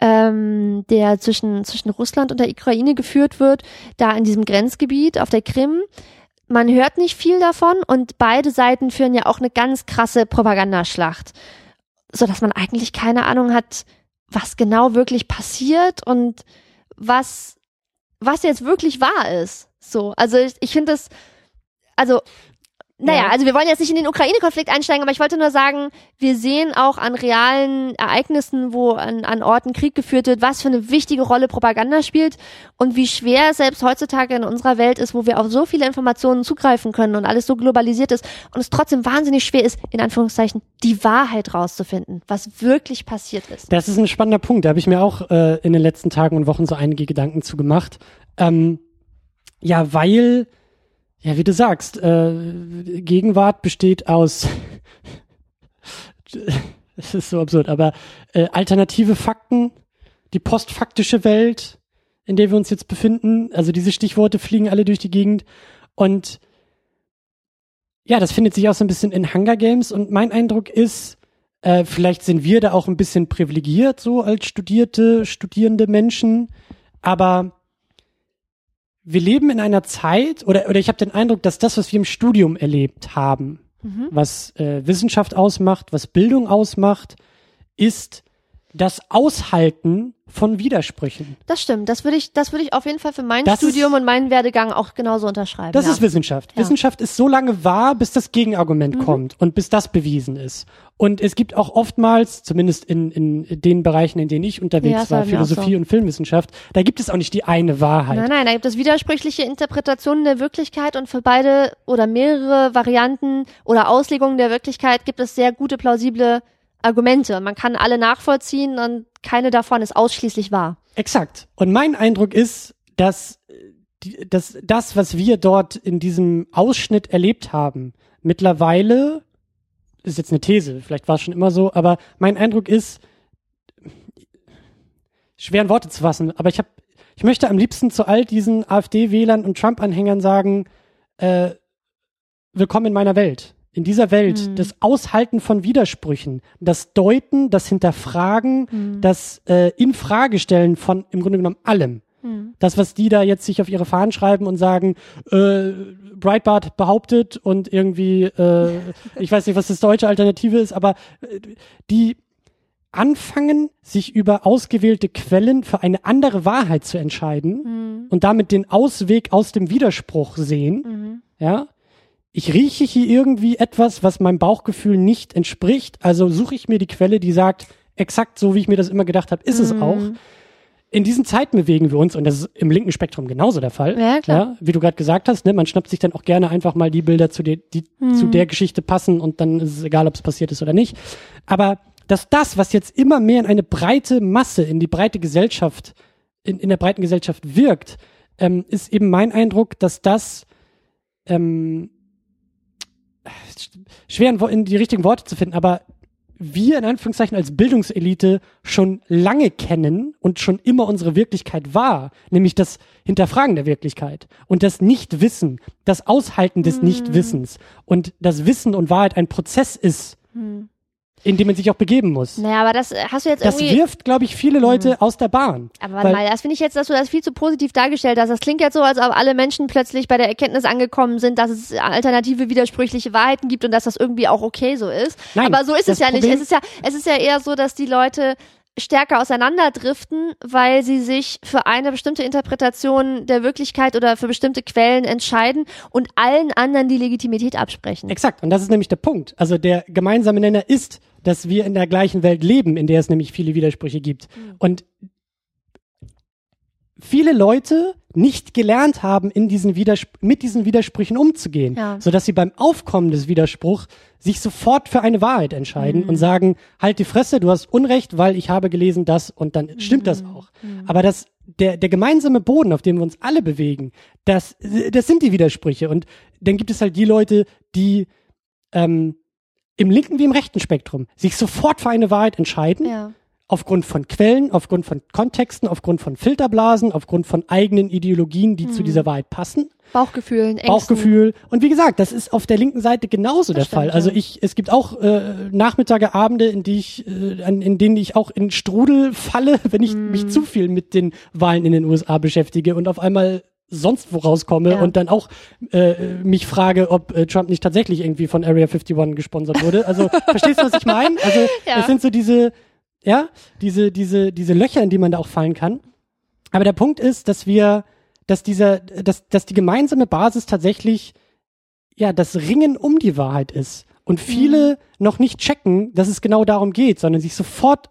ähm, der zwischen, zwischen Russland und der Ukraine geführt wird, da in diesem Grenzgebiet auf der Krim. Man hört nicht viel davon und beide Seiten führen ja auch eine ganz krasse Propagandaschlacht, so dass man eigentlich keine Ahnung hat, was genau wirklich passiert und was was jetzt wirklich wahr ist. So, also ich, ich finde das, also Naja, Ja. also wir wollen jetzt nicht in den Ukraine-Konflikt einsteigen, aber ich wollte nur sagen, wir sehen auch an realen Ereignissen, wo an, an Orten Krieg geführt wird, was für eine wichtige Rolle Propaganda spielt und wie schwer es selbst heutzutage in unserer Welt ist, wo wir auf so viele Informationen zugreifen können und alles so globalisiert ist und es trotzdem wahnsinnig schwer ist, in Anführungszeichen, die Wahrheit rauszufinden, was wirklich passiert ist. Das ist ein spannender Punkt. Da habe ich mir auch äh, in den letzten Tagen und Wochen so einige Gedanken zu gemacht. Ähm, ja, weil, ja, wie du sagst, äh, Gegenwart besteht aus, (laughs) es ist so absurd, aber äh, alternative Fakten, die postfaktische Welt, in der wir uns jetzt befinden, also diese Stichworte fliegen alle durch die Gegend und ja, das findet sich auch so ein bisschen in Hunger Games und mein Eindruck ist, äh, vielleicht sind wir da auch ein bisschen privilegiert, so als studierte, studierende Menschen, aber wir leben in einer Zeit, oder, oder ich habe den Eindruck, dass das, was wir im Studium erlebt haben, was äh, Wissenschaft ausmacht, was Bildung ausmacht, ist das Aushalten von Widersprüchen. Das stimmt, das würde ich, das würde ich auf jeden Fall für mein Das Studium ist- und meinen Werdegang auch genauso unterschreiben. Das ja. ist Wissenschaft. Ja. Mhm. Wissenschaft ist so lange wahr, bis das Gegenargument kommt und bis das bewiesen ist. Und es gibt auch oftmals, zumindest in, in den Bereichen, in denen ich Ja, unterwegs das war Philosophie so. und Filmwissenschaft, da gibt es auch nicht die eine Wahrheit. Nein, nein, da gibt es widersprüchliche Interpretationen der Wirklichkeit und für beide oder mehrere Varianten oder Auslegungen der Wirklichkeit gibt es sehr gute, plausible Argumente. Man kann alle nachvollziehen und keine davon ist ausschließlich wahr. Exakt. Und mein Eindruck ist, dass, dass das, was wir dort in diesem Ausschnitt erlebt haben, mittlerweile, ist jetzt eine These, vielleicht war es schon immer so, aber mein Eindruck ist, schwer in Worte zu fassen, aber ich habe, ich möchte am liebsten zu all diesen AfD-Wählern und Trump-Anhängern sagen, äh, willkommen in meiner Welt. In dieser Welt, Mhm. das Aushalten von Widersprüchen, das Deuten, das Hinterfragen, Mhm. das äh, Infragestellen von im Grunde genommen allem. Mhm. Das, was die da jetzt sich auf ihre Fahnen schreiben und sagen, äh, Breitbart behauptet und irgendwie, äh, (laughs) ich weiß nicht, was das deutsche Alternative ist, aber äh, die anfangen, sich über ausgewählte Quellen für eine andere Wahrheit zu entscheiden Mhm. und damit den Ausweg aus dem Widerspruch sehen, Mhm. ja. Ich rieche hier irgendwie etwas, was meinem Bauchgefühl nicht entspricht, also suche ich mir die Quelle, die sagt, exakt so, wie ich mir das immer gedacht habe, ist es Mhm. auch. In diesen Zeiten bewegen wir uns, und das ist im linken Spektrum genauso der Fall. Ja, klar. wie du gerade gesagt hast, ne, man schnappt sich dann auch gerne einfach mal die Bilder, zu der, die Mhm. zu der Geschichte passen und dann ist es egal, ob es passiert ist oder nicht. Aber dass das, was jetzt immer mehr in eine breite Masse, in die breite Gesellschaft, in, in der breiten Gesellschaft wirkt, ähm, ist eben mein Eindruck, dass das ähm, schwer in, die richtigen Worte zu finden, aber wir in Anführungszeichen als Bildungselite schon lange kennen und schon immer unsere Wirklichkeit war, nämlich das Hinterfragen der Wirklichkeit und das Nichtwissen, das Aushalten des Nichtwissens. Und das Wissen und Wahrheit ein Prozess ist, in dem man sich auch begeben muss. Naja, aber das äh, hast du jetzt Das irgendwie. wirft, glaube ich, viele Leute aus der Bahn. Aber warte mal, das finde ich jetzt, dass du das viel zu positiv dargestellt hast. Das klingt jetzt so, als ob alle Menschen plötzlich bei der Erkenntnis angekommen sind, dass es alternative, widersprüchliche Wahrheiten gibt und dass das irgendwie auch okay so ist. Nein, Aber so ist das es ja nicht. Problem- Es ist ja, es ist ja eher so, dass die Leute stärker auseinanderdriften, weil sie sich für eine bestimmte Interpretation der Wirklichkeit oder für bestimmte Quellen entscheiden und allen anderen die Legitimität absprechen. Exakt. Und das ist nämlich der Punkt. Also der gemeinsame Nenner ist, dass wir in der gleichen Welt leben, in der es nämlich viele Widersprüche gibt. Und viele Leute nicht gelernt haben, in diesen Widers mit diesen Widersprüchen umzugehen, Ja. sodass sie beim Aufkommen des Widerspruchs sich sofort für eine Wahrheit entscheiden und sagen, halt die Fresse, du hast Unrecht, weil ich habe gelesen das und dann stimmt das auch. Aber das, der, der gemeinsame Boden, auf dem wir uns alle bewegen, das, das sind die Widersprüche. Und dann gibt es halt die Leute, die ähm, im linken wie im rechten Spektrum sich sofort für eine Wahrheit entscheiden, Ja. aufgrund von Quellen, aufgrund von Kontexten, aufgrund von Filterblasen, aufgrund von eigenen Ideologien, die zu Mhm. dieser Wahrheit passen, Bauchgefühlen, Ängsten. Bauchgefühl. Und wie gesagt, das ist auf der linken Seite genauso der stimmt, Fall. Also ich, es gibt auch äh, Nachmittage, Abende, in die ich, äh, in denen ich auch in Strudel falle, (laughs) wenn ich Mhm. mich zu viel mit den Wahlen in den USA beschäftige und auf einmal sonst wo rauskomme Ja. und dann auch äh, mich frage, ob äh, Trump nicht tatsächlich irgendwie von Area 51 gesponsert wurde. Also (laughs) verstehst du, was ich meine? Also Ja. es sind so diese, ja, diese, diese, diese Löcher, in die man da auch fallen kann. Aber der Punkt ist, dass wir, dass dieser, dass, dass die gemeinsame Basis tatsächlich ja das Ringen um die Wahrheit ist und viele Mhm. noch nicht checken, dass es genau darum geht, sondern sich sofort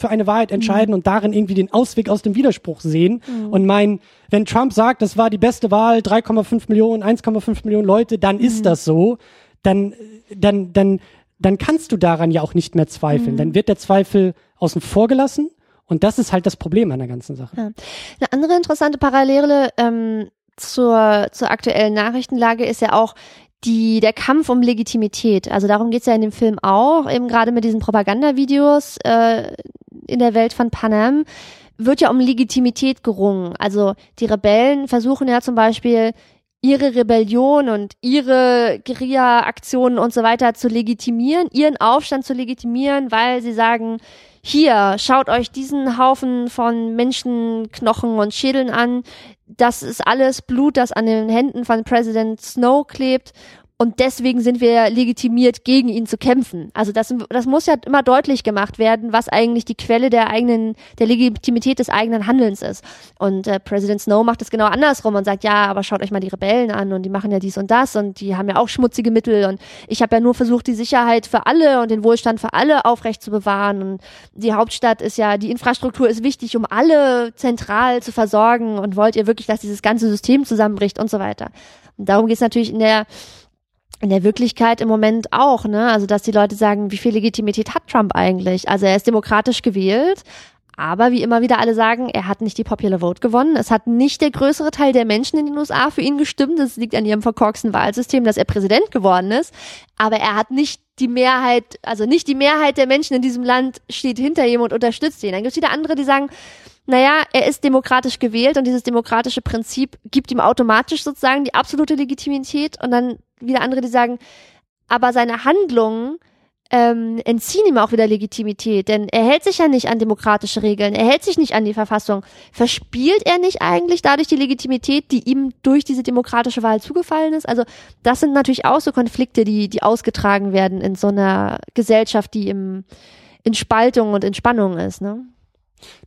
für eine Wahrheit entscheiden und darin irgendwie den Ausweg aus dem Widerspruch sehen und meinen, wenn Trump sagt, das war die beste Wahl, 3,5 Millionen, 1,5 Millionen Leute, dann ist das so, dann, dann, dann, dann kannst du daran ja auch nicht mehr zweifeln. Dann wird der Zweifel außen vor gelassen und das ist halt das Problem an der ganzen Sache. Ja. Eine andere interessante Parallele ähm, zur, zur aktuellen Nachrichtenlage ist ja auch die, der Kampf um Legitimität. Also darum geht's ja in dem Film auch, eben gerade mit diesen Propagandavideos äh, in der Welt von Panem wird ja um Legitimität gerungen. Also die Rebellen versuchen ja zum Beispiel ihre Rebellion und ihre Guerilla-Aktionen und so weiter zu legitimieren, ihren Aufstand zu legitimieren, weil sie sagen, hier, schaut euch diesen Haufen von Menschenknochen und Schädeln an. Das ist alles Blut, das an den Händen von Präsident Snow klebt. Und deswegen sind wir legitimiert, gegen ihn zu kämpfen. Also das, das muss ja immer deutlich gemacht werden, was eigentlich die Quelle der eigenen, der Legitimität des eigenen Handelns ist. Und äh, Präsident Snow macht es genau andersrum und sagt, ja, aber schaut euch mal die Rebellen an und die machen ja dies und das und die haben ja auch schmutzige Mittel und ich habe ja nur versucht, die Sicherheit für alle und den Wohlstand für alle aufrecht zu bewahren. Und die Hauptstadt ist ja, die Infrastruktur ist wichtig, um alle zentral zu versorgen und wollt ihr wirklich, dass dieses ganze System zusammenbricht und so weiter. Und darum geht es natürlich in der in der Wirklichkeit im Moment auch, ne? Also, dass die Leute sagen, wie viel Legitimität hat Trump eigentlich? Also, er ist demokratisch gewählt, aber wie immer wieder alle sagen, er hat nicht die Popular Vote gewonnen. Es hat nicht der größere Teil der Menschen in den USA für ihn gestimmt. Das liegt an ihrem verkorksten Wahlsystem, dass er Präsident geworden ist. Aber er hat nicht die Mehrheit, also nicht die Mehrheit der Menschen in diesem Land steht hinter ihm und unterstützt ihn. Dann gibt es wieder andere, die sagen, naja, er ist demokratisch gewählt und dieses demokratische Prinzip gibt ihm automatisch sozusagen die absolute Legitimität und dann wieder andere, die sagen, aber seine Handlungen ähm, entziehen ihm auch wieder Legitimität, denn er hält sich ja nicht an demokratische Regeln, er hält sich nicht an die Verfassung. Verspielt er nicht eigentlich dadurch die Legitimität, die ihm durch diese demokratische Wahl zugefallen ist? Also das sind natürlich auch so Konflikte, die, die ausgetragen werden in so einer Gesellschaft, die im, in Spaltung und in Spannung ist. Ne?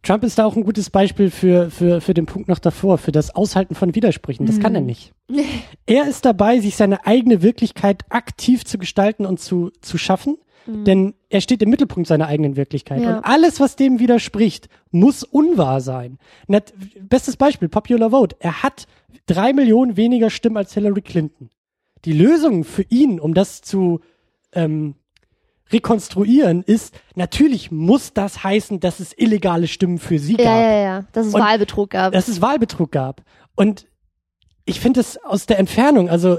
Trump ist da auch ein gutes Beispiel für, für, für den Punkt noch davor, für das Aushalten von Widersprüchen. Das kann er nicht. (laughs) Er ist dabei, sich seine eigene Wirklichkeit aktiv zu gestalten und zu, zu schaffen, denn er steht im Mittelpunkt seiner eigenen Wirklichkeit. Ja. Und alles, was dem widerspricht, muss unwahr sein. Nat bestes Beispiel, Popular Vote. Er hat drei Millionen weniger Stimmen als Hillary Clinton. Die Lösung für ihn, um das zu ähm, rekonstruieren, ist, natürlich muss das heißen, dass es illegale Stimmen für sie gab Ja, ja, ja, dass es Und Wahlbetrug gab. dass es Wahlbetrug gab. Und ich finde es aus der Entfernung, also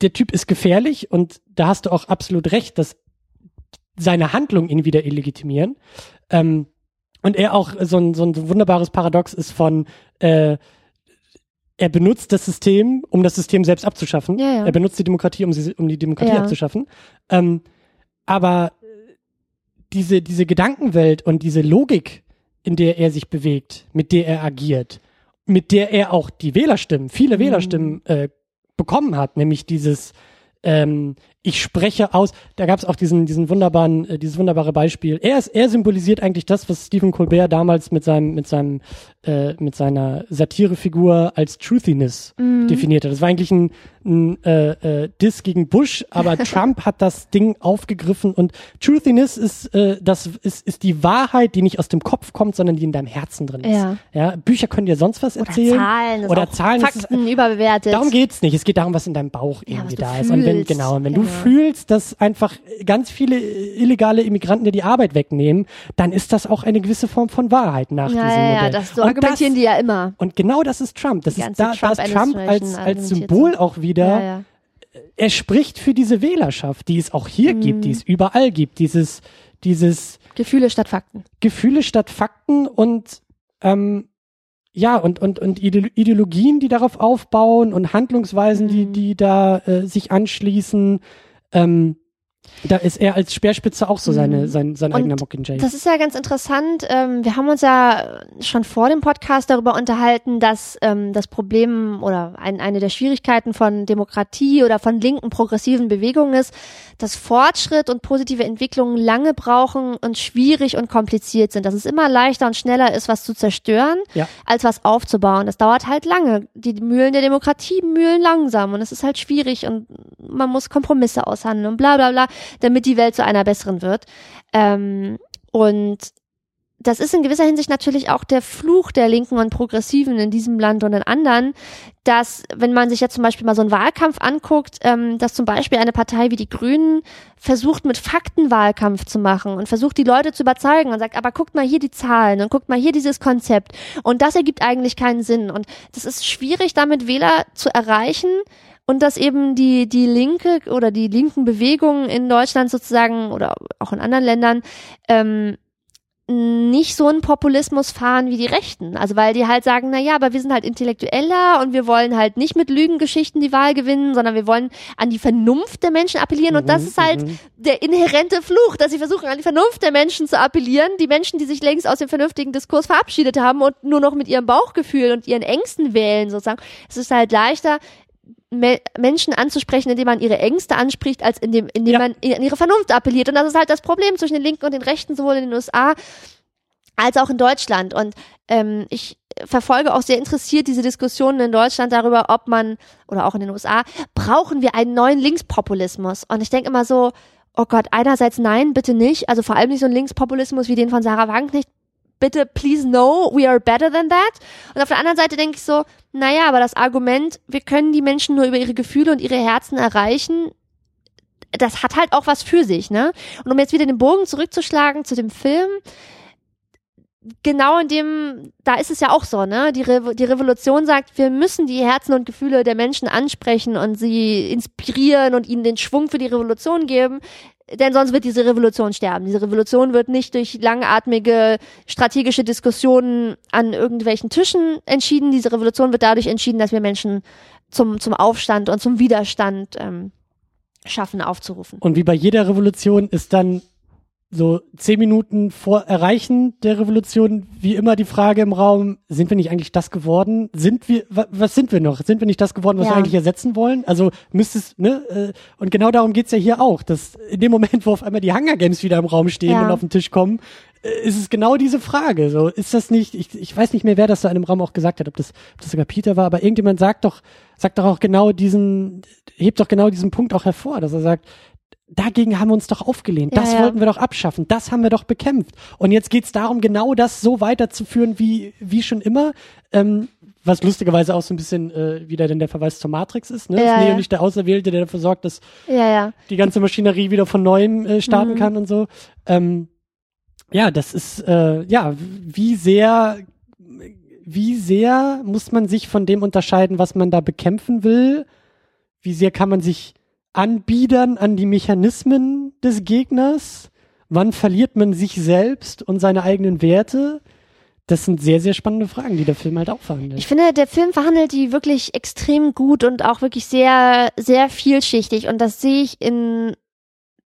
der Typ ist gefährlich und da hast du auch absolut recht, dass seine Handlungen ihn wieder illegitimieren. Ähm, und er auch so ein, so ein wunderbares Paradox ist von, äh, er benutzt das System, um das System selbst abzuschaffen. Ja, ja. Er benutzt die Demokratie, um, sie, um die Demokratie Ja. abzuschaffen. Ähm, aber diese, diese Gedankenwelt und diese Logik, in der er sich bewegt, mit der er agiert, mit der er auch die Wählerstimmen, viele Wählerstimmen äh, bekommen hat, nämlich dieses ähm, ich spreche aus, da gab es auch diesen, diesen wunderbaren, äh, dieses wunderbare Beispiel. Er ist, er symbolisiert eigentlich das, was Stephen Colbert damals mit seinem, mit seinem, äh, mit seiner Satirefigur als Truthiness definiert hat. Das war eigentlich ein, ein äh, äh, Diss gegen Bush, aber (laughs) Trump hat das Ding aufgegriffen und Truthiness ist, äh, das ist, ist die Wahrheit, die nicht aus dem Kopf kommt, sondern die in deinem Herzen drin ist. Ja. Ja, Bücher können dir sonst was Oder erzählen. Zahlen, ist Oder Zahlen. das ist- Fakten überbewertet. Darum geht's nicht. Es geht darum, was in deinem Bauch Ja, irgendwie da ist. Und wenn, fühlst. genau, und wenn Ja, du. Fühlst, dass einfach ganz viele illegale Immigranten dir die Arbeit wegnehmen, dann ist das auch eine gewisse Form von Wahrheit nach ja, diesem Modell. ja, das so und argumentieren das, die ja immer. Und genau das ist Trump. Das Die ist da, da ist Trump als, als Symbol auch wieder. Ja, ja. Er spricht für diese Wählerschaft, die es auch hier Mhm. gibt, die es überall gibt. Dieses, dieses Gefühle statt Fakten. Gefühle statt Fakten und ähm, ja und und und Ide- Ideologien, die darauf aufbauen und Handlungsweisen, die Mhm. die da äh, sich anschließen. Ähm, Da ist er als Speerspitze auch so seine, Mhm. sein, sein Und eigener Mockingjay. Das ist ja ganz interessant. Ähm, wir haben uns ja schon vor dem Podcast darüber unterhalten, dass ähm, das Problem oder ein, eine der Schwierigkeiten von Demokratie oder von linken progressiven Bewegungen ist, dass Fortschritt und positive Entwicklungen lange brauchen und schwierig und kompliziert sind. Dass es immer leichter und schneller ist, was zu zerstören, Ja. als was aufzubauen. Das dauert halt lange. Die Mühlen der Demokratie mühlen langsam und es ist halt schwierig und man muss Kompromisse aushandeln und bla bla bla, damit die Welt zu einer besseren wird. Ähm, und das ist in gewisser Hinsicht natürlich auch der Fluch der Linken und Progressiven in diesem Land und in anderen, dass, wenn man sich jetzt zum Beispiel mal so einen Wahlkampf anguckt, ähm, dass zum Beispiel eine Partei wie die Grünen versucht, mit Fakten Wahlkampf zu machen und versucht, die Leute zu überzeugen und sagt, aber guckt mal hier die Zahlen und guckt mal hier dieses Konzept. Und das ergibt eigentlich keinen Sinn. Und das ist schwierig, damit Wähler zu erreichen, und dass eben die, die linke oder die linken Bewegungen in Deutschland sozusagen oder auch in anderen Ländern ähm, nicht so einen Populismus fahren wie die Rechten. Also weil die halt sagen, na ja, aber wir sind halt intellektueller und wir wollen halt nicht mit Lügengeschichten die Wahl gewinnen, sondern wir wollen an die Vernunft der Menschen appellieren und das Mhm, ist halt mhm. der inhärente Fluch, dass sie versuchen, an die Vernunft der Menschen zu appellieren, die Menschen, die sich längst aus dem vernünftigen Diskurs verabschiedet haben und nur noch mit ihrem Bauchgefühl und ihren Ängsten wählen sozusagen. Es ist halt leichter, Me Menschen anzusprechen, indem man ihre Ängste anspricht, als indem, indem Ja. man an ihre Vernunft appelliert. Und das ist halt das Problem zwischen den Linken und den Rechten, sowohl in den USA als auch in Deutschland. Und ähm, ich verfolge auch sehr interessiert diese Diskussionen in Deutschland darüber, ob man, oder auch in den USA, brauchen wir einen neuen Linkspopulismus? Und ich denke immer so, oh Gott, einerseits nein, bitte nicht. Also vor allem nicht so ein Linkspopulismus wie den von Sarah Wagenknecht. Bitte, please no, we are better than that. Und auf der anderen Seite denke ich so, naja, aber das Argument, wir können die Menschen nur über ihre Gefühle und ihre Herzen erreichen, das hat halt auch was für sich, ne? Und um jetzt wieder den Bogen zurückzuschlagen zu dem Film, genau in dem, da ist es ja auch so, ne? Die, Re die Revolution sagt, wir müssen die Herzen und Gefühle der Menschen ansprechen und sie inspirieren und ihnen den Schwung für die Revolution geben. Denn sonst wird diese Revolution sterben. Diese Revolution wird nicht durch langatmige strategische Diskussionen an irgendwelchen Tischen entschieden. Diese Revolution wird dadurch entschieden, dass wir Menschen zum, zum Aufstand und zum Widerstand ähm, schaffen, aufzurufen. Und wie bei jeder Revolution ist dann so zehn Minuten vor Erreichen der Revolution wie immer die Frage im Raum, sind wir nicht eigentlich das geworden? Sind wir, wa, was sind wir noch? Sind wir nicht das geworden, was Ja. wir eigentlich ersetzen wollen? Also müsste es, ne? äh, Und genau darum geht's ja hier auch, dass in dem Moment, wo auf einmal die Hunger Games wieder im Raum stehen Ja. und auf den Tisch kommen, äh, ist es genau diese Frage. So, ist das nicht, ich, ich weiß nicht mehr, wer das da in einem Raum auch gesagt hat, ob das, ob das sogar Peter war, aber irgendjemand sagt doch, sagt doch auch genau diesen, hebt doch genau diesen Punkt auch hervor, dass er sagt, dagegen haben wir uns doch aufgelehnt. Das ja. wollten wir doch abschaffen. Das haben wir doch bekämpft. Und jetzt geht's darum, genau das so weiterzuführen wie, wie schon immer. Ähm, was lustigerweise auch so ein bisschen äh, wieder denn der Verweis zur Matrix ist. Ne? Ja, ist Neo ja. nicht der Auserwählte, der dafür sorgt, dass die ganze Maschinerie wieder von neuem äh, starten Mhm. kann und so. Ähm, ja, das ist, äh, ja, wie sehr, wie sehr muss man sich von dem unterscheiden, was man da bekämpfen will? Wie sehr kann man sich anbiedern an die Mechanismen des Gegners? Wann verliert man sich selbst und seine eigenen Werte? Das sind sehr, sehr spannende Fragen, die der Film halt auch verhandelt. Ich finde, der Film verhandelt die wirklich extrem gut und auch wirklich sehr, sehr vielschichtig. Und das sehe ich in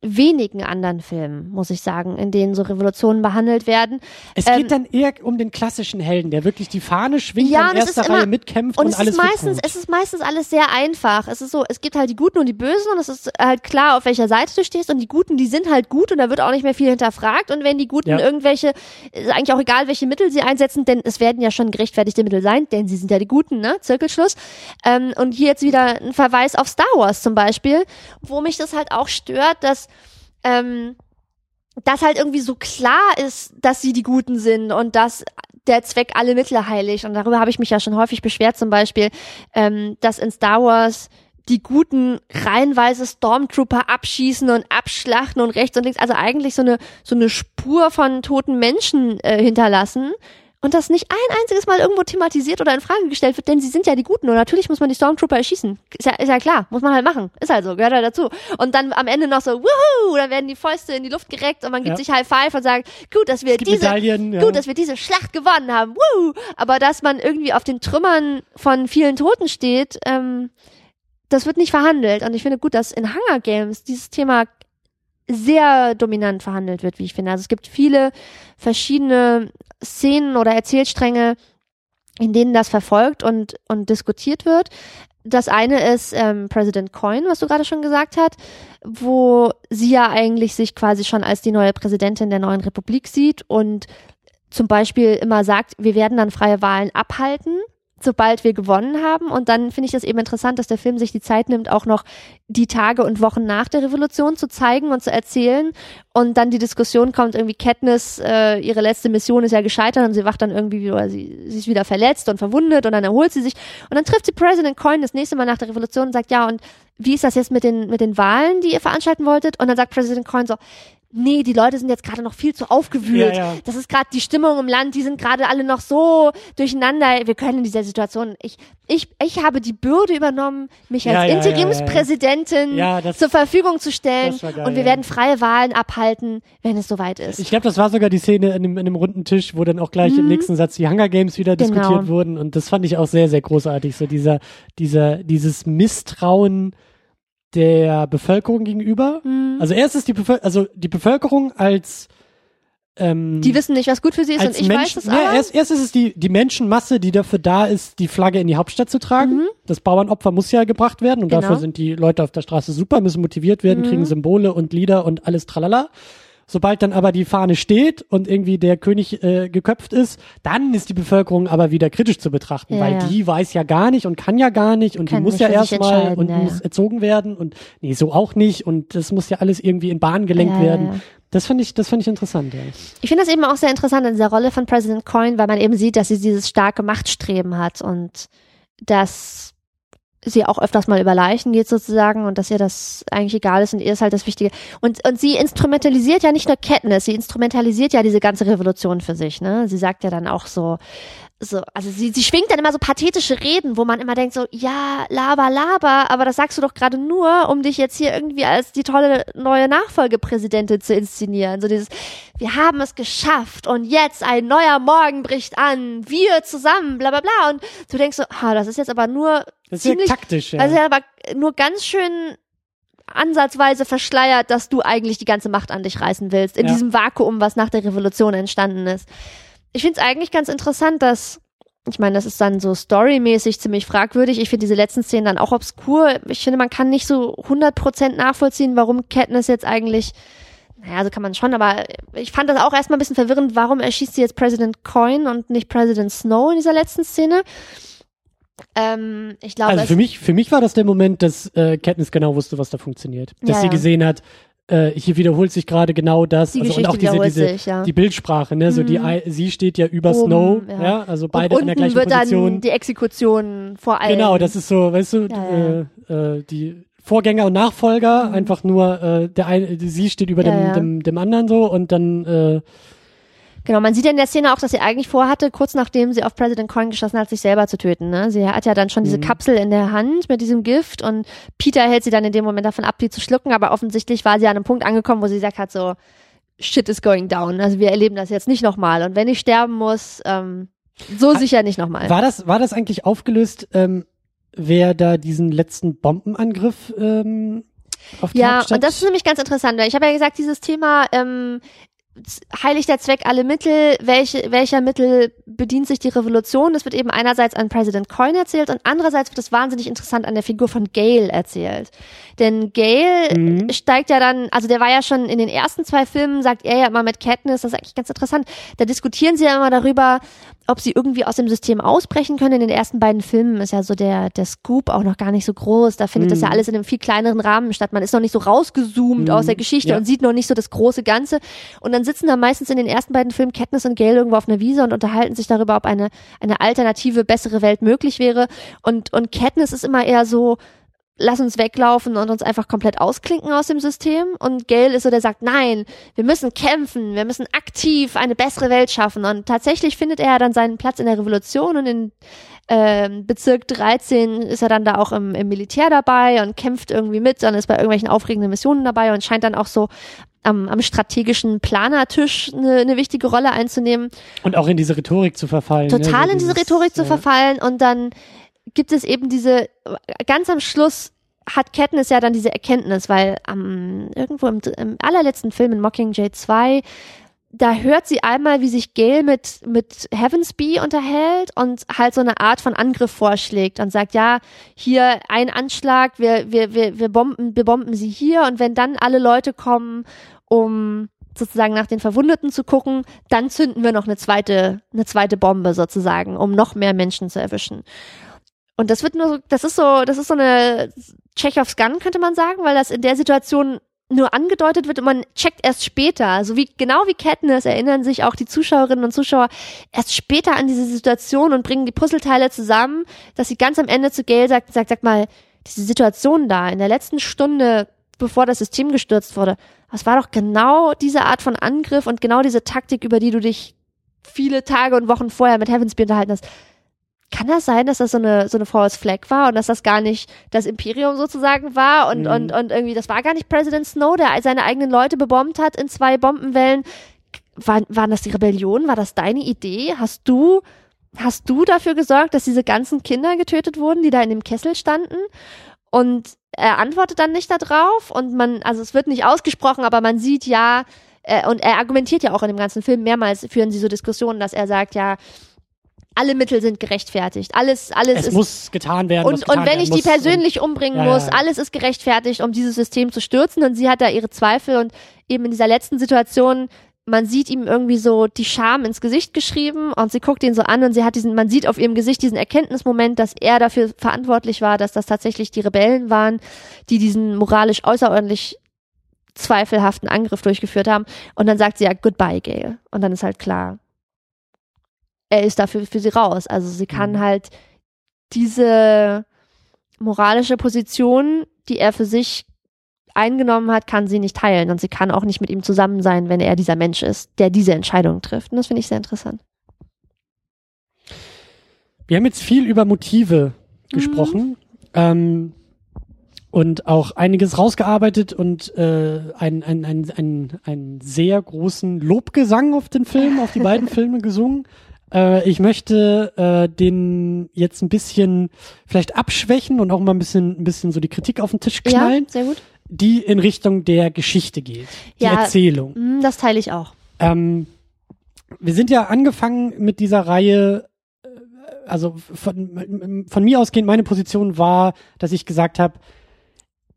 wenigen anderen Filmen, muss ich sagen, in denen so Revolutionen behandelt werden. Es Ähm, geht dann eher um den klassischen Helden, der wirklich die Fahne schwingt Ja, und in erster Reihe immer- mitkämpft Und und, es alles ist meistens, es ist meistens alles sehr einfach. Es ist so, es gibt halt die Guten und die Bösen und es ist halt klar, auf welcher Seite du stehst und die Guten, die sind halt gut und da wird auch nicht mehr viel hinterfragt und wenn die Guten Ja. irgendwelche, ist eigentlich auch egal, welche Mittel sie einsetzen, denn es werden ja schon gerechtfertigte Mittel sein, denn sie sind ja die Guten, ne? Zirkelschluss. Ähm, und hier jetzt wieder ein Verweis auf Star Wars zum Beispiel, wo mich das halt auch stört, dass ähm, dass halt irgendwie so klar ist, dass sie die Guten sind und dass der Zweck alle Mittel heiligt. Und darüber habe ich mich ja schon häufig beschwert, zum Beispiel, ähm, dass in Star Wars die Guten reihenweise Stormtrooper abschießen und abschlachten und rechts und links, also eigentlich so eine so eine Spur von toten Menschen äh, hinterlassen und das nicht ein einziges Mal irgendwo thematisiert oder in Frage gestellt wird, denn sie sind ja die Guten und natürlich muss man die Stormtrooper erschießen. Ist ja, ist ja klar, muss man halt machen. Ist halt so, gehört halt dazu. Und dann am Ende noch so, wuhu, dann werden die Fäuste in die Luft gereckt und man gibt Ja. sich High Five und sagt, gut, dass wir diese ja. gut, dass wir diese Schlacht gewonnen haben. Woo! Aber dass man irgendwie auf den Trümmern von vielen Toten steht, ähm, das wird nicht verhandelt. Und ich finde gut, dass in Hunger Games dieses Thema sehr dominant verhandelt wird, wie ich finde. Also es gibt viele verschiedene Szenen oder Erzählstränge, in denen das verfolgt und, und diskutiert wird. Das eine ist ähm, President Coyne, was du gerade schon gesagt hast, wo sie ja eigentlich sich quasi schon als die neue Präsidentin der neuen Republik sieht und zum Beispiel immer sagt, wir werden dann freie Wahlen abhalten sobald wir gewonnen haben. Und dann finde ich das eben interessant, dass der Film sich die Zeit nimmt, auch noch die Tage und Wochen nach der Revolution zu zeigen und zu erzählen. Und dann die Diskussion kommt, irgendwie Katniss, äh, ihre letzte Mission ist ja gescheitert und sie wacht dann irgendwie wieder, sie, sie ist wieder verletzt und verwundet und dann erholt sie sich. Und dann trifft sie President Coyne das nächste Mal nach der Revolution und sagt, ja, und wie ist das jetzt mit den, mit den Wahlen, die ihr veranstalten wolltet? Und dann sagt President Coyne so, nee, die Leute sind jetzt gerade noch viel zu aufgewühlt. Ja, ja. Das ist gerade die Stimmung im Land, die sind gerade alle noch so durcheinander. Wir können in dieser Situation, ich, ich, ich habe die Bürde übernommen, mich ja, als Interimspräsidentin zur Verfügung zu stellen geil, und wir werden freie Wahlen abhalten, wenn es soweit ist. Ich glaube, das war sogar die Szene in einem, in einem runden Tisch, wo dann auch gleich mhm. im nächsten Satz die Hunger Games wieder genau. diskutiert wurden und das fand ich auch sehr, sehr großartig. So dieser, dieser, dieses Misstrauen, der Bevölkerung gegenüber. Mhm. Also erst ist die Bevölkerung, also die Bevölkerung als ähm, die wissen nicht, was gut für sie ist und ich Menschen, weiß es aber. Ja, erst, erst ist es die, die Menschenmasse, die dafür da ist, die Flagge in die Hauptstadt zu tragen. Mhm. Das Bauernopfer muss ja gebracht werden und genau. dafür sind die Leute auf der Straße super, müssen motiviert werden, mhm. kriegen Symbole und Lieder und alles tralala. Sobald dann aber die Fahne steht und irgendwie der König äh, geköpft ist, dann ist die Bevölkerung aber wieder kritisch zu betrachten, ja, weil ja. die weiß ja gar nicht und kann ja gar nicht und kann die muss ja erstmal und ja, muss erzogen werden und nee, so auch nicht und das muss ja alles irgendwie in Bahn gelenkt werden. Das fand ich, das fand ich interessant, ja. Ich finde das eben auch sehr interessant in dieser Rolle von President Coyne, weil man eben sieht, dass sie dieses starke Machtstreben hat und dass sie auch öfters mal über Leichen geht sozusagen und dass ihr das eigentlich egal ist und ihr ist halt das Wichtige. Und, und sie instrumentalisiert ja nicht nur Katniss, sie instrumentalisiert ja diese ganze Revolution für sich, ne? Sie sagt ja dann auch so, so, also sie, sie schwingt dann immer so pathetische Reden, wo man immer denkt so, ja, laber, laber, aber das sagst du doch gerade nur, um dich jetzt hier irgendwie als die tolle neue Nachfolgepräsidentin zu inszenieren. So dieses, wir haben es geschafft und jetzt ein neuer Morgen bricht an, wir zusammen, bla bla bla. Und du denkst so, ha, das ist jetzt aber nur das ist ziemlich, taktisch, ja. Also ja aber nur ganz schön ansatzweise verschleiert, dass du eigentlich die ganze Macht an dich reißen willst, in ja. diesem Vakuum, was nach der Revolution entstanden ist ich finde es eigentlich ganz interessant, dass ich meine, das ist dann so storymäßig ziemlich fragwürdig. Ich finde diese letzten Szenen dann auch obskur. Ich finde, man kann nicht so 100% nachvollziehen, warum Katniss jetzt eigentlich, naja, so kann man schon, aber ich fand das auch erstmal ein bisschen verwirrend, warum erschießt sie jetzt President Coin und nicht President Snow in dieser letzten Szene. Ähm, ich glaube, also für mich, für mich war das der Moment, dass äh, Katniss genau wusste, was da funktioniert. Dass ja, sie gesehen hat, äh, hier wiederholt sich gerade genau das, die also und auch diese, diese sich, ja. die Bildsprache, ne, so die mhm. sie steht ja über Oben, Snow, ja. ja. also beide und in der gleichen wird Position. Dann die Exekution vor allem. Genau, das ist so, weißt du, ja, äh, äh, die Vorgänger und Nachfolger, mhm. einfach nur äh, der eine, sie steht über dem, dem dem anderen so und dann äh, Genau, man sieht ja in der Szene auch, dass sie eigentlich vorhatte, kurz nachdem sie auf President Coin geschossen hat, sich selber zu töten. Ne? Sie hat ja dann schon diese mhm. Kapsel in der Hand mit diesem Gift und Peter hält sie dann in dem Moment davon ab, die zu schlucken, aber offensichtlich war sie an einem Punkt angekommen, wo sie gesagt hat, so, shit is going down. Also wir erleben das jetzt nicht nochmal. Und wenn ich sterben muss, ähm, so ha sicher nicht nochmal. War das, war das eigentlich aufgelöst, ähm, wer da diesen letzten Bombenangriff ähm, auf die ja, Hauptstadt? und das ist nämlich ganz interessant, weil ich habe ja gesagt, dieses Thema ähm, heiligt der Zweck alle Mittel, welche, welcher Mittel bedient sich die Revolution? Das wird eben einerseits an President Coyne erzählt und andererseits wird es wahnsinnig interessant an der Figur von Gale erzählt. Denn Gale mhm. steigt ja dann, also der war ja schon in den ersten zwei Filmen, sagt er ja immer mit Katniss, das ist eigentlich ganz interessant, da diskutieren sie ja immer darüber, ob sie irgendwie aus dem System ausbrechen können. In den ersten beiden Filmen ist ja so der, der Scoop auch noch gar nicht so groß. Da findet mm. das ja mhm. alles in einem viel kleineren Rahmen statt. Man ist noch nicht so rausgezoomt mm. aus der Geschichte ja. und sieht noch nicht so das große Ganze. Und dann sitzen da meistens in den ersten beiden Filmen Katniss und Gale irgendwo auf einer Wiese und unterhalten sich darüber, ob eine, eine alternative, bessere Welt möglich wäre. Und, und Katniss ist immer eher so, lass uns weglaufen und uns einfach komplett ausklinken aus dem System. Und Gail ist so, der sagt, nein, wir müssen kämpfen, wir müssen aktiv eine bessere Welt schaffen. Und tatsächlich findet er dann seinen Platz in der Revolution und in äh, Bezirk 13 ist er dann da auch im, im Militär dabei und kämpft irgendwie mit und ist bei irgendwelchen aufregenden Missionen dabei und scheint dann auch so am, am strategischen Planertisch eine, eine wichtige Rolle einzunehmen. Und auch in diese Rhetorik zu verfallen. Ne? Total ne? in diese Rhetorik zu verfallen und dann gibt es eben diese, ganz am Schluss hat Katniss ja dann diese Erkenntnis, weil am irgendwo im, im allerletzten Film in Mockingjay 2 da hört sie einmal, wie sich Gail mit, mit Heavensby unterhält und halt so eine Art von Angriff vorschlägt und sagt, ja, hier ein Anschlag, wir, wir, wir, wir bomben, wir bomben sie hier und wenn dann alle Leute kommen, um sozusagen nach den Verwundeten zu gucken, dann zünden wir noch eine zweite, eine zweite Bombe sozusagen, um noch mehr Menschen zu erwischen. Und das wird nur, das ist so, das ist so eine Chekhovs Gun, könnte man sagen, weil das in der Situation nur angedeutet wird und man checkt erst später. Also wie, genau wie Katniss erinnern sich auch die Zuschauerinnen und Zuschauer erst später an diese Situation und bringen die Puzzleteile zusammen, dass sie ganz am Ende zu Gail sagt, sagt, sag mal, diese Situation da in der letzten Stunde, bevor das System gestürzt wurde, das war doch genau diese Art von Angriff und genau diese Taktik, über die du dich viele Tage und Wochen vorher mit Heavensby unterhalten hast kann das sein, dass das so eine, so eine False Flag war und dass das gar nicht das Imperium sozusagen war und, mhm. und, und irgendwie, das war gar nicht Präsident Snow, der seine eigenen Leute bebombt hat in zwei Bombenwellen. War, waren das die Rebellion? War das deine Idee? Hast du, hast du dafür gesorgt, dass diese ganzen Kinder getötet wurden, die da in dem Kessel standen? Und er antwortet dann nicht darauf und man, also es wird nicht ausgesprochen, aber man sieht ja, äh, und er argumentiert ja auch in dem ganzen Film mehrmals, führen sie so Diskussionen, dass er sagt, ja, alle Mittel sind gerechtfertigt. Alles, alles es ist. muss getan werden. Und, getan und wenn ich die persönlich umbringen ja, muss, ja. alles ist gerechtfertigt, um dieses System zu stürzen. Und sie hat da ihre Zweifel und eben in dieser letzten Situation, man sieht ihm irgendwie so die Scham ins Gesicht geschrieben und sie guckt ihn so an und sie hat diesen, man sieht auf ihrem Gesicht diesen Erkenntnismoment, dass er dafür verantwortlich war, dass das tatsächlich die Rebellen waren, die diesen moralisch außerordentlich zweifelhaften Angriff durchgeführt haben. Und dann sagt sie ja, goodbye, Gail. Und dann ist halt klar, er ist dafür für sie raus. Also sie kann Mhm. halt diese moralische Position, die er für sich eingenommen hat, kann sie nicht teilen und sie kann auch nicht mit ihm zusammen sein, wenn er dieser Mensch ist, der diese Entscheidung trifft. Und das finde ich sehr interessant. Wir haben jetzt viel über Motive Mhm. gesprochen ähm, und auch einiges rausgearbeitet und äh, ein, ein, ein, ein, einen sehr großen Lobgesang auf den Film, auf die beiden (laughs) Filme gesungen. Äh, ich möchte äh, den jetzt ein bisschen vielleicht abschwächen und auch mal ein bisschen, ein bisschen so die Kritik auf den Tisch knallen, Ja, sehr gut. die in Richtung der Geschichte geht, die Ja. Erzählung. Mm, Das teile ich auch. Ähm, wir sind ja angefangen mit dieser Reihe, äh, also von, von mir ausgehend, meine Position war, dass ich gesagt habe,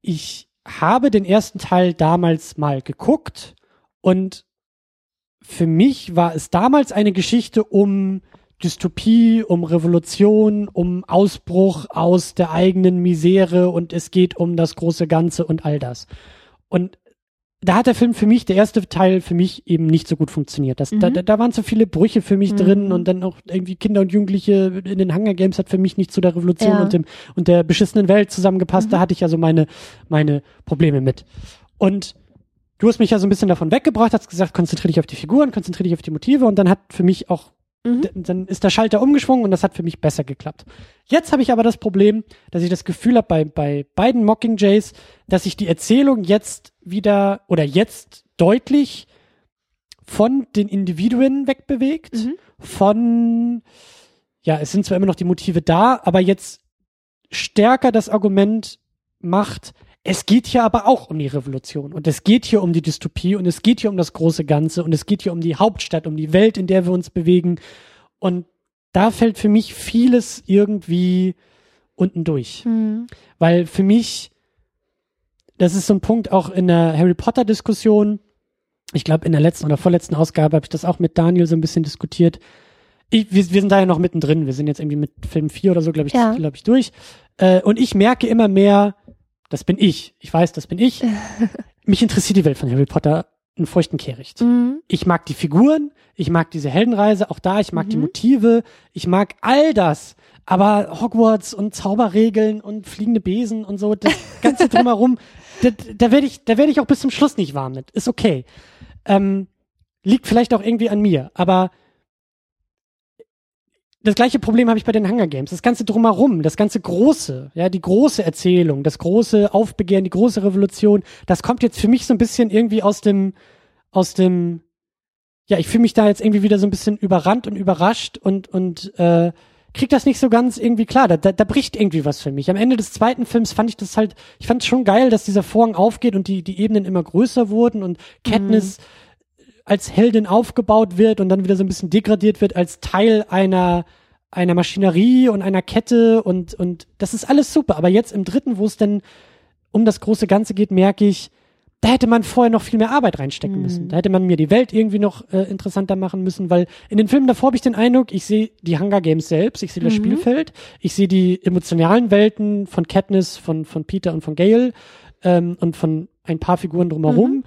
ich habe den ersten Teil damals mal geguckt und für mich war es damals eine Geschichte um Dystopie, um Revolution, um Ausbruch aus der eigenen Misere und es geht um das große Ganze und all das. Und da hat der Film für mich, der erste Teil für mich eben nicht so gut funktioniert. Das, da, Mhm. da, da waren so viele Brüche für mich Mhm. drin und dann auch irgendwie Kinder und Jugendliche in den Hunger Games hat für mich nicht zu der Revolution Ja. und dem und der beschissenen Welt zusammengepasst. Mhm. Da hatte ich ja so meine, meine Probleme mit. Und du hast mich ja so ein bisschen davon weggebracht, hast gesagt, konzentriere dich auf die Figuren, konzentriere dich auf die Motive und dann hat für mich auch Mhm. Dann ist der Schalter umgeschwungen und das hat für mich besser geklappt. Jetzt habe ich aber das Problem, dass ich das Gefühl habe bei, bei beiden Mockingjays, dass sich die Erzählung jetzt wieder oder jetzt deutlich von den Individuen wegbewegt, Mhm. von, ja, es sind zwar immer noch die Motive da, aber jetzt stärker das Argument macht, es geht hier aber auch um die Revolution und es geht hier um die Dystopie und es geht hier um das große Ganze und es geht hier um die Hauptstadt, um die Welt, in der wir uns bewegen und da fällt für mich vieles irgendwie unten durch, Mhm. weil für mich das ist so ein Punkt auch in der Harry Potter Diskussion. Ich glaube, in der letzten oder vorletzten Ausgabe habe ich das auch mit Daniel so ein bisschen diskutiert. Ich, wir, wir sind da ja noch mittendrin. Wir sind jetzt irgendwie mit Film 4 oder so, glaube ich, Ja. glaube ich, durch. Äh, und ich merke immer mehr, das bin ich. Ich weiß, das bin ich. (laughs) Mich interessiert die Welt von Harry Potter einen feuchten Kehricht. Mhm. Ich mag die Figuren, ich mag diese Heldenreise, auch da, ich mag die Mhm. Motive, ich mag all das. Aber Hogwarts und Zauberregeln und fliegende Besen und so, das (laughs) Ganze drumherum, da, da werde ich, da werde ich auch bis zum Schluss nicht warm mit. Ist okay. Ähm, liegt vielleicht auch irgendwie an mir, aber das gleiche Problem habe ich bei den Hunger Games. Das ganze drumherum, das ganze große, ja, die große Erzählung, das große Aufbegehren, die große Revolution, das kommt jetzt für mich so ein bisschen irgendwie aus dem, aus dem, ja, ich fühle mich da jetzt irgendwie wieder so ein bisschen überrannt und überrascht und und äh, krieg das nicht so ganz irgendwie klar. Da, da, da bricht irgendwie was für mich. Am Ende des zweiten Films fand ich das halt, ich fand es schon geil, dass dieser Vorhang aufgeht und die, die Ebenen immer größer wurden und Katniss mhm. Als Heldin aufgebaut wird und dann wieder so ein bisschen degradiert wird als Teil einer einer Maschinerie und einer Kette und und das ist alles super. Aber jetzt im dritten, wo es denn um das große Ganze geht, merke ich, da hätte man vorher noch viel mehr Arbeit reinstecken mhm. müssen. Da hätte man mir die Welt irgendwie noch äh, interessanter machen müssen, weil in den Filmen davor habe ich den Eindruck, ich sehe die Hunger Games selbst, ich sehe das mhm. Spielfeld, ich sehe die emotionalen Welten von Katniss, von, von Peter und von Gale ähm, und von ein paar Figuren drumherum. Mhm.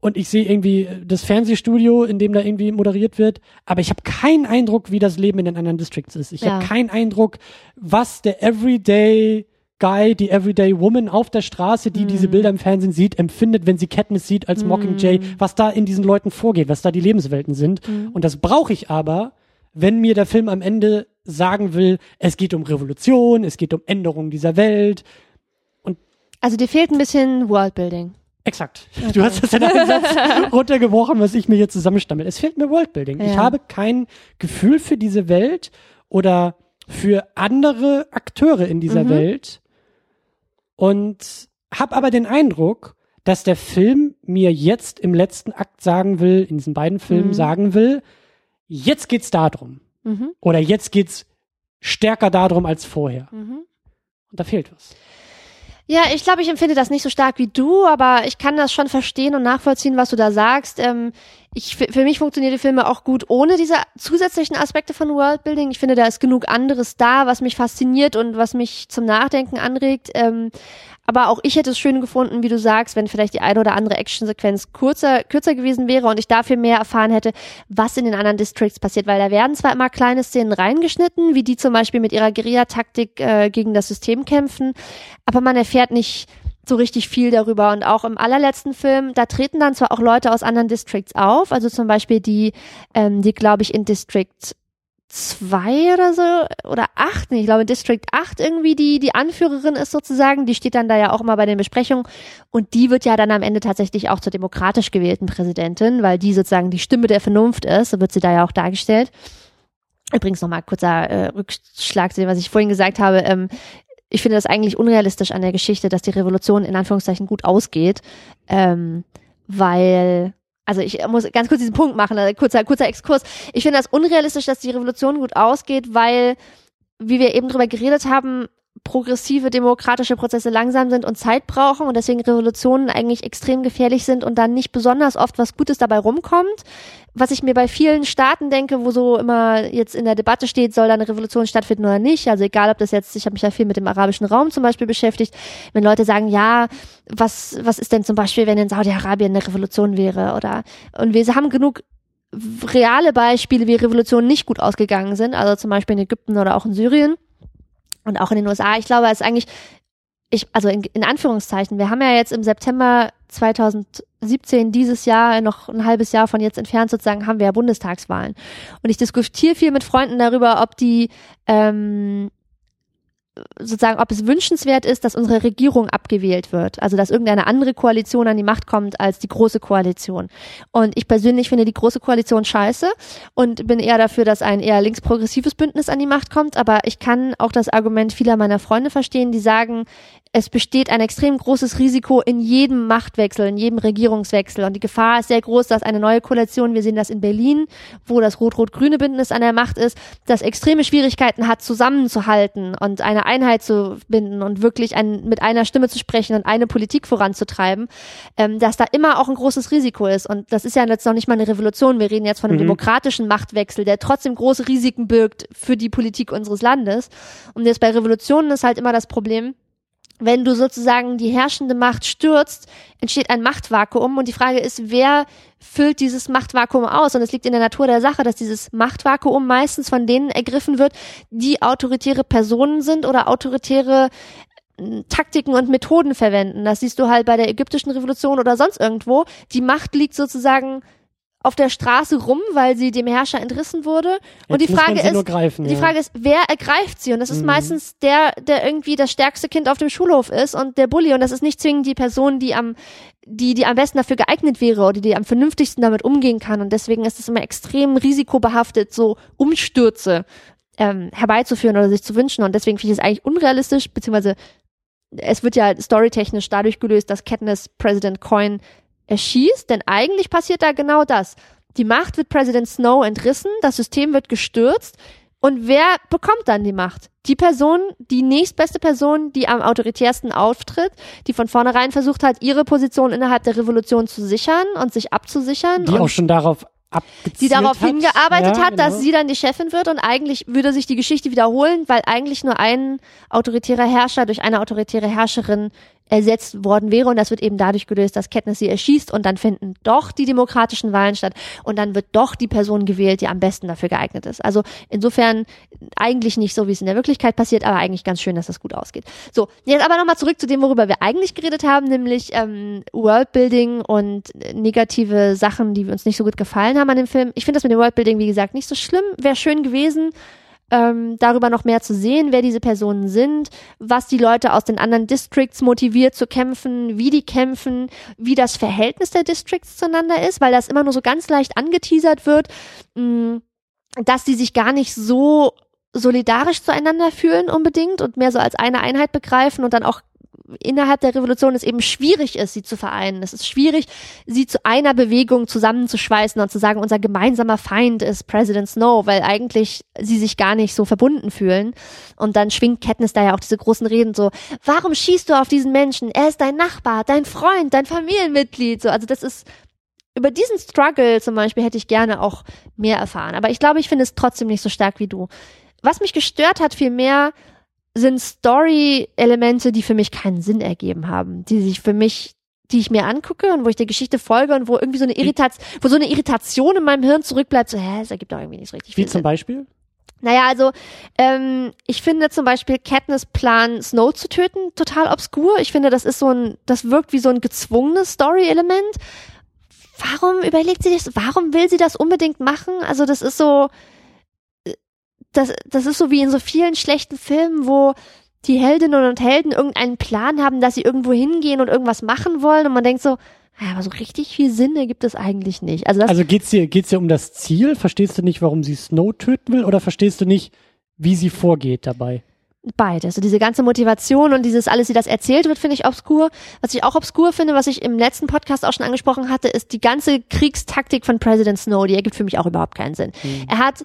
Und ich sehe irgendwie das Fernsehstudio, in dem da irgendwie moderiert wird. Aber ich habe keinen Eindruck, wie das Leben in den anderen Districts ist. Ich ja. habe keinen Eindruck, was der Everyday Guy, die Everyday Woman auf der Straße, die mm. diese Bilder im Fernsehen sieht, empfindet, wenn sie Katniss sieht als mm. Mockingjay, was da in diesen Leuten vorgeht, was da die Lebenswelten sind. Mm. Und das brauche ich aber, wenn mir der Film am Ende sagen will, es geht um Revolution, es geht um Änderung dieser Welt. Und also dir fehlt ein bisschen Worldbuilding. Exakt. Okay. Du hast das in einem Satz (laughs) runtergebrochen, was ich mir hier zusammenstammel. Es fehlt mir Worldbuilding. Ja. Ich habe kein Gefühl für diese Welt oder für andere Akteure in dieser mhm. Welt und habe aber den Eindruck, dass der Film mir jetzt im letzten Akt sagen will, in diesen beiden Filmen mhm. sagen will, jetzt geht's darum. Mhm. Oder jetzt geht's stärker darum als vorher. Mhm. Und da fehlt was. Ja, ich glaube, ich empfinde das nicht so stark wie du, aber ich kann das schon verstehen und nachvollziehen, was du da sagst. Ähm, ich, für mich funktionieren die Filme auch gut ohne diese zusätzlichen Aspekte von Worldbuilding. Ich finde, da ist genug anderes da, was mich fasziniert und was mich zum Nachdenken anregt. Ähm, aber auch ich hätte es schön gefunden, wie du sagst, wenn vielleicht die eine oder andere Actionsequenz kurzer, kürzer gewesen wäre und ich dafür mehr erfahren hätte, was in den anderen Districts passiert, weil da werden zwar immer kleine Szenen reingeschnitten, wie die zum Beispiel mit ihrer Guerilla-Taktik äh, gegen das System kämpfen, aber man erfährt nicht so richtig viel darüber. Und auch im allerletzten Film, da treten dann zwar auch Leute aus anderen Districts auf, also zum Beispiel die, ähm, die glaube ich in District zwei oder so oder acht, ich glaube District 8 irgendwie die die Anführerin ist sozusagen, die steht dann da ja auch immer bei den Besprechungen und die wird ja dann am Ende tatsächlich auch zur demokratisch gewählten Präsidentin, weil die sozusagen die Stimme der Vernunft ist, so wird sie da ja auch dargestellt. Übrigens nochmal kurzer äh, Rückschlag zu dem, was ich vorhin gesagt habe. Ähm, ich finde das eigentlich unrealistisch an der Geschichte, dass die Revolution in Anführungszeichen gut ausgeht, ähm, weil also ich muss ganz kurz diesen Punkt machen, äh, kurzer, kurzer Exkurs. Ich finde das unrealistisch, dass die Revolution gut ausgeht, weil, wie wir eben drüber geredet haben, progressive demokratische Prozesse langsam sind und Zeit brauchen und deswegen Revolutionen eigentlich extrem gefährlich sind und dann nicht besonders oft was Gutes dabei rumkommt. Was ich mir bei vielen Staaten denke, wo so immer jetzt in der Debatte steht, soll da eine Revolution stattfinden oder nicht. Also egal, ob das jetzt, ich habe mich ja viel mit dem arabischen Raum zum Beispiel beschäftigt, wenn Leute sagen, ja, was, was ist denn zum Beispiel, wenn in Saudi-Arabien eine Revolution wäre oder und wir haben genug reale Beispiele, wie Revolutionen nicht gut ausgegangen sind, also zum Beispiel in Ägypten oder auch in Syrien und auch in den USA. Ich glaube, es ist eigentlich, ich, also in, in Anführungszeichen, wir haben ja jetzt im September 2017 dieses Jahr, noch ein halbes Jahr von jetzt entfernt sozusagen, haben wir ja Bundestagswahlen. Und ich diskutiere viel mit Freunden darüber, ob die ähm, sozusagen, ob es wünschenswert ist, dass unsere Regierung abgewählt wird. Also, dass irgendeine andere Koalition an die Macht kommt als die große Koalition. Und ich persönlich finde die große Koalition scheiße und bin eher dafür, dass ein eher linksprogressives Bündnis an die Macht kommt. Aber ich kann auch das Argument vieler meiner Freunde verstehen, die sagen, es besteht ein extrem großes Risiko in jedem Machtwechsel, in jedem Regierungswechsel. Und die Gefahr ist sehr groß, dass eine neue Koalition, wir sehen das in Berlin, wo das rot-rot-grüne Bündnis an der Macht ist, das extreme Schwierigkeiten hat, zusammenzuhalten und eine Einheit zu binden und wirklich ein, mit einer Stimme zu sprechen und eine Politik voranzutreiben, ähm, dass da immer auch ein großes Risiko ist. Und das ist ja jetzt noch nicht mal eine Revolution. Wir reden jetzt von einem mhm. demokratischen Machtwechsel, der trotzdem große Risiken birgt für die Politik unseres Landes. Und jetzt bei Revolutionen ist halt immer das Problem, wenn du sozusagen die herrschende Macht stürzt, entsteht ein Machtvakuum und die Frage ist, wer füllt dieses Machtvakuum aus? Und es liegt in der Natur der Sache, dass dieses Machtvakuum meistens von denen ergriffen wird, die autoritäre Personen sind oder autoritäre hm, Taktiken und Methoden verwenden. Das siehst du halt bei der ägyptischen Revolution oder sonst irgendwo. Die Macht liegt sozusagen auf der Straße rum, weil sie dem Herrscher entrissen wurde. Und Jetzt die Frage ist, greifen, die ja. Frage ist, wer ergreift sie? Und das ist mhm. meistens der, der irgendwie das stärkste Kind auf dem Schulhof ist und der Bully. Und das ist nicht zwingend die Person, die am, die, die am besten dafür geeignet wäre oder die am vernünftigsten damit umgehen kann. Und deswegen ist es immer extrem risikobehaftet, so Umstürze ähm, herbeizuführen oder sich zu wünschen. Und deswegen finde ich es eigentlich unrealistisch, beziehungsweise es wird ja storytechnisch dadurch gelöst, dass Katniss President Coin erschießt, denn eigentlich passiert da genau das. Die Macht wird President Snow entrissen, das System wird gestürzt, und wer bekommt dann die Macht? Die Person, die nächstbeste Person, die am autoritärsten auftritt, die von vornherein versucht hat, ihre Position innerhalb der Revolution zu sichern und sich abzusichern. Die auch schon darauf die darauf hat. hingearbeitet ja, hat, genau. dass sie dann die Chefin wird und eigentlich würde sich die Geschichte wiederholen, weil eigentlich nur ein autoritärer Herrscher durch eine autoritäre Herrscherin ersetzt worden wäre und das wird eben dadurch gelöst, dass Katniss sie erschießt und dann finden doch die demokratischen Wahlen statt und dann wird doch die Person gewählt, die am besten dafür geeignet ist. Also insofern eigentlich nicht so, wie es in der Wirklichkeit passiert, aber eigentlich ganz schön, dass das gut ausgeht. So, jetzt aber nochmal zurück zu dem, worüber wir eigentlich geredet haben, nämlich ähm, Worldbuilding und negative Sachen, die uns nicht so gut gefallen haben an dem Film. Ich finde das mit dem Worldbuilding, wie gesagt, nicht so schlimm. Wäre schön gewesen, ähm, darüber noch mehr zu sehen, wer diese Personen sind, was die Leute aus den anderen Districts motiviert zu kämpfen, wie die kämpfen, wie das Verhältnis der Districts zueinander ist, weil das immer nur so ganz leicht angeteasert wird, mh, dass die sich gar nicht so solidarisch zueinander fühlen unbedingt und mehr so als eine Einheit begreifen und dann auch innerhalb der Revolution es eben schwierig ist, sie zu vereinen. Es ist schwierig, sie zu einer Bewegung zusammenzuschweißen und zu sagen, unser gemeinsamer Feind ist President Snow, weil eigentlich sie sich gar nicht so verbunden fühlen. Und dann schwingt Katniss da ja auch diese großen Reden so, warum schießt du auf diesen Menschen? Er ist dein Nachbar, dein Freund, dein Familienmitglied. So, also das ist über diesen Struggle zum Beispiel hätte ich gerne auch mehr erfahren. Aber ich glaube, ich finde es trotzdem nicht so stark wie du. Was mich gestört hat vielmehr, sind Story-Elemente, die für mich keinen Sinn ergeben haben, die sich für mich, die ich mir angucke und wo ich der Geschichte folge und wo irgendwie so eine Irritation, wo so eine Irritation in meinem Hirn zurückbleibt, so, hä, es ergibt doch irgendwie nicht richtig Wie zum Sinn. Beispiel? Naja, also ähm, ich finde zum Beispiel Katniss Plan, Snow zu töten, total obskur. Ich finde, das ist so ein, das wirkt wie so ein gezwungenes Story-Element. Warum überlegt sie das? Warum will sie das unbedingt machen? Also das ist so, das, das ist so wie in so vielen schlechten Filmen, wo die Heldinnen und Helden irgendeinen Plan haben, dass sie irgendwo hingehen und irgendwas machen wollen und man denkt so, ja, aber so richtig viel Sinn ergibt es eigentlich nicht. Also Also geht's dir, geht's dir um das Ziel? Verstehst du nicht, warum sie Snow töten will? Oder verstehst du nicht, wie sie vorgeht dabei? Beides. Also diese ganze Motivation und dieses alles, wie das erzählt wird, finde ich obskur. Was ich auch obskur finde, was ich im letzten Podcast auch schon angesprochen hatte, ist die ganze Kriegstaktik von President Snow. Die ergibt für mich auch überhaupt keinen Sinn. Er hat,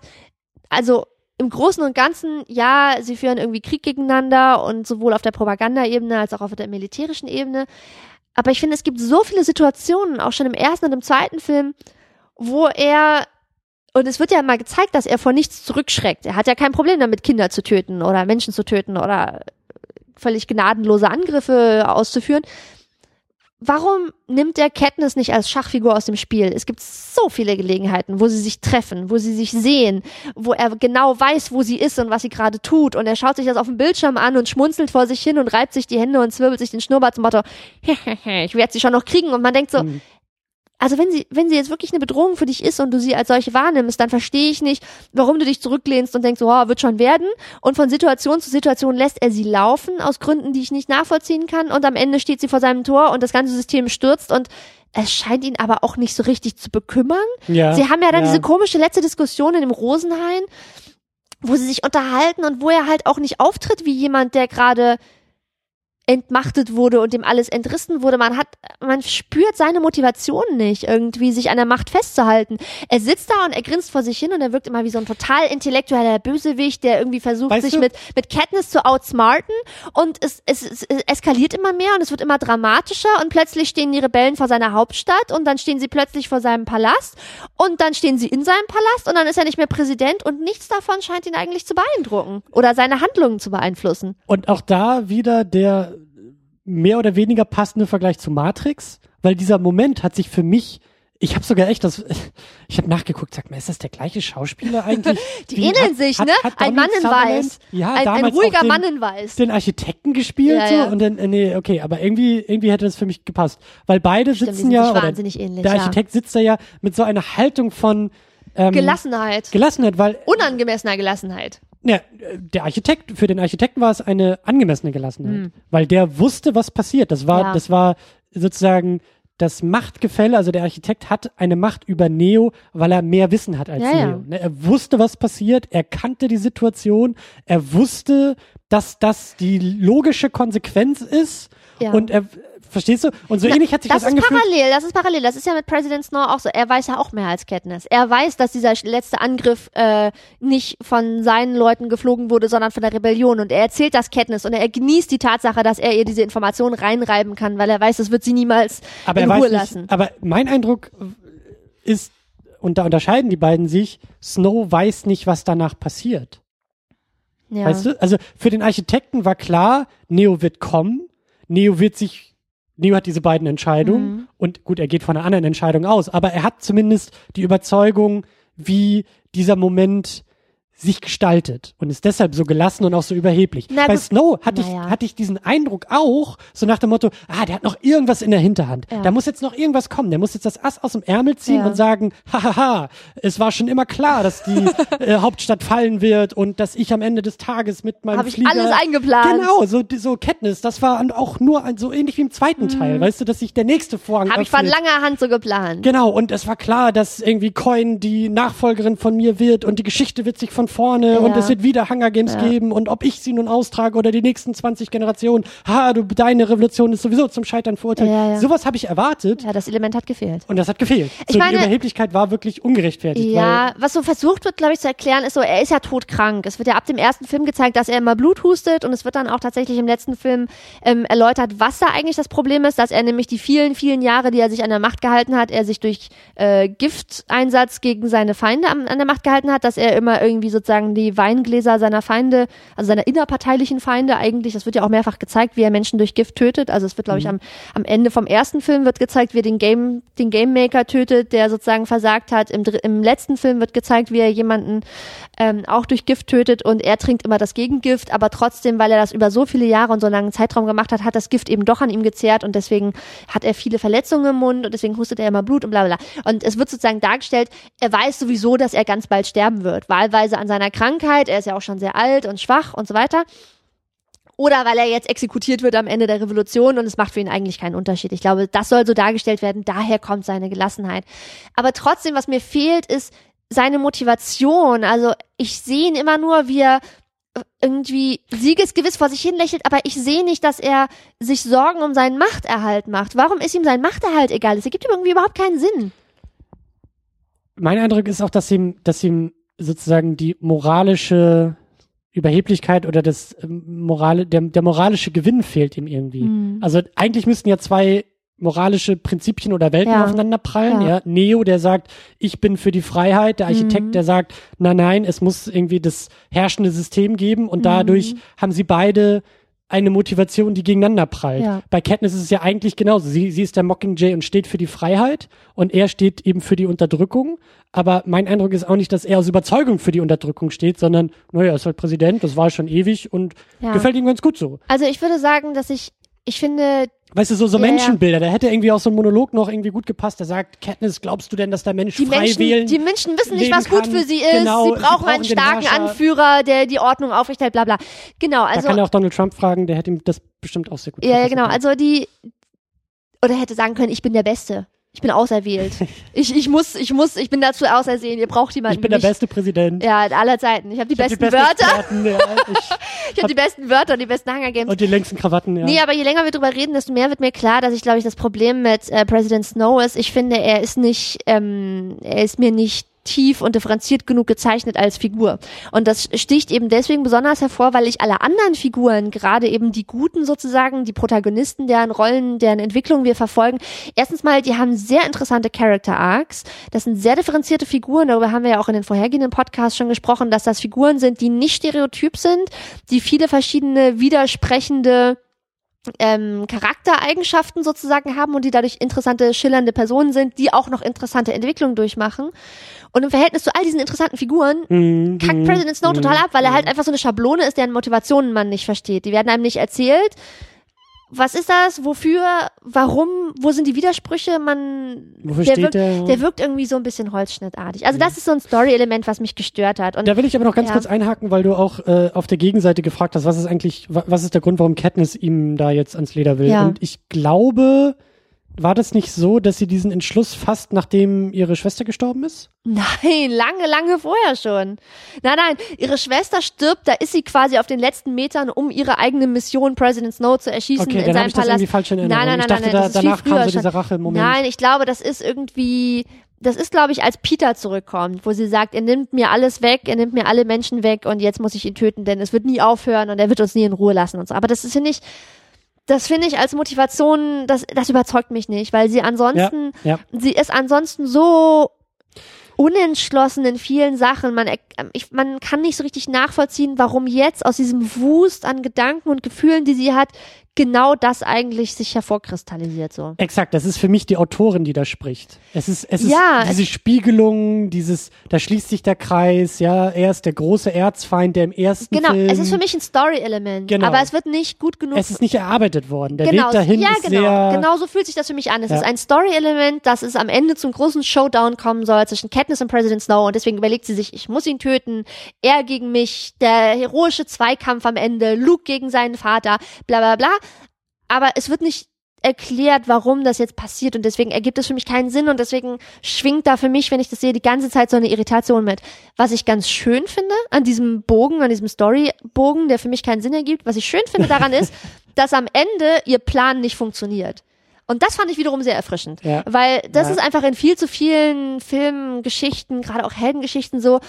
also im Großen und Ganzen, ja, sie führen irgendwie Krieg gegeneinander und sowohl auf der Propagandaebene als auch auf der militärischen Ebene. Aber ich finde, es gibt so viele Situationen, auch schon im ersten und im zweiten Film, wo er und es wird ja mal gezeigt, dass er vor nichts zurückschreckt. Er hat ja kein Problem damit, Kinder zu töten oder Menschen zu töten oder völlig gnadenlose Angriffe auszuführen. Warum nimmt der Katniss nicht als Schachfigur aus dem Spiel? Es gibt so viele Gelegenheiten, wo sie sich treffen, wo sie sich sehen, wo er genau weiß, wo sie ist und was sie gerade tut. Und er schaut sich das auf dem Bildschirm an und schmunzelt vor sich hin und reibt sich die Hände und zwirbelt sich den Schnurrbart zum Motto, (laughs) ich werde sie schon noch kriegen. Und man denkt so, Mhm. Also wenn sie, wenn sie jetzt wirklich eine Bedrohung für dich ist und du sie als solche wahrnimmst, dann verstehe ich nicht, warum du dich zurücklehnst und denkst, oh, wird schon werden. Und von Situation zu Situation lässt er sie laufen, aus Gründen, die ich nicht nachvollziehen kann. Und am Ende steht sie vor seinem Tor und das ganze System stürzt und es scheint ihn aber auch nicht so richtig zu bekümmern. Ja. Sie haben ja dann ja. diese komische letzte Diskussion in dem Rosenhain, wo sie sich unterhalten und wo er halt auch nicht auftritt wie jemand, der gerade entmachtet wurde und dem alles entrissen wurde. Man hat, man spürt seine Motivation nicht, irgendwie sich an der Macht festzuhalten. Er sitzt da und er grinst vor sich hin und er wirkt immer wie so ein total intellektueller Bösewicht, der irgendwie versucht, Weißt sich du- mit, mit Katniss zu outsmarten und es, es, es, es eskaliert immer mehr und es wird immer dramatischer und plötzlich stehen die Rebellen vor seiner Hauptstadt und dann stehen sie plötzlich vor seinem Palast und dann stehen sie in seinem Palast und dann ist er nicht mehr Präsident und nichts davon scheint ihn eigentlich zu beeindrucken oder seine Handlungen zu beeinflussen. Und auch da wieder der mehr oder weniger passende Vergleich zu Matrix, weil dieser Moment hat sich für mich, ich habe sogar echt das, (laughs) ich habe nachgeguckt, sag mal, ist das der gleiche Schauspieler eigentlich? (laughs) Die Wie- ähneln hat- sich, hat- ne? hat ein Mann in Weiß. Ja, ein, ein ruhiger den, Mann in Weiß. den Architekten gespielt Ja, so ja. und dann äh, nee, okay, aber irgendwie irgendwie hätte das für mich gepasst, weil beide Stimmt, sitzen ja oder ähnlich, der. Architekt sitzt da ja mit so einer Haltung von ähm, Gelassenheit. Gelassenheit, weil Unangemessener Gelassenheit. Ja, der Architekt, für den Architekten war es eine angemessene Gelassenheit, weil der wusste, was passiert. Das war, Ja. das war sozusagen das Machtgefälle, also der Architekt hat eine Macht über Neo, weil er mehr Wissen hat als Ja, Neo. ja. Ne, Er wusste, was passiert, er kannte die Situation, er wusste, dass das die logische Konsequenz ist und er, verstehst du? Und so Na, ähnlich hat sich das das, ist angefühlt. parallel, das ist parallel. Das ist ja mit President Snow auch so. Er weiß ja auch mehr als Katniss. Er weiß, dass dieser letzte Angriff äh, nicht von seinen Leuten geflogen wurde, sondern von der Rebellion. Und er erzählt das Katniss und er genießt die Tatsache, dass er ihr diese Informationen reinreiben kann, weil er weiß, das wird sie niemals aber in Ruhe nicht, lassen. Aber mein Eindruck ist, und da unterscheiden die beiden sich, Snow weiß nicht, was danach passiert. Ja. Weißt du? Also für den Architekten war klar, Neo wird kommen, Neo wird sich, Neo hat diese beiden Entscheidungen Mhm. und gut, er geht von einer anderen Entscheidung aus, aber er hat zumindest die Überzeugung, wie dieser Moment sich gestaltet und ist deshalb so gelassen und auch so überheblich. Na Bei Snow hatte naja. ich, hatte ich diesen Eindruck auch, so nach dem Motto, ah, der hat noch irgendwas in der Hinterhand. Ja. Da muss jetzt noch irgendwas kommen. Der muss jetzt das Ass aus dem Ärmel ziehen Ja. und sagen, hahaha, es war schon immer klar, dass die (laughs) äh, Hauptstadt fallen wird und dass ich am Ende des Tages mit meinem Habe ich Flieger... alles eingeplant. Genau, so, so Kenntnis. Das war auch nur ein, so ähnlich wie im zweiten Teil, weißt du, dass sich der nächste Vorhang Habe Mhm. ich von langer Hand so geplant. Genau, und es war klar, dass irgendwie Coin die Nachfolgerin von mir wird und die Geschichte wird sich von vorne und Ja. es wird wieder Hunger Games Ja. geben und ob ich sie nun austrage oder die nächsten 20 Generationen, ha, du, deine Revolution ist sowieso zum Scheitern verurteilt. Ja. Sowas habe ich erwartet Ja, das Element hat gefehlt. und das hat gefehlt. Ich so, meine- die Überheblichkeit war wirklich ungerechtfertigt. Ja, was so versucht wird, glaube ich, zu erklären, ist so, er ist ja todkrank. Es wird ja ab dem ersten Film gezeigt, dass er immer Blut hustet und es wird dann auch tatsächlich im letzten Film ähm, erläutert, was da eigentlich das Problem ist, dass er nämlich die vielen, vielen Jahre, die er sich an der Macht gehalten hat, er sich durch äh, Gifteinsatz gegen seine Feinde an, an der Macht gehalten hat, dass er immer irgendwie sozusagen die Weingläser seiner Feinde, also seiner innerparteilichen Feinde eigentlich, das wird ja auch mehrfach gezeigt, wie er Menschen durch Gift tötet. Also es wird, glaube ich, am, am Ende vom ersten Film wird gezeigt, wie er den Game, den Game Maker tötet, der sozusagen versagt hat. Im, im letzten Film wird gezeigt, wie er jemanden ähm, auch durch Gift tötet und er trinkt immer das Gegengift, aber trotzdem, weil er das über so viele Jahre und so einen langen Zeitraum gemacht hat, hat das Gift eben doch an ihm gezehrt und deswegen hat er viele Verletzungen im Mund und deswegen hustet er immer Blut und bla bla. bla. Und es wird sozusagen dargestellt, er weiß sowieso, dass er ganz bald sterben wird. Wahlweise an seiner Krankheit, er ist ja auch schon sehr alt und schwach und so weiter. Oder weil er jetzt exekutiert wird am Ende der Revolution und es macht für ihn eigentlich keinen Unterschied. Ich glaube, das soll so dargestellt werden, daher kommt seine Gelassenheit. Aber trotzdem, was mir fehlt, ist seine Motivation. Also ich sehe ihn immer nur, wie er irgendwie siegesgewiss vor sich hin lächelt, aber ich sehe nicht, dass er sich Sorgen um seinen Machterhalt macht. Warum ist ihm sein Machterhalt egal? Es ergibt ihm irgendwie überhaupt keinen Sinn. Mein Eindruck ist auch, dass ihm, dass ihm sozusagen die moralische Überheblichkeit oder das ähm, morale, der, der moralische Gewinn fehlt ihm irgendwie. Hm. Also eigentlich müssten ja zwei moralische Prinzipien oder Welten Ja. aufeinander prallen. Ja. Ja. Neo, der sagt, ich bin für die Freiheit, der Architekt, Mhm. der sagt, nein, nein, es muss irgendwie das herrschende System geben und Mhm. dadurch haben sie beide eine Motivation, die gegeneinander prallt. Ja. Bei Katniss ist es ja eigentlich genauso. Sie, sie ist der Mockingjay und steht für die Freiheit und er steht eben für die Unterdrückung. Aber mein Eindruck ist auch nicht, dass er aus Überzeugung für die Unterdrückung steht, sondern, naja, er ist halt Präsident, das war schon ewig und Ja. gefällt ihm ganz gut so. Also ich würde sagen, dass ich, ich finde, Weißt du, so, so Ja. Menschenbilder, da hätte irgendwie auch so ein Monolog noch irgendwie gut gepasst, der sagt, Katniss, glaubst du denn, dass der Mensch die frei Menschen, wählen? die Menschen wissen nicht, was gut für sie ist. Genau, sie sie brauchen einen brauchen den starken. Anführer, der die Ordnung aufrechterhält, bla bla. Genau, da also kann er auch Donald Trump fragen, der hätte ihm das bestimmt auch sehr gut Ja, ja, genau. Also die oder hätte sagen können, ich bin der Beste. Ich bin auserwählt. ich, ich muss, ich muss, ich bin dazu ausersehen. Ihr braucht jemanden. ich bin der mich. beste Präsident. Ja, aller Zeiten. Ich habe die Ich hab besten besten Wörter. Experten, ja, ich, (laughs) Ich habe die besten Wörter und die besten Hunger Games. und die längsten Krawatten, ja. Nee, aber je länger wir drüber reden, desto mehr wird mir klar, dass ich, glaube ich, das Problem mit äh, President Snow ist. Ich finde, er ist nicht, ähm, er ist mir nicht tief und differenziert genug gezeichnet als Figur. Und das sticht eben deswegen besonders hervor, weil ich alle anderen Figuren, gerade eben die Guten sozusagen, die Protagonisten, deren Rollen, deren Entwicklung wir verfolgen, erstens mal, die haben sehr interessante Character Arcs. Das sind sehr differenzierte Figuren. Darüber haben wir ja auch in den vorhergehenden Podcasts schon gesprochen, dass das Figuren sind, die nicht stereotyp sind, die viele verschiedene widersprechende ähm, Charaktereigenschaften sozusagen haben und die dadurch interessante, schillernde Personen sind, die auch noch interessante Entwicklungen durchmachen. Und im Verhältnis zu all diesen interessanten Figuren Mhm, kackt mhm, President Snow mhm, total ab, weil er mhm. halt einfach so eine Schablone ist, deren Motivationen man nicht versteht. Die werden einem nicht erzählt. Was ist das? Wofür? Warum? Wo sind die Widersprüche? Man, Wofür der, steht wirkt, der? der wirkt irgendwie so ein bisschen holzschnittartig. Also das ist so ein Story-Element, was mich gestört hat. Und Da will ich aber noch ganz Ja. kurz einhaken, weil du auch äh, auf der Gegenseite gefragt hast, was ist eigentlich, wa- was ist der Grund, warum Katniss ihm da jetzt ans Leder will? Ja. Und ich glaube, war das nicht so, dass sie diesen Entschluss fasst, nachdem ihre Schwester gestorben ist? Nein, lange, lange vorher schon. Nein, nein, ihre Schwester stirbt, da ist sie quasi auf den letzten Metern, um ihre eigene Mission President Snow zu erschießen Okay, in dann seinem ich das Palast. irgendwie falsch in Erinnerung. Nein, nein, ich nein, dachte, nein, da, das ist danach kam so dieser. Rache-Moment. Nein, ich glaube, das ist irgendwie, das ist, glaube ich, als Peter zurückkommt, wo sie sagt, er nimmt mir alles weg, er nimmt mir alle Menschen weg und jetzt muss ich ihn töten, denn es wird nie aufhören und er wird uns nie in Ruhe lassen und so. Aber das ist, finde ich, das finde ich als Motivation, das, das überzeugt mich nicht, weil sie ansonsten, ja. sie ist ansonsten so unentschlossen in vielen Sachen. Man, er- ich, man kann nicht so richtig nachvollziehen, warum jetzt aus diesem Wust an Gedanken und Gefühlen, die sie hat, genau das eigentlich sich hervorkristallisiert so. Exakt, das ist für mich die Autorin, die da spricht. Es ist, es Ja, ist diese Spiegelung, dieses, da schließt sich der Kreis, ja, er ist der große Erzfeind, der im ersten Genau, Film. es ist für mich ein Story-Element, Genau. aber es wird nicht gut genug es ist nicht erarbeitet worden. Der genau, Weg dahin ja, ist genau, sehr, genau so fühlt sich das für mich an. Es Ja. ist ein Story-Element, dass es am Ende zum großen Showdown kommen soll zwischen Katniss und President Snow und deswegen überlegt sie sich, ich muss ihn töten, er gegen mich, der heroische Zweikampf am Ende, Luke gegen seinen Vater, bla bla bla. Aber es wird nicht erklärt, warum das jetzt passiert und deswegen ergibt es für mich keinen Sinn und deswegen schwingt da für mich, wenn ich das sehe, die ganze Zeit so eine Irritation mit. Was ich ganz schön finde an diesem Bogen, an diesem Storybogen, der für mich keinen Sinn ergibt, was ich schön finde daran ist, (laughs) dass am Ende ihr Plan nicht funktioniert. Und das fand ich wiederum sehr erfrischend, Ja. weil das Ja. ist einfach in viel zu vielen Filmen, Geschichten, gerade auch Heldengeschichten so,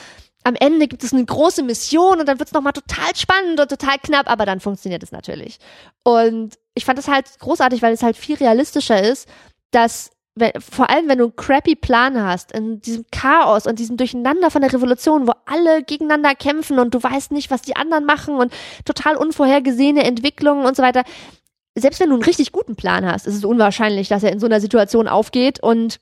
am Ende gibt es eine große Mission und dann wird es nochmal total spannend und total knapp, aber dann funktioniert es natürlich. Und ich fand das halt großartig, weil es halt viel realistischer ist, dass wenn, vor allem wenn du einen crappy Plan hast, in diesem Chaos und diesem Durcheinander von der Revolution, wo alle gegeneinander kämpfen und du weißt nicht, was die anderen machen und total unvorhergesehene Entwicklungen und so weiter. Selbst wenn du einen richtig guten Plan hast, ist es unwahrscheinlich, dass er in so einer Situation aufgeht und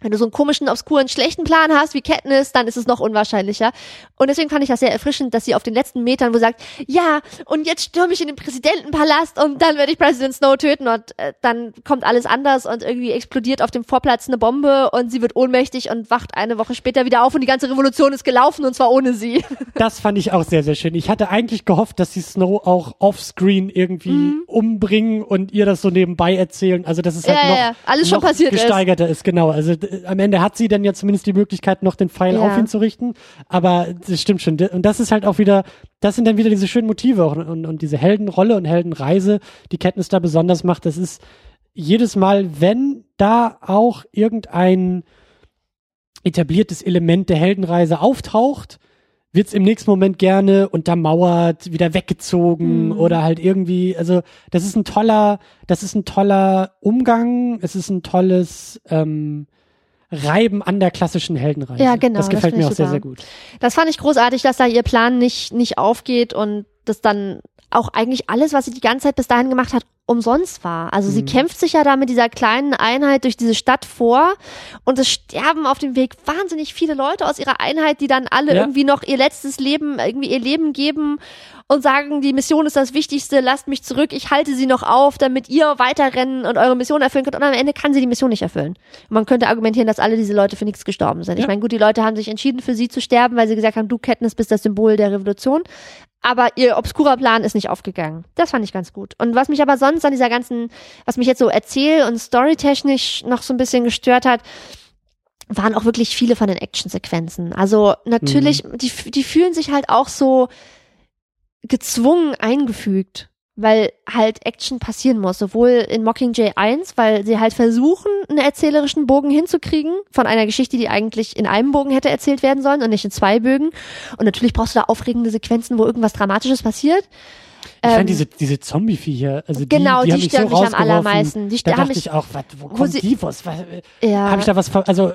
wenn du so einen komischen, obskuren, schlechten Plan hast wie Katniss, dann ist es noch unwahrscheinlicher. Und deswegen fand ich das sehr erfrischend, dass sie auf den letzten Metern, wo sie sagt, ja, und jetzt stürme ich in den Präsidentenpalast und dann werde ich President Snow töten und äh, dann kommt alles anders und irgendwie explodiert auf dem Vorplatz eine Bombe und sie wird ohnmächtig und wacht eine Woche später wieder auf und die ganze Revolution ist gelaufen und zwar ohne sie. (laughs) das fand ich auch sehr, sehr schön. Ich hatte eigentlich gehofft, dass sie Snow auch offscreen irgendwie umbringen und ihr das so nebenbei erzählen. Also, dass es halt Mhm. Ja, noch, ja. Alles schon noch passiert ist. gesteigerter ist. Genau. Also, am Ende hat sie dann ja zumindest die Möglichkeit, noch den Pfeil Ja. auf ihn zu richten. Aber das stimmt schon. Und das ist halt auch wieder, das sind dann wieder diese schönen Motive auch und, und diese Heldenrolle und Heldenreise, die Katniss da besonders macht. Das ist jedes Mal, wenn da auch irgendein etabliertes Element der Heldenreise auftaucht, wird's im nächsten Moment gerne untermauert, wieder weggezogen Mhm. oder halt irgendwie, also das ist ein toller, das ist ein toller Umgang, es ist ein tolles ähm, Reiben an der klassischen Heldenreise. Ja, genau, Das das gefällt finde mir auch sehr, super. sehr gut. Das fand ich großartig, dass da ihr Plan nicht, nicht aufgeht und das dann auch eigentlich alles, was sie die ganze Zeit bis dahin gemacht hat, umsonst war. Also sie kämpft sich ja da mit dieser kleinen Einheit durch diese Stadt vor und es sterben auf dem Weg wahnsinnig viele Leute aus ihrer Einheit, die dann alle Ja. irgendwie noch ihr letztes Leben, irgendwie ihr Leben geben und sagen, die Mission ist das Wichtigste, lasst mich zurück, ich halte sie noch auf, damit ihr weiterrennen und eure Mission erfüllen könnt. Und am Ende kann sie die Mission nicht erfüllen. Und man könnte argumentieren, dass alle diese Leute für nichts gestorben sind. Ich Ja. meine, gut, die Leute haben sich entschieden, für sie zu sterben, weil sie gesagt haben, du Katniss bist das Symbol der Revolution. Aber ihr obskurer Plan ist nicht aufgegangen. Das fand ich ganz gut. Und was mich aber sonst an dieser ganzen, was mich jetzt so erzähl- und storytechnisch noch so ein bisschen gestört hat, waren auch wirklich viele von den Actionsequenzen. Also natürlich, die, die fühlen sich halt auch so gezwungen eingefügt, weil halt Action passieren muss, sowohl in Mockingjay 1, weil sie halt versuchen, einen erzählerischen Bogen hinzukriegen von einer Geschichte, die eigentlich in einem Bogen hätte erzählt werden sollen und nicht in zwei Bögen. Und natürlich brauchst du da aufregende Sequenzen, wo irgendwas Dramatisches passiert. Ich Ähm, fand diese, diese Zombie-Viecher, also die, genau, die, die haben mich so stören mich am allermeisten. Die da dachte ich auch, was, wo wo kommt sie- die was? was ja, Habe ich da was, also,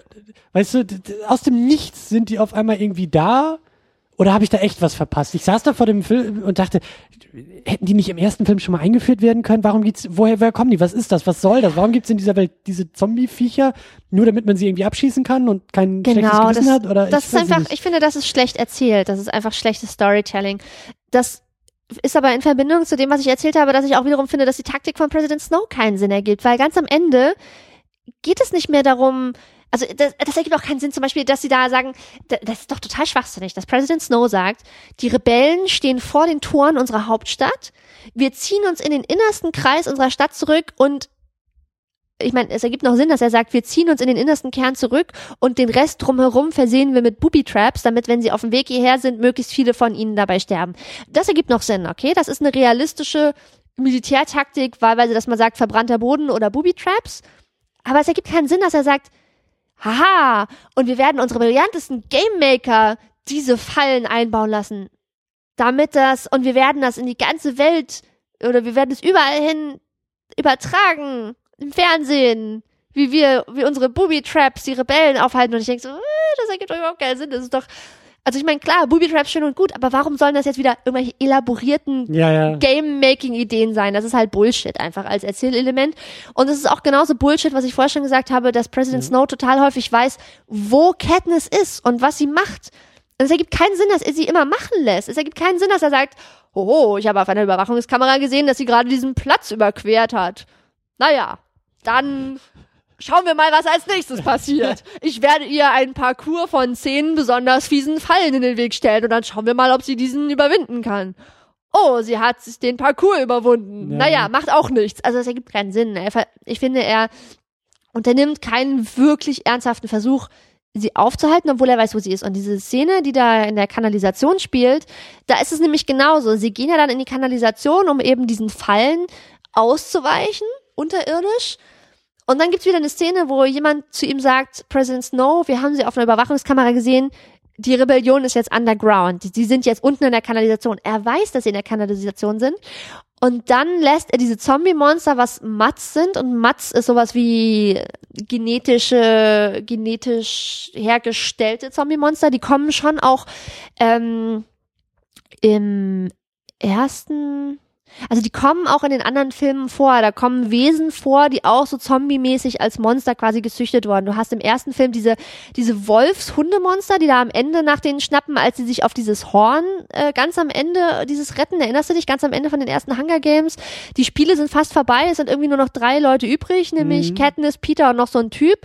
weißt du, aus dem Nichts sind die auf einmal irgendwie da oder habe ich da echt was verpasst? Ich saß da vor dem Film und dachte, hätten die nicht im ersten Film schon mal eingeführt werden können? Warum gibt's, woher, woher kommen die? Was ist das? Was soll das? Warum gibt's in dieser Welt diese Zombie-Viecher? Nur damit man sie irgendwie abschießen kann und kein schlechtes Genau, Gewissen das, hat? Oder das ist einfach, ich finde, das ist schlecht erzählt. Das ist einfach schlechtes Storytelling. Das ist aber in Verbindung zu dem, was ich erzählt habe, dass ich auch wiederum finde, dass die Taktik von President Snow keinen Sinn ergibt, weil ganz am Ende geht es nicht mehr darum, also das, das ergibt auch keinen Sinn, zum Beispiel, dass sie da sagen, da- das ist doch total schwachsinnig, dass President Snow sagt, die Rebellen stehen vor den Toren unserer Hauptstadt, wir ziehen uns in den innersten Kreis unserer Stadt zurück und ich meine, es ergibt noch Sinn, dass er sagt, wir ziehen uns in den innersten Kern zurück und den Rest drumherum versehen wir mit Booby-Traps, damit, wenn sie auf dem Weg hierher sind, möglichst viele von ihnen dabei sterben. Das ergibt noch Sinn, okay? Das ist eine realistische Militärtaktik, wahlweise, dass man sagt, verbrannter Boden oder Booby-Traps. Aber es ergibt keinen Sinn, dass er sagt, haha, und wir werden unsere brillantesten Game Maker diese Fallen einbauen lassen. Damit das, und wir werden das in die ganze Welt, oder wir werden es überall hin übertragen, im Fernsehen, wie wir, wie unsere Booby-Traps die Rebellen aufhalten. Und ich denke so, äh, das ergibt doch überhaupt keinen Sinn. Das ist doch, also ich meine, klar, Booby-Traps schön und gut, aber warum sollen das jetzt wieder irgendwelche elaborierten Ja, ja. Game-Making-Ideen sein? Das ist halt Bullshit einfach als Erzählelement. Und es ist auch genauso Bullshit, was ich vorher schon gesagt habe, dass President Snow total häufig weiß, wo Katniss ist und was sie macht. Und es ergibt keinen Sinn, dass er sie immer machen lässt. Es ergibt keinen Sinn, dass er sagt, hoho, ich habe auf einer Überwachungskamera gesehen, dass sie gerade diesen Platz überquert hat. Naja, dann schauen wir mal, was als nächstes (laughs) passiert. Ich werde ihr ein Parcours von zehn besonders fiesen Fallen in den Weg stellen und dann schauen wir mal, ob sie diesen überwinden kann. Oh, sie hat den Parcours überwunden. Ja. Naja, macht auch nichts. Also es ergibt keinen Sinn. Ich finde, er unternimmt keinen wirklich ernsthaften Versuch, sie aufzuhalten, obwohl er weiß, wo sie ist. Und diese Szene, die da in der Kanalisation spielt, da ist es nämlich genauso. Sie gehen ja dann in die Kanalisation, um eben diesen Fallen auszuweichen, unterirdisch. Und dann gibt's wieder eine Szene, wo jemand zu ihm sagt, President Snow, wir haben sie auf einer Überwachungskamera gesehen, die Rebellion ist jetzt underground. Die, die sind jetzt unten in der Kanalisation. Er weiß, dass sie in der Kanalisation sind. Und dann lässt er diese Zombie-Monster, was Mats sind, und Mats ist sowas wie genetische, genetisch hergestellte Zombie-Monster, die kommen schon auch ähm, im ersten, also die kommen auch in den anderen Filmen vor. Da kommen Wesen vor, die auch so zombie-mäßig als Monster quasi gezüchtet wurden. Du hast im ersten Film diese, diese Wolfs-Hundemonster, die da am Ende nach denen schnappen, als sie sich auf dieses Horn äh, ganz am Ende, dieses Retten, erinnerst du dich, ganz am Ende von den ersten Hunger Games? Die Spiele sind fast vorbei, es sind irgendwie nur noch drei Leute übrig, nämlich Mhm. Katniss, Peter und noch so ein Typ.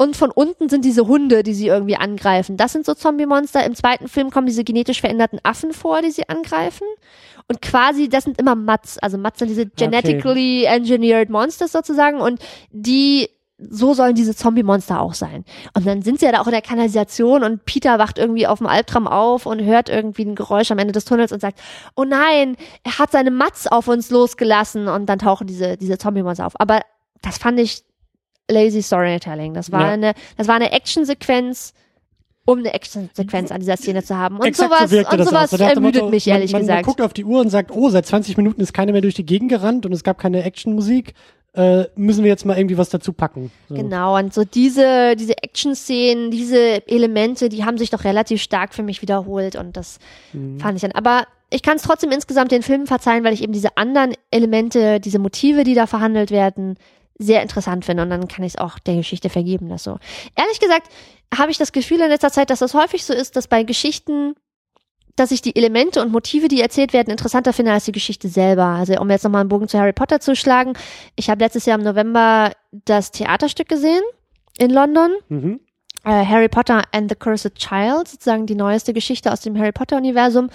Und von unten sind diese Hunde, die sie irgendwie angreifen. Das sind so Zombie-Monster. Im zweiten Film kommen diese genetisch veränderten Affen vor, die sie angreifen. Und quasi, das sind immer Mats. Also Mats sind diese genetically engineered Monsters sozusagen. Und die, so sollen diese Zombie-Monster auch sein. Und dann sind sie ja da auch in der Kanalisation und Peter wacht irgendwie auf dem Albtraum auf und hört irgendwie ein Geräusch am Ende des Tunnels und sagt, oh nein, er hat seine Mats auf uns losgelassen. Und dann tauchen diese, diese Zombie-Monster auf. Aber das fand ich lazy Storytelling. Das war Ja. eine, das war eine Actionsequenz, um eine Actionsequenz an dieser Szene zu haben. Und Exakt sowas, so und sowas. So ermüdet Motto, mich man, ehrlich man, Man gesagt. guckt auf die Uhr und sagt, oh, seit 20 Minuten ist keiner mehr durch die Gegend gerannt und es gab keine Actionmusik. Äh, müssen wir jetzt mal irgendwie was dazu packen. So. Genau, und so diese, diese Action-Szenen, diese Elemente, die haben sich doch relativ stark für mich wiederholt und das Mhm. fand ich dann. Aber ich kann es trotzdem insgesamt den Filmen verzeihen, weil ich eben diese anderen Elemente, diese Motive, die da verhandelt werden, sehr interessant finde und dann kann ich es auch der Geschichte vergeben, das so. Ehrlich gesagt habe ich das Gefühl in letzter Zeit, dass das häufig so ist, dass bei Geschichten dass ich die Elemente und Motive, die erzählt werden, interessanter finde als die Geschichte selber. Also um jetzt nochmal einen Bogen zu Harry Potter zu schlagen. Ich habe letztes Jahr im November das Theaterstück gesehen in London. Mhm. Äh, Harry Potter and the Cursed Child, sozusagen die neueste Geschichte aus dem Harry Potter-Universum.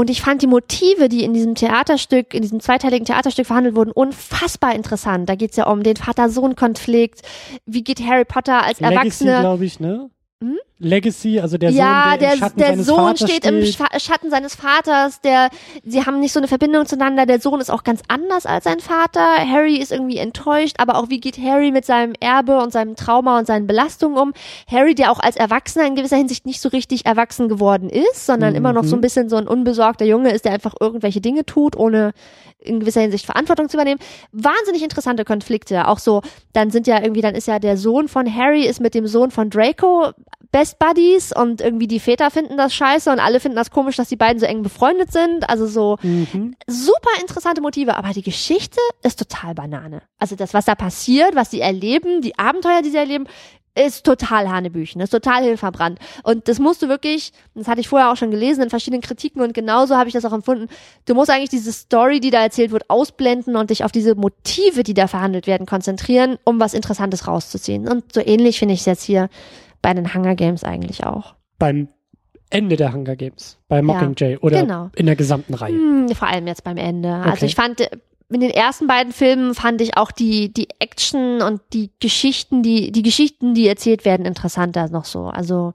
Und ich fand die Motive, die in diesem Theaterstück, in diesem zweiteiligen Theaterstück verhandelt wurden, unfassbar interessant. Da geht's ja um den Vater-Sohn-Konflikt. Wie geht Harry Potter als Legacy, Erwachsener glaube ich, ne? Hm? Legacy, also der ja, Sohn, der, der, im Schatten der seines Sohn Vaters steht im Scha- Schatten seines Vaters, der, sie haben nicht so eine Verbindung zueinander, der Sohn ist auch ganz anders als sein Vater, Harry ist irgendwie enttäuscht, aber auch wie geht Harry mit seinem Erbe und seinem Trauma und seinen Belastungen um? Harry, der auch als Erwachsener in gewisser Hinsicht nicht so richtig erwachsen geworden ist, sondern Mhm. immer noch so ein bisschen so ein unbesorgter Junge ist, der einfach irgendwelche Dinge tut, ohne in gewisser Hinsicht Verantwortung zu übernehmen. Wahnsinnig interessante Konflikte. Auch so, dann sind ja irgendwie, dann ist ja der Sohn von Harry ist mit dem Sohn von Draco Best Buddies und irgendwie die Väter finden das scheiße und alle finden das komisch, dass die beiden so eng befreundet sind. Also so Mhm. super interessante Motive, aber die Geschichte ist total Banane. Also das, was da passiert, was sie erleben, die Abenteuer, die sie erleben, ist total Hanebüchen, ist total hilfverbrannt. Und das musst du wirklich, das hatte ich vorher auch schon gelesen in verschiedenen Kritiken und genauso habe ich das auch empfunden, du musst eigentlich diese Story, die da erzählt wird, ausblenden und dich auf diese Motive, die da verhandelt werden, konzentrieren, um was Interessantes rauszuziehen. Und so ähnlich finde ich es jetzt hier bei den Hunger Games eigentlich auch. Beim Ende der Hunger Games, bei Mockingjay oder genau. in der gesamten Reihe. Hm, vor allem jetzt beim Ende. Also Okay. ich fand, in den ersten beiden Filmen fand ich auch die, die Action und die Geschichten, die, die Geschichten, die erzählt werden, interessanter noch so. Also,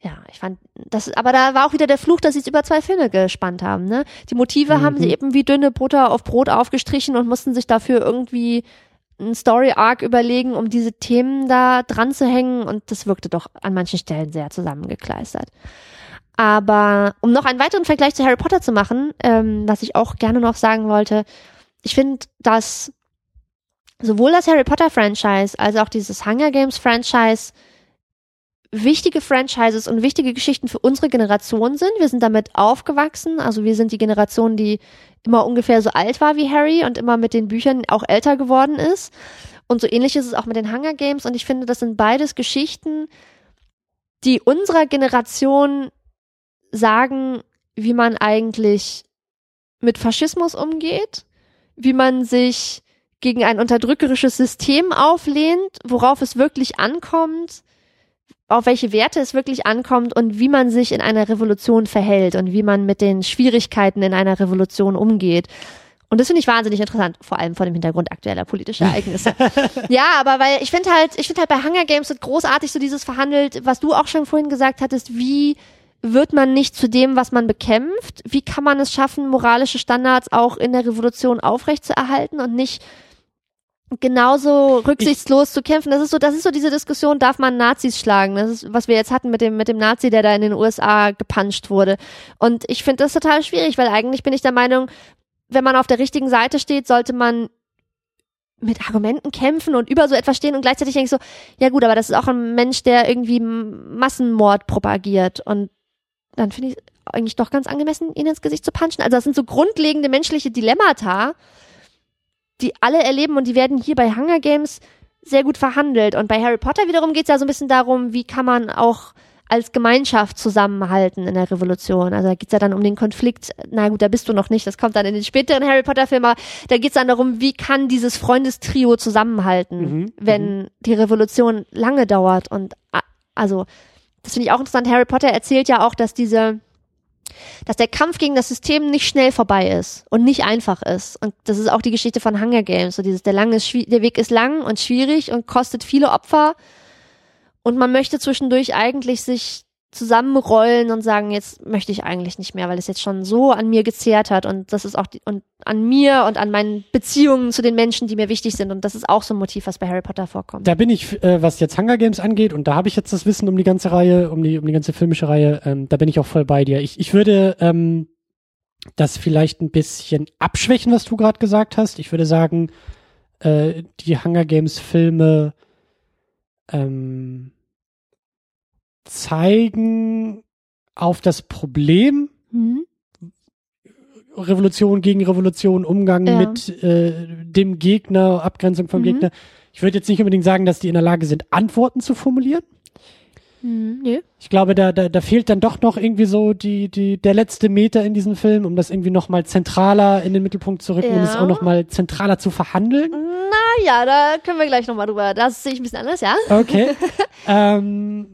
ja, ich fand das, aber da war auch wieder der Fluch, dass sie es über zwei Filme gespannt haben, ne? Die Motive mhm. haben sie eben wie dünne Butter auf Brot aufgestrichen und mussten sich dafür irgendwie einen Story Arc überlegen, um diese Themen da dran zu hängen und das wirkte doch an manchen Stellen sehr zusammengekleistert. Aber um noch einen weiteren Vergleich zu Harry Potter zu machen, ähm, was ich auch gerne noch sagen wollte, ich finde, dass sowohl das Harry Potter Franchise als auch dieses Hunger Games Franchise wichtige Franchises und wichtige Geschichten für unsere Generation sind. Wir sind damit aufgewachsen. Also wir sind die Generation, die immer ungefähr so alt war wie Harry und immer mit den Büchern auch älter geworden ist. Und so ähnlich ist es auch mit den Hunger Games. Und ich finde, das sind beides Geschichten, die unserer Generation sagen, wie man eigentlich mit Faschismus umgeht, wie man sich gegen ein unterdrückerisches System auflehnt, worauf es wirklich ankommt, auf welche Werte es wirklich ankommt und wie man sich in einer Revolution verhält und wie man mit den Schwierigkeiten in einer Revolution umgeht. Und das finde ich wahnsinnig interessant, vor allem vor dem Hintergrund aktueller politischer Ereignisse. (laughs) ja, aber weil ich finde halt, ich finde halt bei Hunger Games wird großartig so dieses verhandelt, was du auch schon vorhin gesagt hattest, wie wird man nicht zu dem, was man bekämpft? Wie kann man es schaffen, moralische Standards auch in der Revolution aufrechtzuerhalten und nicht genauso rücksichtslos ich, zu kämpfen. Das ist so, das ist so diese Diskussion, darf man Nazis schlagen? Das ist, was wir jetzt hatten mit dem, mit dem Nazi, der da in den USA gepanscht wurde. Und ich finde das total schwierig, weil eigentlich bin ich der Meinung, wenn man auf der richtigen Seite steht, sollte man mit Argumenten kämpfen und über so etwas stehen und gleichzeitig denke ich so, ja gut, aber das ist auch ein Mensch, der irgendwie Massenmord propagiert und dann finde ich eigentlich doch ganz angemessen, ihn ins Gesicht zu punchen. Also das sind so grundlegende menschliche Dilemmata, die alle erleben und die werden hier bei Hunger Games sehr gut verhandelt. Und bei Harry Potter wiederum geht es ja so ein bisschen darum, wie kann man auch als Gemeinschaft zusammenhalten in der Revolution. Also da geht's ja dann um den Konflikt, na gut, da bist du noch nicht, das kommt dann in den späteren Harry Potter-Filmen, da geht's dann darum, wie kann dieses Freundestrio zusammenhalten, mhm. wenn mhm. die Revolution lange dauert. Und also, das finde ich auch interessant. Harry Potter erzählt ja auch, dass diese dass der Kampf gegen das System nicht schnell vorbei ist und nicht einfach ist. Und das ist auch die Geschichte von Hunger Games. So dieses, der lange, der Weg ist lang und schwierig und kostet viele Opfer. Und man möchte zwischendurch eigentlich sich zusammenrollen und sagen, jetzt möchte ich eigentlich nicht mehr, weil es jetzt schon so an mir gezehrt hat und das ist auch die, und an mir und an meinen Beziehungen zu den Menschen, die mir wichtig sind und das ist auch so ein Motiv, was bei Harry Potter vorkommt. Da bin ich, äh, was jetzt Hunger Games angeht und da habe ich jetzt das Wissen um die ganze Reihe, um die um die ganze filmische Reihe, ähm, da bin ich auch voll bei dir. Ich ich würde ähm, das vielleicht ein bisschen abschwächen, was du gerade gesagt hast. Ich würde sagen, äh, die Hunger Games Filme ähm, zeigen auf das Problem, mhm. Revolution gegen Revolution, Umgang ja. mit äh, dem Gegner, Abgrenzung vom mhm. Gegner. Ich würde jetzt nicht unbedingt sagen, dass die in der Lage sind, Antworten zu formulieren. Mhm, nee. Ich glaube, da, da, da fehlt dann doch noch irgendwie so die, die, der letzte Meter in diesem Film, um das irgendwie nochmal zentraler in den Mittelpunkt zu rücken ja. und es auch nochmal zentraler zu verhandeln. Na ja, da können wir gleich nochmal drüber. Das sehe ich ein bisschen anders, ja. Okay. (laughs) ähm,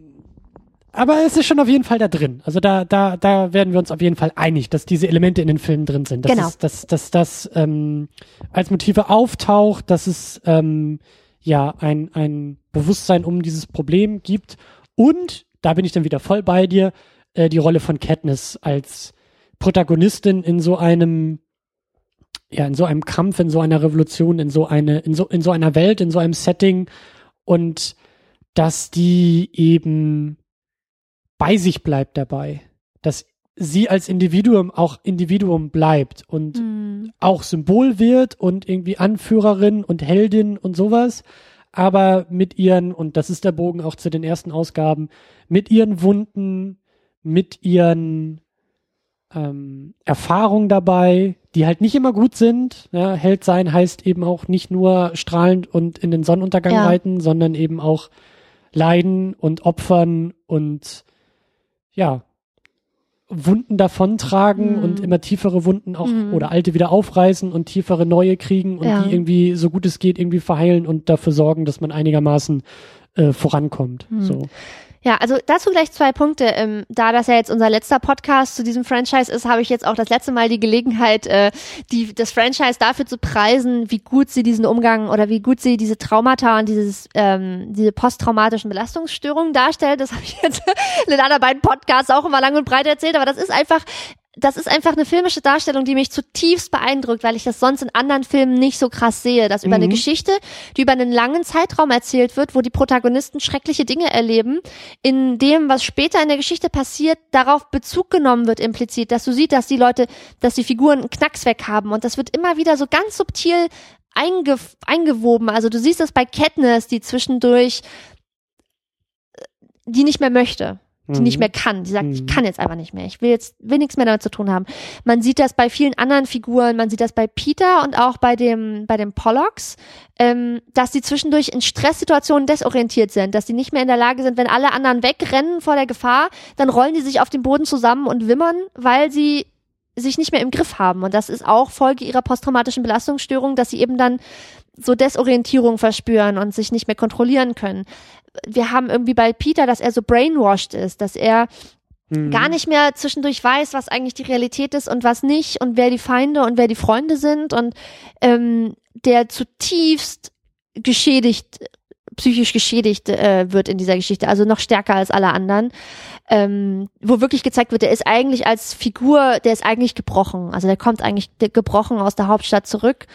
aber es ist schon auf jeden Fall da drin. Also da, da, da werden wir uns auf jeden Fall einig, dass diese Elemente in den Filmen drin sind. Dass genau. Es, dass, dass das ähm, als Motive auftaucht, dass es ähm, ja ein, ein Bewusstsein um dieses Problem gibt. Und, da bin ich dann wieder voll bei dir, äh, die Rolle von Katniss als Protagonistin in so einem ja, in so einem Kampf, in so einer Revolution, in so eine, in so, in so einer Welt, in so einem Setting und dass die eben bei sich bleibt dabei, dass sie als Individuum auch Individuum bleibt und mhm. auch Symbol wird und irgendwie Anführerin und Heldin und sowas, aber mit ihren, und das ist der Bogen auch zu den ersten Ausgaben, mit ihren Wunden, mit ihren ähm, Erfahrungen dabei, die halt nicht immer gut sind. Ja, Held sein heißt eben auch nicht nur strahlend und in den Sonnenuntergang ja. reiten, sondern eben auch leiden und opfern und ja, Wunden davontragen mhm. und immer tiefere Wunden auch mhm. oder alte wieder aufreißen und tiefere neue kriegen und ja. die irgendwie so gut es geht irgendwie verheilen und dafür sorgen, dass man einigermaßen äh, vorankommt. Mhm. So. Ja, also dazu gleich zwei Punkte. Ähm, da das ja jetzt unser letzter Podcast zu diesem Franchise ist, habe ich jetzt auch das letzte Mal die Gelegenheit, äh, die, das Franchise dafür zu preisen, wie gut sie diesen Umgang oder wie gut sie diese Traumata und dieses, ähm, diese posttraumatischen Belastungsstörungen darstellt. Das habe ich jetzt (laughs) in den anderen beiden Podcasts auch immer lang und breit erzählt, aber das ist einfach das ist einfach eine filmische Darstellung, die mich zutiefst beeindruckt, weil ich das sonst in anderen Filmen nicht so krass sehe, dass über mhm. eine Geschichte, die über einen langen Zeitraum erzählt wird, wo die Protagonisten schreckliche Dinge erleben, in dem, was später in der Geschichte passiert, darauf Bezug genommen wird implizit, dass du siehst, dass die Leute, dass die Figuren einen Knacks weg haben und das wird immer wieder so ganz subtil einge eingewoben. Also du siehst das bei Katniss, die zwischendurch äh, die nicht mehr möchte die nicht mhm. mehr kann. Die sagt, mhm. ich kann jetzt einfach nicht mehr. Ich will jetzt, will nichts mehr damit zu tun haben. Man sieht das bei vielen anderen Figuren. Man sieht das bei Peter und auch bei dem, bei dem Pollocks, ähm, dass sie zwischendurch in Stresssituationen desorientiert sind, dass sie nicht mehr in der Lage sind, wenn alle anderen wegrennen vor der Gefahr, dann rollen die sich auf den Boden zusammen und wimmern, weil sie sich nicht mehr im Griff haben. Und das ist auch Folge ihrer posttraumatischen Belastungsstörung, dass sie eben dann so Desorientierung verspüren und sich nicht mehr kontrollieren können. Wir haben irgendwie bei Peter, dass er so brainwashed ist, dass er mhm. gar nicht mehr zwischendurch weiß, was eigentlich die Realität ist und was nicht und wer die Feinde und wer die Freunde sind und ähm, der zutiefst geschädigt, psychisch geschädigt äh, wird in dieser Geschichte, also noch stärker als alle anderen, ähm, wo wirklich gezeigt wird, der ist eigentlich als Figur, der ist eigentlich gebrochen, also der kommt eigentlich gebrochen aus der Hauptstadt zurück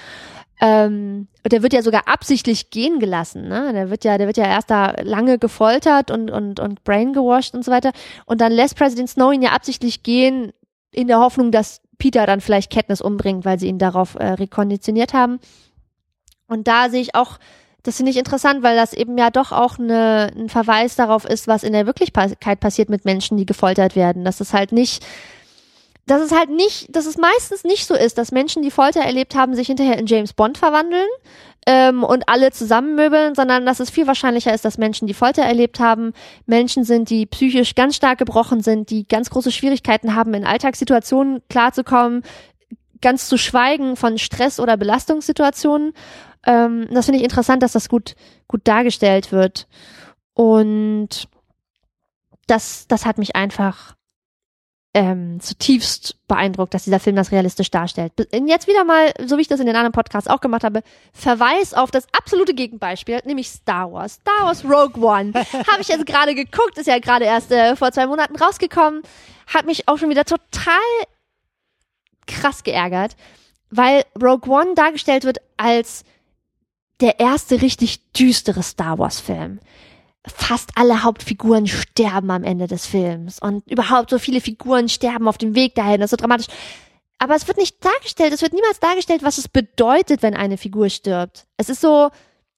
ähm, der wird ja sogar absichtlich gehen gelassen, ne? Der wird ja, der wird ja erst da lange gefoltert und, und, und brain gewashed und so weiter. Und dann lässt Präsident Snow ihn ja absichtlich gehen, in der Hoffnung, dass Peter dann vielleicht Katniss umbringt, weil sie ihn darauf äh, rekonditioniert haben. Und da sehe ich auch, das finde ich interessant, weil das eben ja doch auch eine, ein Verweis darauf ist, was in der Wirklichkeit passiert mit Menschen, die gefoltert werden. Dass es halt nicht dass es halt nicht, dass es meistens nicht so ist, dass Menschen, die Folter erlebt haben, sich hinterher in James Bond verwandeln ähm, und alle zusammenmöbeln, sondern dass es viel wahrscheinlicher ist, dass Menschen, die Folter erlebt haben, Menschen sind, die psychisch ganz stark gebrochen sind, die ganz große Schwierigkeiten haben, in Alltagssituationen klarzukommen, ganz zu schweigen von Stress- oder Belastungssituationen. Ähm, das finde ich interessant, dass das gut, gut dargestellt wird. Und das, das hat mich einfach ähm, zutiefst beeindruckt, dass dieser Film das realistisch darstellt. Jetzt wieder mal, so wie ich das in den anderen Podcasts auch gemacht habe, Verweis auf das absolute Gegenbeispiel, nämlich Star Wars. Star Wars Rogue One. (laughs) habe ich jetzt gerade geguckt, ist ja gerade erst äh, vor zwei Monaten rausgekommen. Hat mich auch schon wieder total krass geärgert, weil Rogue One dargestellt wird als der erste richtig düstere Star Wars Film fast alle Hauptfiguren sterben am Ende des Films und überhaupt so viele Figuren sterben auf dem Weg dahin, das ist so dramatisch. Aber es wird nicht dargestellt, es wird niemals dargestellt, was es bedeutet, wenn eine Figur stirbt. Es ist so,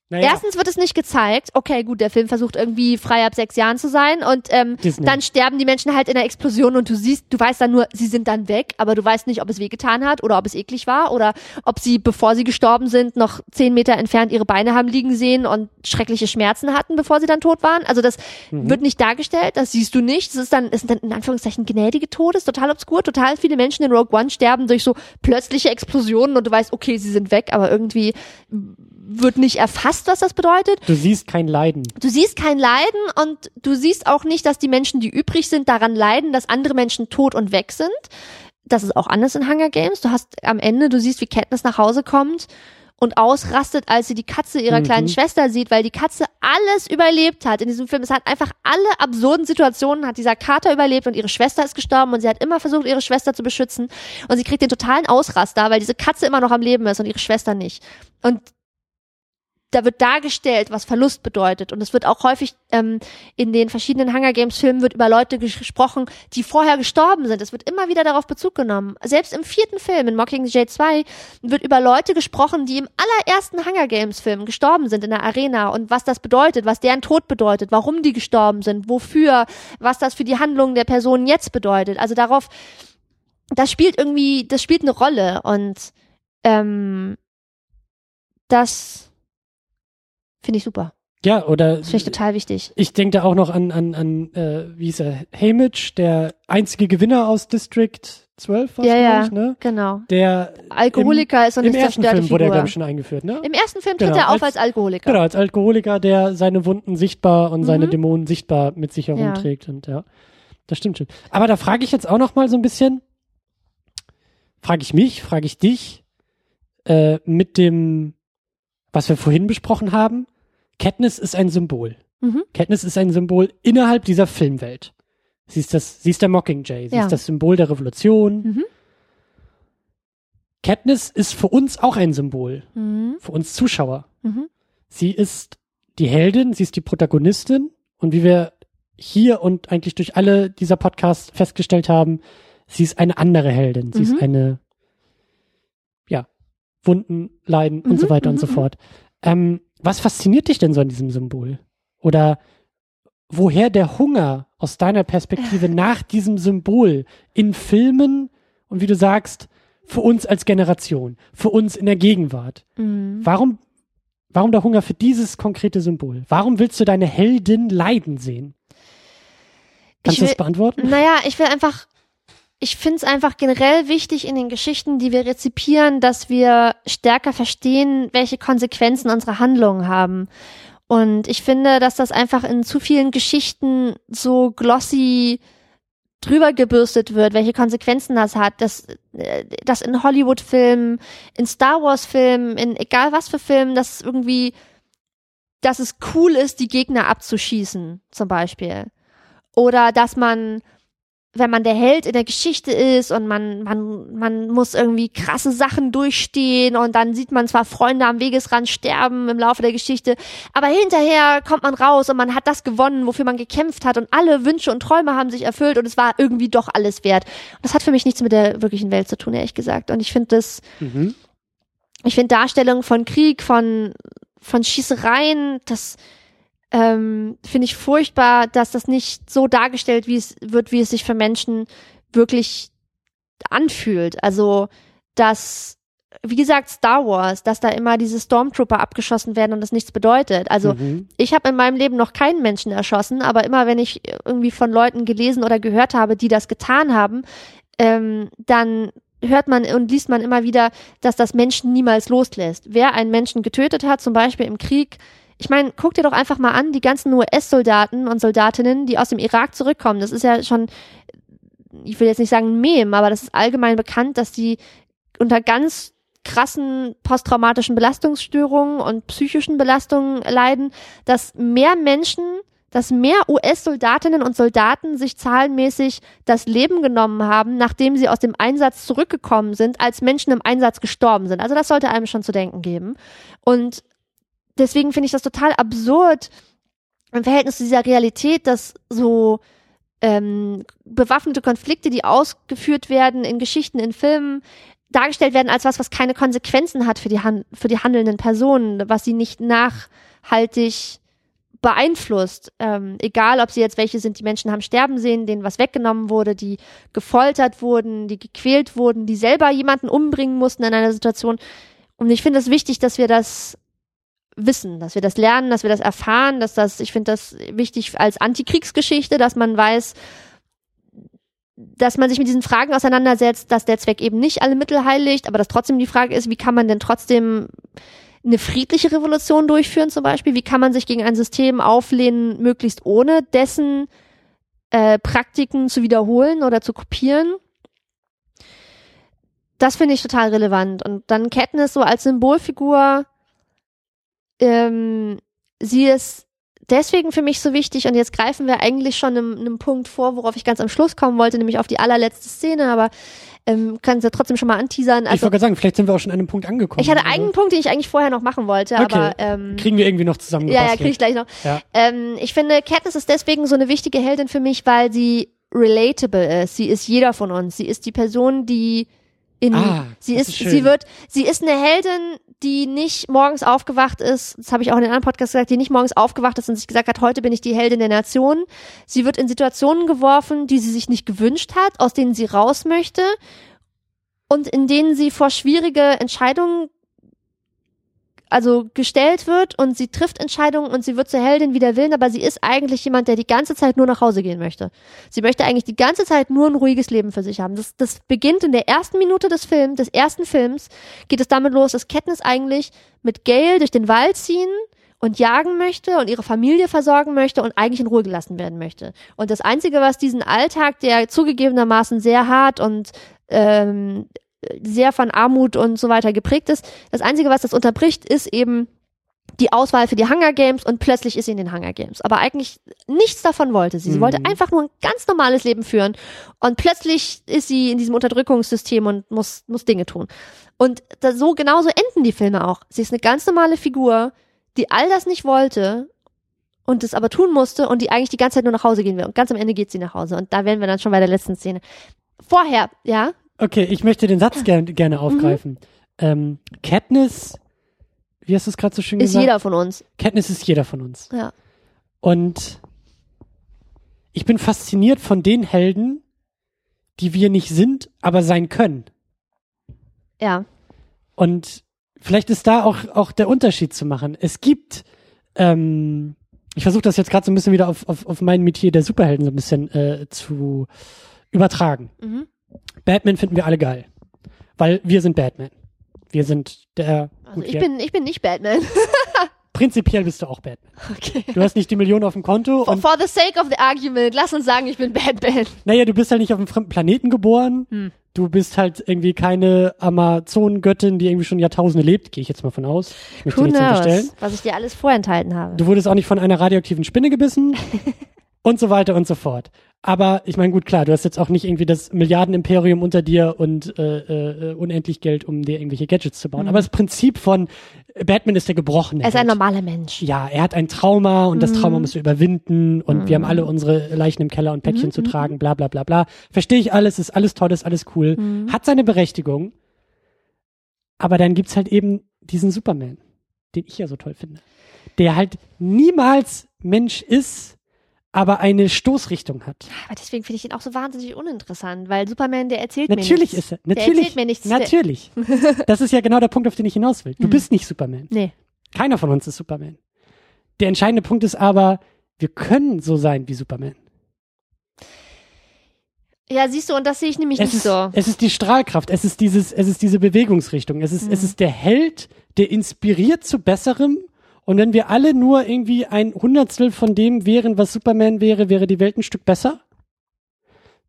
naja. Erstens wird es nicht gezeigt. Okay, gut, der Film versucht irgendwie frei ab sechs Jahren zu sein und ähm, dann sterben die Menschen halt in der Explosion und du siehst, du weißt dann nur, sie sind dann weg, aber du weißt nicht, ob es wehgetan hat oder ob es eklig war oder ob sie, bevor sie gestorben sind, noch zehn Meter entfernt ihre Beine haben liegen sehen und schreckliche Schmerzen hatten, bevor sie dann tot waren. Also das mhm. wird nicht dargestellt, das siehst du nicht. Das ist dann, ist dann in Anführungszeichen gnädige Todes, total obskur. Total viele Menschen in Rogue One sterben durch so plötzliche Explosionen und du weißt, okay, sie sind weg, aber irgendwie wird nicht erfasst, was das bedeutet. Du siehst kein Leiden. Du siehst kein Leiden und du siehst auch nicht, dass die Menschen, die übrig sind, daran leiden, dass andere Menschen tot und weg sind. Das ist auch anders in Hunger Games. Du hast am Ende, du siehst, wie Katniss nach Hause kommt und ausrastet, als sie die Katze ihrer mhm. kleinen Schwester sieht, weil die Katze alles überlebt hat in diesem Film. Es hat einfach alle absurden Situationen, hat dieser Kater überlebt und ihre Schwester ist gestorben und sie hat immer versucht, ihre Schwester zu beschützen und sie kriegt den totalen Ausraster, weil diese Katze immer noch am Leben ist und ihre Schwester nicht. Und da wird dargestellt, was Verlust bedeutet. Und es wird auch häufig ähm, in den verschiedenen Hunger Games Filmen wird über Leute gesprochen, die vorher gestorben sind. Es wird immer wieder darauf Bezug genommen. Selbst im vierten Film, in Mockingjay 2, wird über Leute gesprochen, die im allerersten Hunger Games Film gestorben sind in der Arena und was das bedeutet, was deren Tod bedeutet, warum die gestorben sind, wofür, was das für die Handlungen der Personen jetzt bedeutet. Also darauf, das spielt irgendwie, das spielt eine Rolle und ähm, das Finde ich super. Ja, oder Das finde ich total wichtig. ich denke da auch noch an, an, an äh, wie hieß er, Hamish, der einzige Gewinner aus District 12 war Ja, ja. ich, ne? Genau. Der Alkoholiker ist und im nicht ersten Film wurde er, Figur. glaube ich, schon eingeführt, ne? Im ersten Film tritt Genau, er auf als- als, Alkoholiker. Genau, als Alkoholiker, der seine Wunden sichtbar und seine Mhm. Dämonen sichtbar mit sich herumträgt und ja, das stimmt schon. Aber da frage ich jetzt auch noch mal so ein bisschen, frage ich mich, frage ich dich, äh, mit dem, was wir vorhin besprochen haben, Katniss ist ein Symbol. Mhm. Katniss ist ein Symbol innerhalb dieser Filmwelt. Sie ist das, sie ist der Mockingjay, sie Ja. ist das Symbol der Revolution. Mhm. Katniss ist für uns auch ein Symbol, Mhm. für uns Zuschauer. Mhm. Sie ist die Heldin, sie ist die Protagonistin und wie wir hier und eigentlich durch alle dieser Podcasts festgestellt haben, sie ist eine andere Heldin. Sie Mhm. ist eine, ja, Wunden, Leiden und Mhm, so weiter und mhm, so mhm. fort. Ähm, was fasziniert dich denn so an diesem Symbol? Oder woher der Hunger aus deiner Perspektive (laughs) nach diesem Symbol in Filmen und wie du sagst, für uns als Generation, für uns in der Gegenwart? Mhm. Warum, warum der Hunger für dieses konkrete Symbol? Warum willst du deine Heldin leiden sehen? Kannst du das beantworten? Naja, ich will einfach, ich finde es einfach generell wichtig in den Geschichten, die wir rezipieren, dass wir stärker verstehen, welche Konsequenzen unsere Handlungen haben. Und ich finde, dass das einfach in zu vielen Geschichten so glossy drüber gebürstet wird, welche Konsequenzen das hat, dass äh, das in Hollywood-Filmen, in Star Wars-Filmen, in egal was für Filmen, dass irgendwie, dass es cool ist, die Gegner abzuschießen, zum Beispiel. Oder dass man, wenn man der Held in der Geschichte ist und man, man, man muss irgendwie krasse Sachen durchstehen und dann sieht man zwar Freunde am Wegesrand sterben im Laufe der Geschichte, aber hinterher kommt man raus und man hat das gewonnen, wofür man gekämpft hat und alle Wünsche und Träume haben sich erfüllt und es war irgendwie doch alles wert. Und das hat für mich nichts mit der wirklichen Welt zu tun, ehrlich gesagt. Und ich finde das, Mhm. ich finde Darstellungen von Krieg, von, von Schießereien, das ähm, finde ich furchtbar, dass das nicht so dargestellt wie es wird, wie es sich für Menschen wirklich anfühlt. Also, dass, wie gesagt, Star Wars, dass da immer diese Stormtrooper abgeschossen werden und das nichts bedeutet. Also, Mhm. ich habe in meinem Leben noch keinen Menschen erschossen, aber immer wenn ich irgendwie von Leuten gelesen oder gehört habe, die das getan haben, ähm, dann hört man und liest man immer wieder, dass das Menschen niemals loslässt. Wer einen Menschen getötet hat, zum Beispiel im Krieg, ich meine, guck dir doch einfach mal an, die ganzen US-Soldaten und Soldatinnen, die aus dem Irak zurückkommen. Das ist ja schon, ich will jetzt nicht sagen Mem, aber das ist allgemein bekannt, dass die unter ganz krassen posttraumatischen Belastungsstörungen und psychischen Belastungen leiden, dass mehr Menschen, dass mehr US-Soldatinnen und Soldaten sich zahlenmäßig das Leben genommen haben, nachdem sie aus dem Einsatz zurückgekommen sind, als Menschen im Einsatz gestorben sind. Also das sollte einem schon zu denken geben. Und deswegen finde ich das total absurd im Verhältnis zu dieser Realität, dass so ähm, bewaffnete Konflikte, die ausgeführt werden in Geschichten, in Filmen, dargestellt werden als was, was keine Konsequenzen hat für die, Han für die handelnden Personen, was sie nicht nachhaltig beeinflusst. Ähm, egal, ob sie jetzt welche sind, die Menschen haben sterben sehen, denen was weggenommen wurde, die gefoltert wurden, die gequält wurden, die selber jemanden umbringen mussten in einer Situation. Und ich finde es wichtig, dass wir das wissen, dass wir das lernen, dass wir das erfahren, dass das, ich finde das wichtig als Antikriegsgeschichte, dass man weiß, dass man sich mit diesen Fragen auseinandersetzt, dass der Zweck eben nicht alle Mittel heiligt, aber dass trotzdem die Frage ist, wie kann man denn trotzdem eine friedliche Revolution durchführen zum Beispiel? Wie kann man sich gegen ein System auflehnen, möglichst ohne dessen äh, Praktiken zu wiederholen oder zu kopieren? Das finde ich total relevant. Und dann Katniss so als Symbolfigur, ähm, sie ist deswegen für mich so wichtig und jetzt greifen wir eigentlich schon einem, einem Punkt vor, worauf ich ganz am Schluss kommen wollte, nämlich auf die allerletzte Szene, aber ähm, kannst ja trotzdem schon mal anteasern. ich Also wollte gerade sagen, vielleicht sind wir auch schon an einem Punkt angekommen. ich hatte aber einen Punkt, den ich eigentlich vorher noch machen wollte, Okay. aber ähm, Kriegen wir irgendwie noch zusammen. ja, ja, krieg ich gleich noch. Ja. Ähm, ich finde, Katniss ist deswegen so eine wichtige Heldin für mich, weil sie relatable ist. Sie ist jeder von uns. Sie ist die Person, die in, Ah, sie ist, ist sie wird, sie ist eine Heldin, die nicht morgens aufgewacht ist, das habe ich auch in den anderen Podcasts gesagt, die nicht morgens aufgewacht ist und sich gesagt hat, heute bin ich die Heldin der Nation. Sie wird in Situationen geworfen, die sie sich nicht gewünscht hat, aus denen sie raus möchte und in denen sie vor schwierige Entscheidungen also gestellt wird und sie trifft Entscheidungen und sie wird zur Heldin wie der Willen, aber sie ist eigentlich jemand, der die ganze Zeit nur nach Hause gehen möchte. Sie möchte eigentlich die ganze Zeit nur ein ruhiges Leben für sich haben. Das, das beginnt in der ersten Minute des Films, des ersten Films, geht es damit los, dass Katniss eigentlich mit Gail durch den Wald ziehen und jagen möchte und ihre Familie versorgen möchte und eigentlich in Ruhe gelassen werden möchte. Und das Einzige, was diesen Alltag, der zugegebenermaßen sehr hart und ähm, sehr von Armut und so weiter geprägt ist, das Einzige, was das unterbricht, ist eben die Auswahl für die Hunger Games und plötzlich ist sie in den Hunger Games. Aber eigentlich nichts davon wollte sie. Sie mhm. wollte einfach nur ein ganz normales Leben führen und plötzlich ist sie in diesem Unterdrückungssystem und muss, muss Dinge tun. Und das, so genauso enden die Filme auch. Sie ist eine ganz normale Figur, die all das nicht wollte und es aber tun musste und die eigentlich die ganze Zeit nur nach Hause gehen will. Und ganz am Ende geht sie nach Hause. Und da wären wir dann schon bei der letzten Szene. Vorher, ja? Okay, ich möchte den Satz ger gerne aufgreifen. Mhm. Ähm, Katniss, wie hast du es gerade so schön ist gesagt? Ist jeder von uns. Katniss ist jeder von uns. Ja. Und ich bin fasziniert von den Helden, die wir nicht sind, aber sein können. Ja. Und vielleicht ist da auch, auch der Unterschied zu machen. Es gibt, ähm, ich versuche das jetzt gerade so ein bisschen wieder auf, auf, auf mein Metier der Superhelden so ein bisschen äh, zu übertragen. Mhm. Batman finden wir alle geil. Weil wir sind Batman. Wir sind der. Also ich bin, ich bin nicht Batman. (laughs) Prinzipiell bist du auch Batman. Okay. Du hast nicht die Million auf dem Konto. For, for, the sake of the argument, lass uns sagen, ich bin Batman. Naja, du bist halt nicht auf einem fremden Planeten geboren. Hm. Du bist halt irgendwie keine Amazonengöttin, die irgendwie schon Jahrtausende lebt, gehe ich jetzt mal von aus. Ich möchte Who nichts knows, unterstellen. Was ich dir alles vorenthalten habe. Du wurdest auch nicht von einer radioaktiven Spinne gebissen. (laughs) und so weiter und so fort. Aber ich meine, gut, klar, du hast jetzt auch nicht irgendwie das Milliardenimperium unter dir und äh, äh, unendlich Geld, um dir irgendwelche Gadgets zu bauen. Mhm. Aber das Prinzip von Batman ist der gebrochene. Er ist ein normaler Mensch. Ja, er hat ein Trauma und mhm. das Trauma musst du überwinden und mhm. wir haben alle mhm. unsere Leichen im Keller und Päckchen mhm. zu tragen, bla bla bla bla. Verstehe ich alles, ist alles toll, ist alles cool. Mhm. Hat seine Berechtigung. Aber dann gibt's halt eben diesen Superman, den ich ja so toll finde. Der halt niemals Mensch ist, aber eine Stoßrichtung hat. Aber deswegen finde ich ihn auch so wahnsinnig uninteressant, weil Superman, der erzählt natürlich mir nichts. Natürlich ist er. Natürlich. Der erzählt mir nichts. Natürlich. (laughs) das ist ja genau der Punkt, auf den ich hinaus will. Du hm. bist nicht Superman. Nee. Keiner von uns ist Superman. Der entscheidende Punkt ist aber, wir können so sein wie Superman. Ja, siehst du, und das sehe ich nämlich es nicht ist, so. Es ist die Strahlkraft, es ist dieses, es ist diese Bewegungsrichtung, es ist, mhm. es ist der Held, der inspiriert zu Besserem und wenn wir alle nur irgendwie ein Hundertstel von dem wären, was Superman wäre, wäre die Welt ein Stück besser.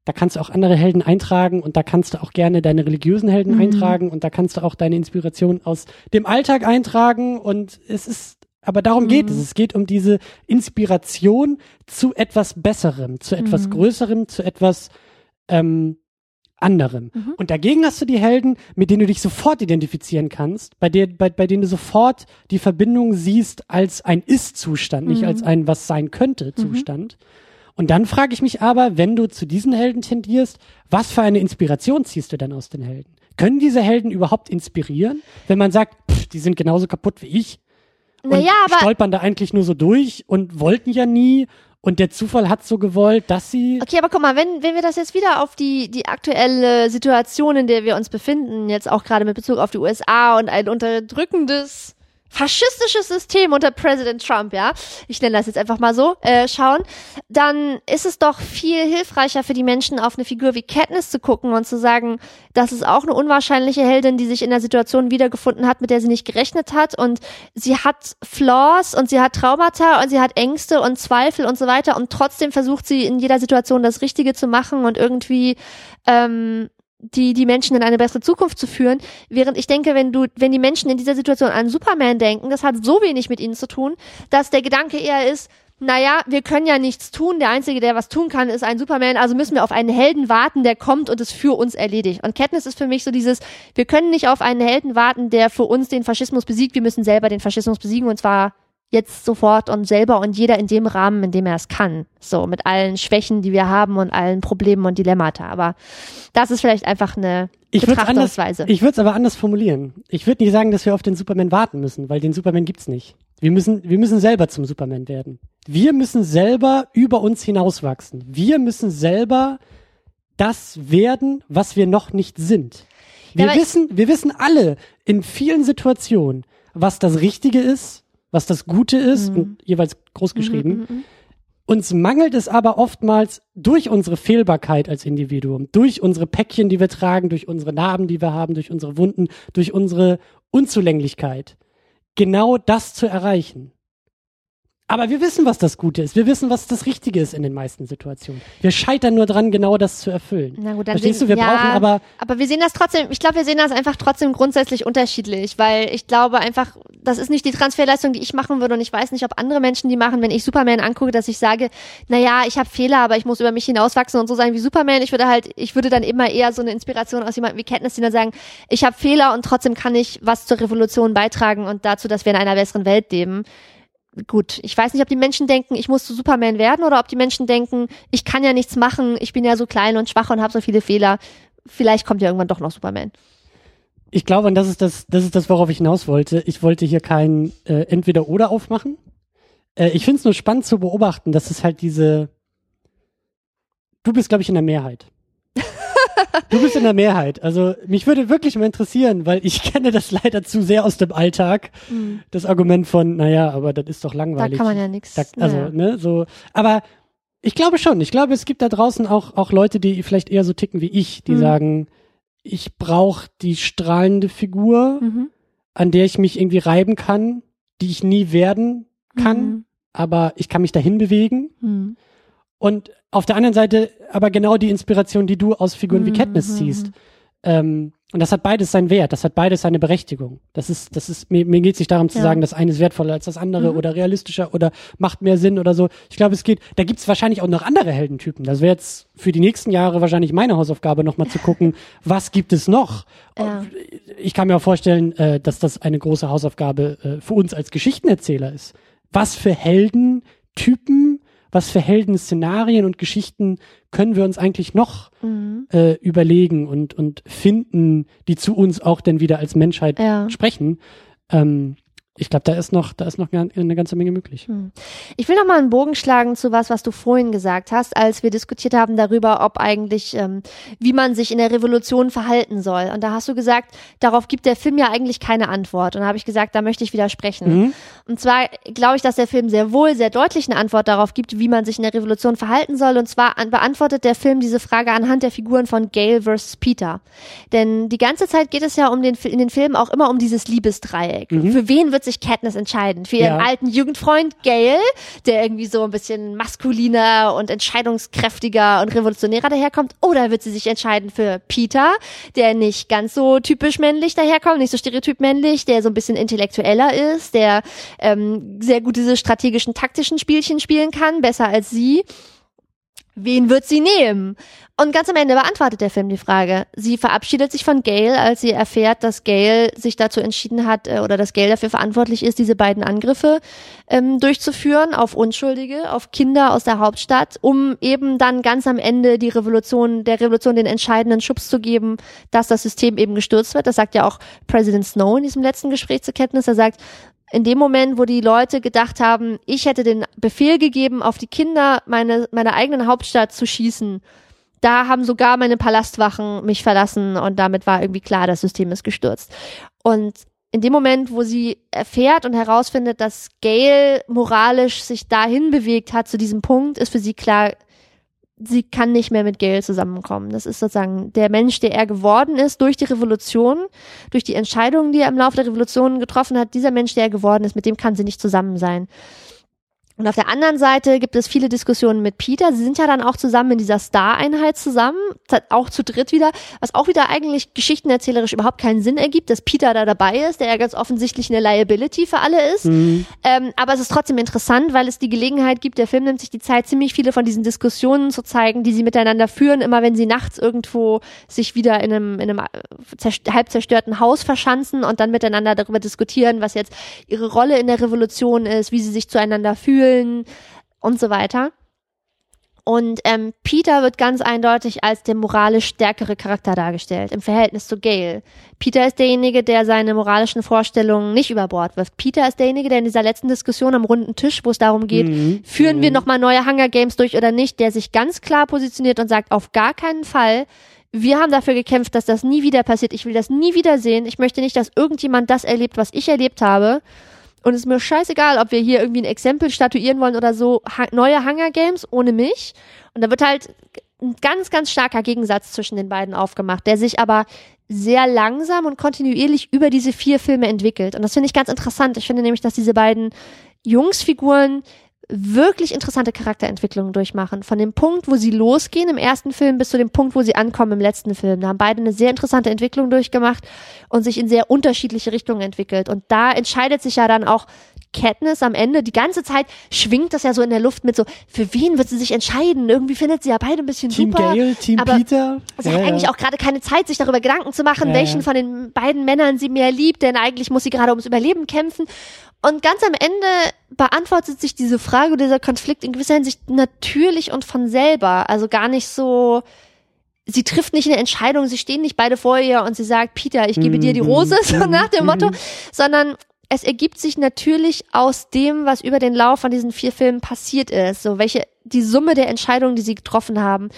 Da kannst du auch andere Helden eintragen und da kannst du auch gerne deine religiösen Helden mhm. eintragen und da kannst du auch deine Inspiration aus dem Alltag eintragen und es ist, aber darum mhm. geht es. Es geht um diese Inspiration zu etwas Besserem, zu etwas mhm. Größerem, zu etwas ähm, anderem. Mhm. Und dagegen hast du die Helden, mit denen du dich sofort identifizieren kannst, bei, der, bei, bei denen du sofort die Verbindung siehst als ein Ist-Zustand, mhm. nicht als ein was sein könnte mhm. Zustand. Mhm. Und dann frage ich mich aber, wenn du zu diesen Helden tendierst, was für eine Inspiration ziehst du dann aus den Helden? Können diese Helden überhaupt inspirieren, wenn man sagt, pff, die sind genauso kaputt wie ich? Und naja, aber stolpern da eigentlich nur so durch und wollten ja nie und der Zufall hat so gewollt, dass sie. Okay, aber guck mal, wenn, wenn wir das jetzt wieder auf die, die aktuelle Situation, in der wir uns befinden, jetzt auch gerade mit Bezug auf die USA und ein unterdrückendes faschistisches System unter Präsident Trump, ja, ich nenne das jetzt einfach mal so, äh, schauen, dann ist es doch viel hilfreicher für die Menschen, auf eine Figur wie Katniss zu gucken und zu sagen, das ist auch eine unwahrscheinliche Heldin, die sich in der Situation wiedergefunden hat, mit der sie nicht gerechnet hat. Und sie hat Flaws und sie hat Traumata und sie hat Ängste und Zweifel und so weiter. Und trotzdem versucht sie in jeder Situation das Richtige zu machen und irgendwie ähm, die, die Menschen in eine bessere Zukunft zu führen. Während ich denke, wenn du, wenn die Menschen in dieser Situation an Superman denken, das hat so wenig mit ihnen zu tun, dass der Gedanke eher ist, naja, wir können ja nichts tun. Der Einzige, der was tun kann, ist ein Superman. Also müssen wir auf einen Helden warten, der kommt und es für uns erledigt. Und Katniss ist für mich so dieses, wir können nicht auf einen Helden warten, der für uns den Faschismus besiegt. Wir müssen selber den Faschismus besiegen und zwar jetzt sofort und selber und jeder in dem Rahmen, in dem er es kann. So, mit allen Schwächen, die wir haben und allen Problemen und Dilemmata. Aber das ist vielleicht einfach eine ich Betrachtungsweise. Anders, ich würde es aber anders formulieren. Ich würde nicht sagen, dass wir auf den Superman warten müssen, weil den Superman gibt's nicht. Wir müssen, wir müssen selber zum Superman werden. Wir müssen selber über uns hinauswachsen. Wir müssen selber das werden, was wir noch nicht sind. Wir ja, wissen, wir wissen alle in vielen Situationen, was das Richtige ist, was das Gute ist, Mhm. und jeweils groß geschrieben. Mhm, mhm, Uns mangelt es aber oftmals durch unsere Fehlbarkeit als Individuum, durch unsere Päckchen, die wir tragen, durch unsere Narben, die wir haben, durch unsere Wunden, durch unsere Unzulänglichkeit, genau das zu erreichen. Aber wir wissen, was das Gute ist. Wir wissen, was das Richtige ist in den meisten Situationen. Wir scheitern nur dran, genau das zu erfüllen. Na gut, dann Verstehst sehen- du? Wir ja, brauchen aber Aber wir sehen das trotzdem, ich glaube, wir sehen das einfach trotzdem grundsätzlich unterschiedlich, weil ich glaube einfach, das ist nicht die Transferleistung, die ich machen würde und ich weiß nicht, ob andere Menschen die machen, wenn ich Superman angucke, dass ich sage, naja, ich habe Fehler, aber ich muss über mich hinauswachsen und so sein wie Superman. Ich würde halt, ich würde dann immer eher so eine Inspiration aus jemandem wie Katniss, die dann sagen, ich habe Fehler und trotzdem kann ich was zur Revolution beitragen und dazu, dass wir in einer besseren Welt leben. Gut, ich weiß nicht, ob die Menschen denken, ich muss zu Superman werden oder ob die Menschen denken, ich kann ja nichts machen, ich bin ja so klein und schwach und habe so viele Fehler. Vielleicht kommt ja irgendwann doch noch Superman. ich glaube, und das ist das, das ist das, worauf ich hinaus wollte. Ich wollte hier kein äh, Entweder-Oder aufmachen. Äh, ich finde es nur spannend zu beobachten, dass es halt diese. Du bist, glaube ich, in der Mehrheit. Du bist in der Mehrheit. Also mich würde wirklich mal interessieren, weil ich (laughs) kenne das leider zu sehr aus dem Alltag. Das Argument von, naja, aber das ist doch Da langweilig. kann man ja nichts. Da, also, naja. ne, so. Aber ich glaube schon. Ich glaube, es gibt da draußen auch, auch Leute, die vielleicht eher so ticken wie ich, die Mhm. sagen, ich brauche die strahlende Figur, Mhm. an der ich mich irgendwie reiben kann, die ich nie werden kann, Mhm. aber ich kann mich dahin bewegen. Mhm. Und auf der anderen Seite aber genau die Inspiration, die du aus Figuren wie Mhm, Katniss mhm, ziehst. Ähm, und das hat beides seinen Wert, das hat beides seine Berechtigung. Das ist, das ist, mir, mir geht es nicht darum zu Ja. sagen, das eine ist wertvoller als das andere Mhm. oder realistischer oder macht mehr Sinn oder so. Ich glaube, es geht, da gibt es wahrscheinlich auch noch andere Heldentypen. Das wäre jetzt für die nächsten Jahre wahrscheinlich meine Hausaufgabe, nochmal zu gucken, (laughs) was gibt es noch? Ja. Ich kann mir auch vorstellen, äh, dass das eine große Hausaufgabe äh, für uns als Geschichtenerzähler ist. Was für Heldentypen, was für Heldenszenarien und Geschichten können wir uns eigentlich noch Mhm. äh, überlegen und, und finden, die zu uns auch denn wieder als Menschheit Ja. sprechen. Ähm, ich glaube, da ist noch, da ist noch eine ganze Menge möglich. Ich will noch mal einen Bogen schlagen zu was, was du vorhin gesagt hast, als wir diskutiert haben darüber, ob eigentlich, ähm, wie man sich in der Revolution verhalten soll. Und da hast du gesagt, darauf gibt der Film ja eigentlich keine Antwort. Und da habe ich gesagt, da möchte ich widersprechen. Mhm. Und zwar glaube ich, dass der Film sehr wohl, sehr deutlich eine Antwort darauf gibt, wie man sich in der Revolution verhalten soll. Und zwar an, beantwortet der Film diese Frage anhand der Figuren von Gale versus Peter. Denn die ganze Zeit geht es ja um den, in den Filmen auch immer um dieses Liebesdreieck. Für wen wird sich Katniss entscheiden? Für ihren Ja. alten Jugendfreund Gale, der irgendwie so ein bisschen maskuliner und entscheidungskräftiger und revolutionärer daherkommt? Oder wird sie sich entscheiden für Peter, der nicht ganz so typisch männlich daherkommt, nicht so stereotyp männlich, der so ein bisschen intellektueller ist, der ähm, sehr gut diese strategischen, taktischen Spielchen spielen kann, besser als sie? Wen wird sie nehmen? Und ganz am Ende beantwortet der Film die Frage. Sie verabschiedet sich von Gail, als sie erfährt, dass Gail sich dazu entschieden hat äh, oder dass Gail dafür verantwortlich ist, diese beiden Angriffe ähm, durchzuführen auf Unschuldige, auf Kinder aus der Hauptstadt, um eben dann ganz am Ende die Revolution, der Revolution den entscheidenden Schubs zu geben, dass das System eben gestürzt wird. Das sagt ja auch President Snow in diesem letzten Gespräch zur Kenntnis. Er sagt, in dem Moment, wo die Leute gedacht haben, ich hätte den Befehl gegeben, auf die Kinder meine, meiner eigenen Hauptstadt zu schießen, da haben sogar meine Palastwachen mich verlassen und damit war irgendwie klar, das System ist gestürzt. Und in dem Moment, wo sie erfährt und herausfindet, dass Gail moralisch sich dahin bewegt hat zu diesem Punkt, ist für sie klar, sie kann nicht mehr mit Gail zusammenkommen. Das ist sozusagen der Mensch, der er geworden ist durch die Revolution, durch die Entscheidungen, die er im Laufe der Revolution getroffen hat. Dieser Mensch, der er geworden ist, mit dem kann sie nicht zusammen sein. Und auf der anderen Seite gibt es viele Diskussionen mit Peter. Sie sind ja dann auch zusammen in dieser Star-Einheit zusammen, auch zu dritt wieder, was auch wieder eigentlich geschichtenerzählerisch überhaupt keinen Sinn ergibt, dass Peter da dabei ist, der ja ganz offensichtlich eine Liability für alle ist. Mhm. Ähm, aber es ist trotzdem interessant, weil es die Gelegenheit gibt, der Film nimmt sich die Zeit, ziemlich viele von diesen Diskussionen zu zeigen, die sie miteinander führen, immer wenn sie nachts irgendwo sich wieder in einem, in einem äh, halb zerstörten Haus verschanzen und dann miteinander darüber diskutieren, was jetzt ihre Rolle in der Revolution ist, wie sie sich zueinander fühlen und so weiter. Und ähm, Peter wird ganz eindeutig als der moralisch stärkere Charakter dargestellt im Verhältnis zu Gail. Peter ist derjenige, der seine moralischen Vorstellungen nicht über Bord wirft. Peter ist derjenige, der in dieser letzten Diskussion am runden Tisch, wo es darum geht, Mhm. führen wir nochmal neue Hunger Games durch oder nicht, der sich ganz klar positioniert und sagt, auf gar keinen Fall wir haben dafür gekämpft, dass das nie wieder passiert. Ich will das nie wieder sehen. Ich möchte nicht, dass irgendjemand das erlebt, was ich erlebt habe. Und es ist mir scheißegal, ob wir hier irgendwie ein Exempel statuieren wollen oder so. Ha neue Hunger Games ohne mich. Und da wird halt ein ganz, ganz starker Gegensatz zwischen den beiden aufgemacht, der sich aber sehr langsam und kontinuierlich über diese vier Filme entwickelt. Und das finde ich ganz interessant. Ich finde nämlich, dass diese beiden Jungsfiguren wirklich interessante Charakterentwicklungen durchmachen. Von dem Punkt, wo sie losgehen im ersten Film bis zu dem Punkt, wo sie ankommen im letzten Film. Da haben beide eine sehr interessante Entwicklung durchgemacht und sich in sehr unterschiedliche Richtungen entwickelt. Und da entscheidet sich ja dann auch Katniss am Ende, die ganze Zeit schwingt das ja so in der Luft mit so, für wen wird sie sich entscheiden? Irgendwie findet sie ja beide ein bisschen Team super. Gale, Team aber Peter. Sie Ja, hat eigentlich ja. auch gerade keine Zeit, sich darüber Gedanken zu machen, Ja, welchen von den beiden Männern sie mehr liebt, denn eigentlich muss sie gerade ums Überleben kämpfen. Und ganz am Ende beantwortet sich diese Frage oder dieser Konflikt in gewisser Hinsicht natürlich und von selber. Also gar nicht so, sie trifft nicht eine Entscheidung, sie stehen nicht beide vor ihr und sie sagt, Peter, ich gebe dir die Mhm, Rose, (laughs) so mhm, nach dem Motto, mhm. sondern es ergibt sich natürlich aus dem, was über den Lauf von diesen vier Filmen passiert ist, so welche, die Summe der Entscheidungen, die sie getroffen haben.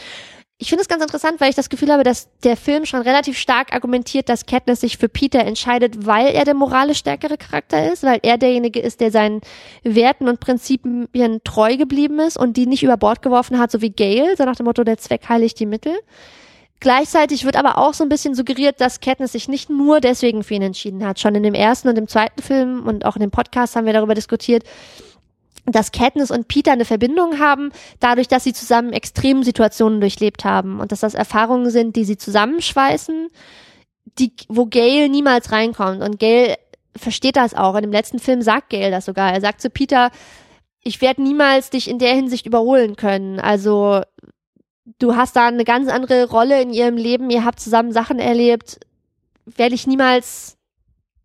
Ich finde es ganz interessant, weil ich das Gefühl habe, dass der Film schon relativ stark argumentiert, dass Katniss sich für Peter entscheidet, weil er der moralisch stärkere Charakter ist, weil er derjenige ist, der seinen Werten und Prinzipien treu geblieben ist und die nicht über Bord geworfen hat, so wie Gale, so nach dem Motto, der Zweck heiligt die Mittel. Gleichzeitig wird aber auch so ein bisschen suggeriert, dass Katniss sich nicht nur deswegen für ihn entschieden hat. Schon in dem ersten und dem zweiten Film und auch in dem Podcast haben wir darüber diskutiert, dass Katniss und Peter eine Verbindung haben, dadurch, dass sie zusammen extremen Situationen durchlebt haben und dass das Erfahrungen sind, die sie zusammenschweißen, die, wo Gail niemals reinkommt. Und Gail versteht das auch. In dem letzten Film sagt Gail das sogar. Er sagt zu Peter, ich werde niemals dich in der Hinsicht überholen können. Also du hast da eine ganz andere Rolle in ihrem Leben, ihr habt zusammen Sachen erlebt, werde ich niemals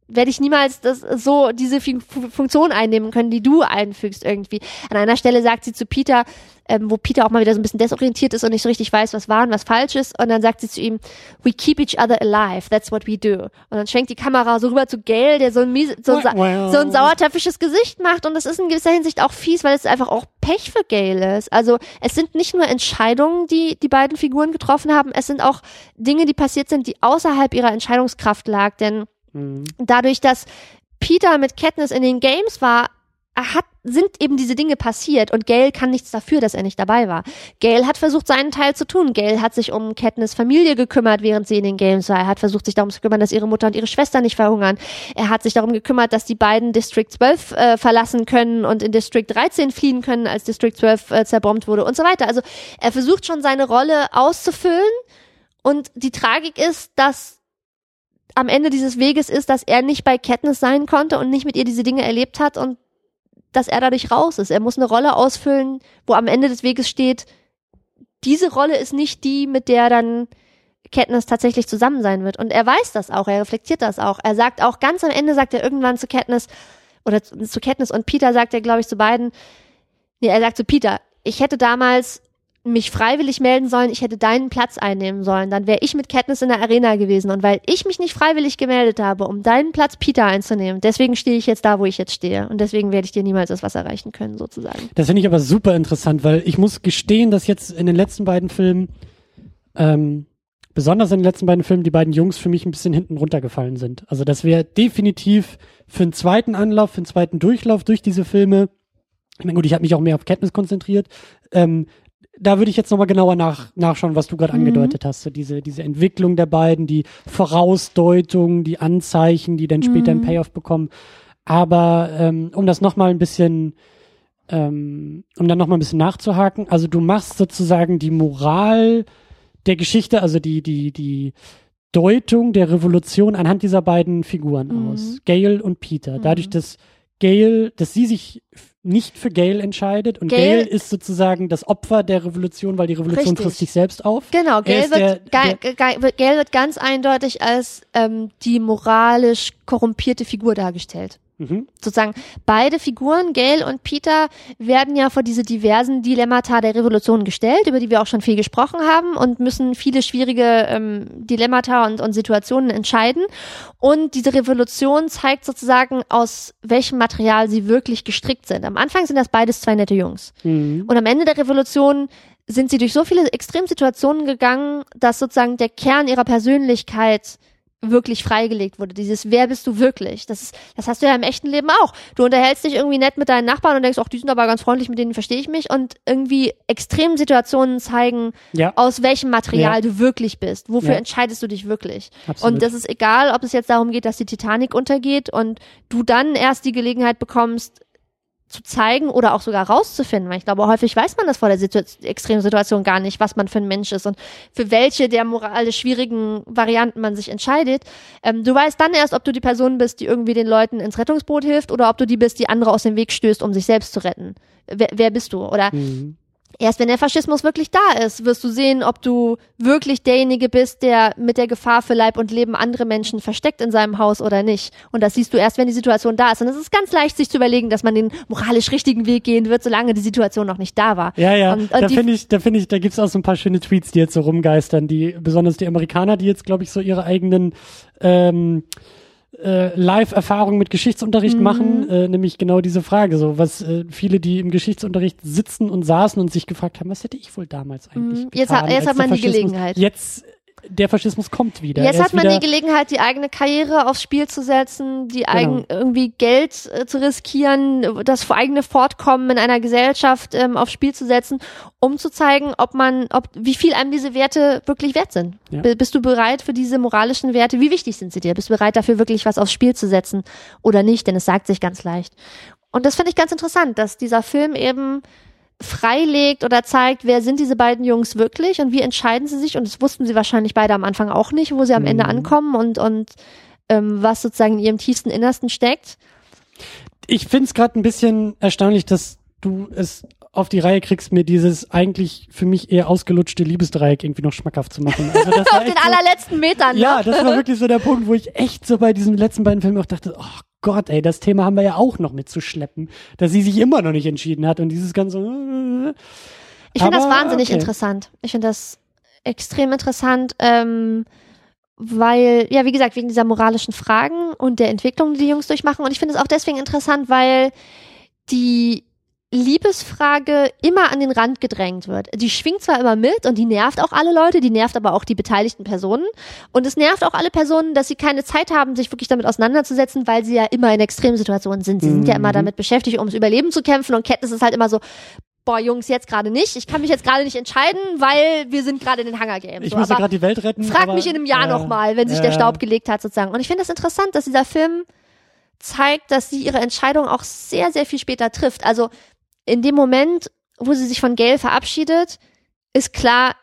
werde ich niemals das so diese Fu- Funktion einnehmen können, die du einfügst irgendwie. An einer Stelle sagt sie zu Peter, ähm, wo Peter auch mal wieder so ein bisschen desorientiert ist und nicht so richtig weiß, was wahr und was falsch ist, und dann sagt sie zu ihm, we keep each other alive, that's what we do. Und dann schwenkt die Kamera so rüber zu Gail, der so ein, miese, so, ein so ein sauertöpfisches Gesicht macht und das ist in gewisser Hinsicht auch fies, weil es einfach auch Pech für Gail ist. Also es sind nicht nur Entscheidungen, die die beiden Figuren getroffen haben, es sind auch Dinge, die passiert sind, die außerhalb ihrer Entscheidungskraft lag, denn Mhm. dadurch, dass Peter mit Katniss in den Games war, hat, sind eben diese Dinge passiert und Gail kann nichts dafür, dass er nicht dabei war. Gail hat versucht, seinen Teil zu tun. Gail hat sich um Katniss Familie gekümmert, während sie in den Games war. Er hat versucht, sich darum zu kümmern, dass ihre Mutter und ihre Schwester nicht verhungern. Er hat sich darum gekümmert, dass die beiden District 12 äh, verlassen können und in District 13 fliehen können, als District 12 äh, zerbombt wurde und so weiter. Also er versucht schon seine Rolle auszufüllen und die Tragik ist, dass am Ende dieses Weges ist, dass er nicht bei Katniss sein konnte und nicht mit ihr diese Dinge erlebt hat und dass er dadurch raus ist. Er muss eine Rolle ausfüllen, wo am Ende des Weges steht, diese Rolle ist nicht die, mit der dann Katniss tatsächlich zusammen sein wird. Und er weiß das auch, er reflektiert das auch. Er sagt auch, ganz am Ende sagt er irgendwann zu Katniss, oder zu, Katniss und Peter sagt er, glaube ich, zu beiden, nee, er sagt zu Peter, ich hätte damals mich freiwillig melden sollen, ich hätte deinen Platz einnehmen sollen, dann wäre ich mit Katniss in der Arena gewesen. Und weil ich mich nicht freiwillig gemeldet habe, um deinen Platz Peter einzunehmen, deswegen stehe ich jetzt da, wo ich jetzt stehe. Und deswegen werde ich dir niemals das Wasser reichen können, sozusagen. Das finde ich aber super interessant, weil ich muss gestehen, dass jetzt in den letzten beiden Filmen, ähm, besonders in den letzten beiden Filmen, die beiden Jungs für mich ein bisschen hinten runtergefallen sind. Also das wäre definitiv für einen zweiten Anlauf, für einen zweiten Durchlauf durch diese Filme. Ich meine, gut, ich habe mich auch mehr auf Kenntnis konzentriert. Ähm, da würde ich jetzt nochmal genauer nach, nachschauen, was du gerade Mhm. angedeutet hast. So diese, diese Entwicklung der beiden, die Vorausdeutung, die Anzeichen, die dann später einen Mhm. Payoff bekommen. Aber ähm, um das nochmal ein bisschen ähm, um dann nochmal ein bisschen nachzuhaken, also du machst sozusagen die Moral der Geschichte, also die, die, die Deutung der Revolution anhand dieser beiden Figuren Mhm. aus. Gail und Peter. Mhm. Dadurch, dass Gail, dass sie sich nicht für Gail entscheidet und Gail- Gail, ist sozusagen das Opfer der Revolution, weil die Revolution Richtig. frisst sich selbst auf. Genau, Gail ist wird, der- wird- Gail wird ganz eindeutig als ähm, die moralisch korrumpierte Figur dargestellt. Mhm. sozusagen beide Figuren, Gail und Peter, werden ja vor diese diversen Dilemmata der Revolution gestellt, über die wir auch schon viel gesprochen haben und müssen viele schwierige ähm, Dilemmata und, und Situationen entscheiden. Und diese Revolution zeigt sozusagen, aus welchem Material sie wirklich gestrickt sind. Am Anfang sind das beides zwei nette Jungs. Mhm. Und am Ende der Revolution sind sie durch so viele Extremsituationen gegangen, dass sozusagen der Kern ihrer Persönlichkeit wirklich freigelegt wurde. Dieses Wer bist du wirklich? Das, ist, das hast du ja im echten Leben auch. Du unterhältst dich irgendwie nett mit deinen Nachbarn und denkst, ach, die sind aber ganz freundlich, mit denen verstehe ich mich. Und irgendwie extremen Situationen zeigen, Ja. aus welchem Material Ja. du wirklich bist. Wofür Ja. entscheidest du dich wirklich? Absolut. Und das ist egal, ob es jetzt darum geht, dass die Titanic untergeht und du dann erst die Gelegenheit bekommst, zu zeigen oder auch sogar rauszufinden, weil ich glaube, häufig weiß man das vor der Situ Extremsituation gar nicht, was man für ein Mensch ist und für welche der moralisch schwierigen Varianten man sich entscheidet. Ähm, du weißt dann erst, ob du die Person bist, die irgendwie den Leuten ins Rettungsboot hilft oder ob du die bist, die andere aus dem Weg stößt, um sich selbst zu retten. Wer, wer bist du? Oder Mhm. Erst wenn der Faschismus wirklich da ist, wirst du sehen, ob du wirklich derjenige bist, der mit der Gefahr für Leib und Leben andere Menschen versteckt in seinem Haus oder nicht. Und das siehst du erst, wenn die Situation da ist. Und es ist ganz leicht, sich zu überlegen, dass man den moralisch richtigen Weg gehen wird, solange die Situation noch nicht da war. Ja, ja, Und, da und die, finde ich, da finde ich, da gibt's auch so ein paar schöne Tweets, die jetzt so rumgeistern, die, besonders die Amerikaner, die jetzt, glaube ich, so ihre eigenen ähm, äh, Live-Erfahrungen mit Geschichtsunterricht Mhm. machen, äh, nämlich genau diese Frage, so was äh, viele, die im Geschichtsunterricht sitzen und saßen und sich gefragt haben, was hätte ich wohl damals eigentlich Mhm. Jetzt getan, hat- jetzt hat man die Gelegenheit. Jetzt der Faschismus kommt wieder. jetzt hat man wieder, die Gelegenheit, die eigene Karriere aufs Spiel zu setzen, die eigen, irgendwie Geld äh, zu riskieren, das eigene Fortkommen in einer Gesellschaft ähm, aufs Spiel zu setzen, um zu zeigen, ob man, ob wie viel einem diese Werte wirklich wert sind. Ja. Bist du bereit für diese moralischen Werte? Wie wichtig sind sie dir? Bist du bereit dafür wirklich was aufs Spiel zu setzen oder nicht? Denn es sagt sich ganz leicht. Und das finde ich ganz interessant, dass dieser Film eben freilegt oder zeigt, wer sind diese beiden Jungs wirklich und wie entscheiden sie sich. Und das wussten sie wahrscheinlich beide am Anfang auch nicht, wo sie am Ende Mhm. ankommen und, und ähm, was sozusagen in ihrem tiefsten Innersten steckt. ich finde es gerade ein bisschen erstaunlich, dass du es auf die Reihe kriegst, mir dieses eigentlich für mich eher ausgelutschte Liebesdreieck irgendwie noch schmackhaft zu machen. Also das (laughs) Auf den allerletzten Metern. Ja, ne? das war wirklich so der Punkt, wo ich echt so bei diesen letzten beiden Filmen auch dachte, oh Gott, ey, das Thema haben wir ja auch noch mitzuschleppen, dass sie sich immer noch nicht entschieden hat und dieses ganze. Ich finde das wahnsinnig okay. interessant. Ich finde das extrem interessant, ähm, weil, ja, wie gesagt, wegen dieser moralischen Fragen und der Entwicklung, die die Jungs durchmachen. Und ich finde es auch deswegen interessant, weil die Liebesfrage immer an den Rand gedrängt wird. Die schwingt zwar immer mit und die nervt auch alle Leute, die nervt aber auch die beteiligten Personen. Und es nervt auch alle Personen, dass sie keine Zeit haben, sich wirklich damit auseinanderzusetzen, weil sie ja immer in Extremsituationen sind. Sie sind ja immer Mhm. damit beschäftigt, ums Überleben zu kämpfen. Und Katniss ist halt immer so, boah, Jungs, jetzt gerade nicht. Ich kann mich jetzt gerade nicht entscheiden, weil wir sind gerade in den Hunger Games. Ich So, muss ja gerade die Welt retten. frag aber, mich in einem Jahr äh, noch mal, wenn sich der äh, Staub gelegt hat sozusagen. Und ich finde das interessant, dass dieser Film zeigt, dass sie ihre Entscheidung auch sehr, sehr viel später trifft. Also in dem Moment, wo sie sich von Gail verabschiedet, ist klar,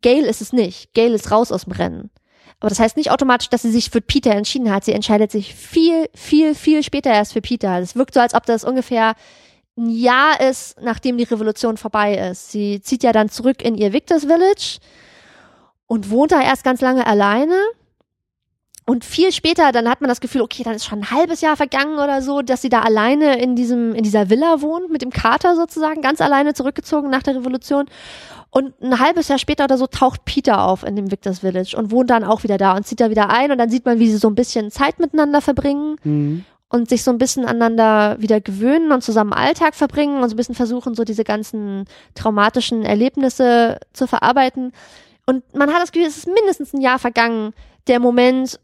Gail ist es nicht. Gail ist raus aus dem Rennen. Aber das heißt nicht automatisch, dass sie sich für Peter entschieden hat. Sie entscheidet sich viel, viel, viel später erst für Peter. Es wirkt so, als ob das ungefähr ein Jahr ist, nachdem die Revolution vorbei ist. Sie zieht ja dann zurück in ihr Victor's Village und wohnt da erst ganz lange alleine. Und viel später, dann hat man das Gefühl, okay, dann ist schon ein halbes Jahr vergangen oder so, dass sie da alleine in diesem, in dieser Villa wohnt, mit dem Kater sozusagen, ganz alleine zurückgezogen nach der Revolution. Und ein halbes Jahr später oder so taucht Peter auf in dem Victor's Village und wohnt dann auch wieder da und zieht da wieder ein und dann sieht man, wie sie so ein bisschen Zeit miteinander verbringen Mhm. und sich so ein bisschen aneinander wieder gewöhnen und zusammen Alltag verbringen und so ein bisschen versuchen, so diese ganzen traumatischen Erlebnisse zu verarbeiten. Und man hat das Gefühl, es ist mindestens ein Jahr vergangen, der Moment,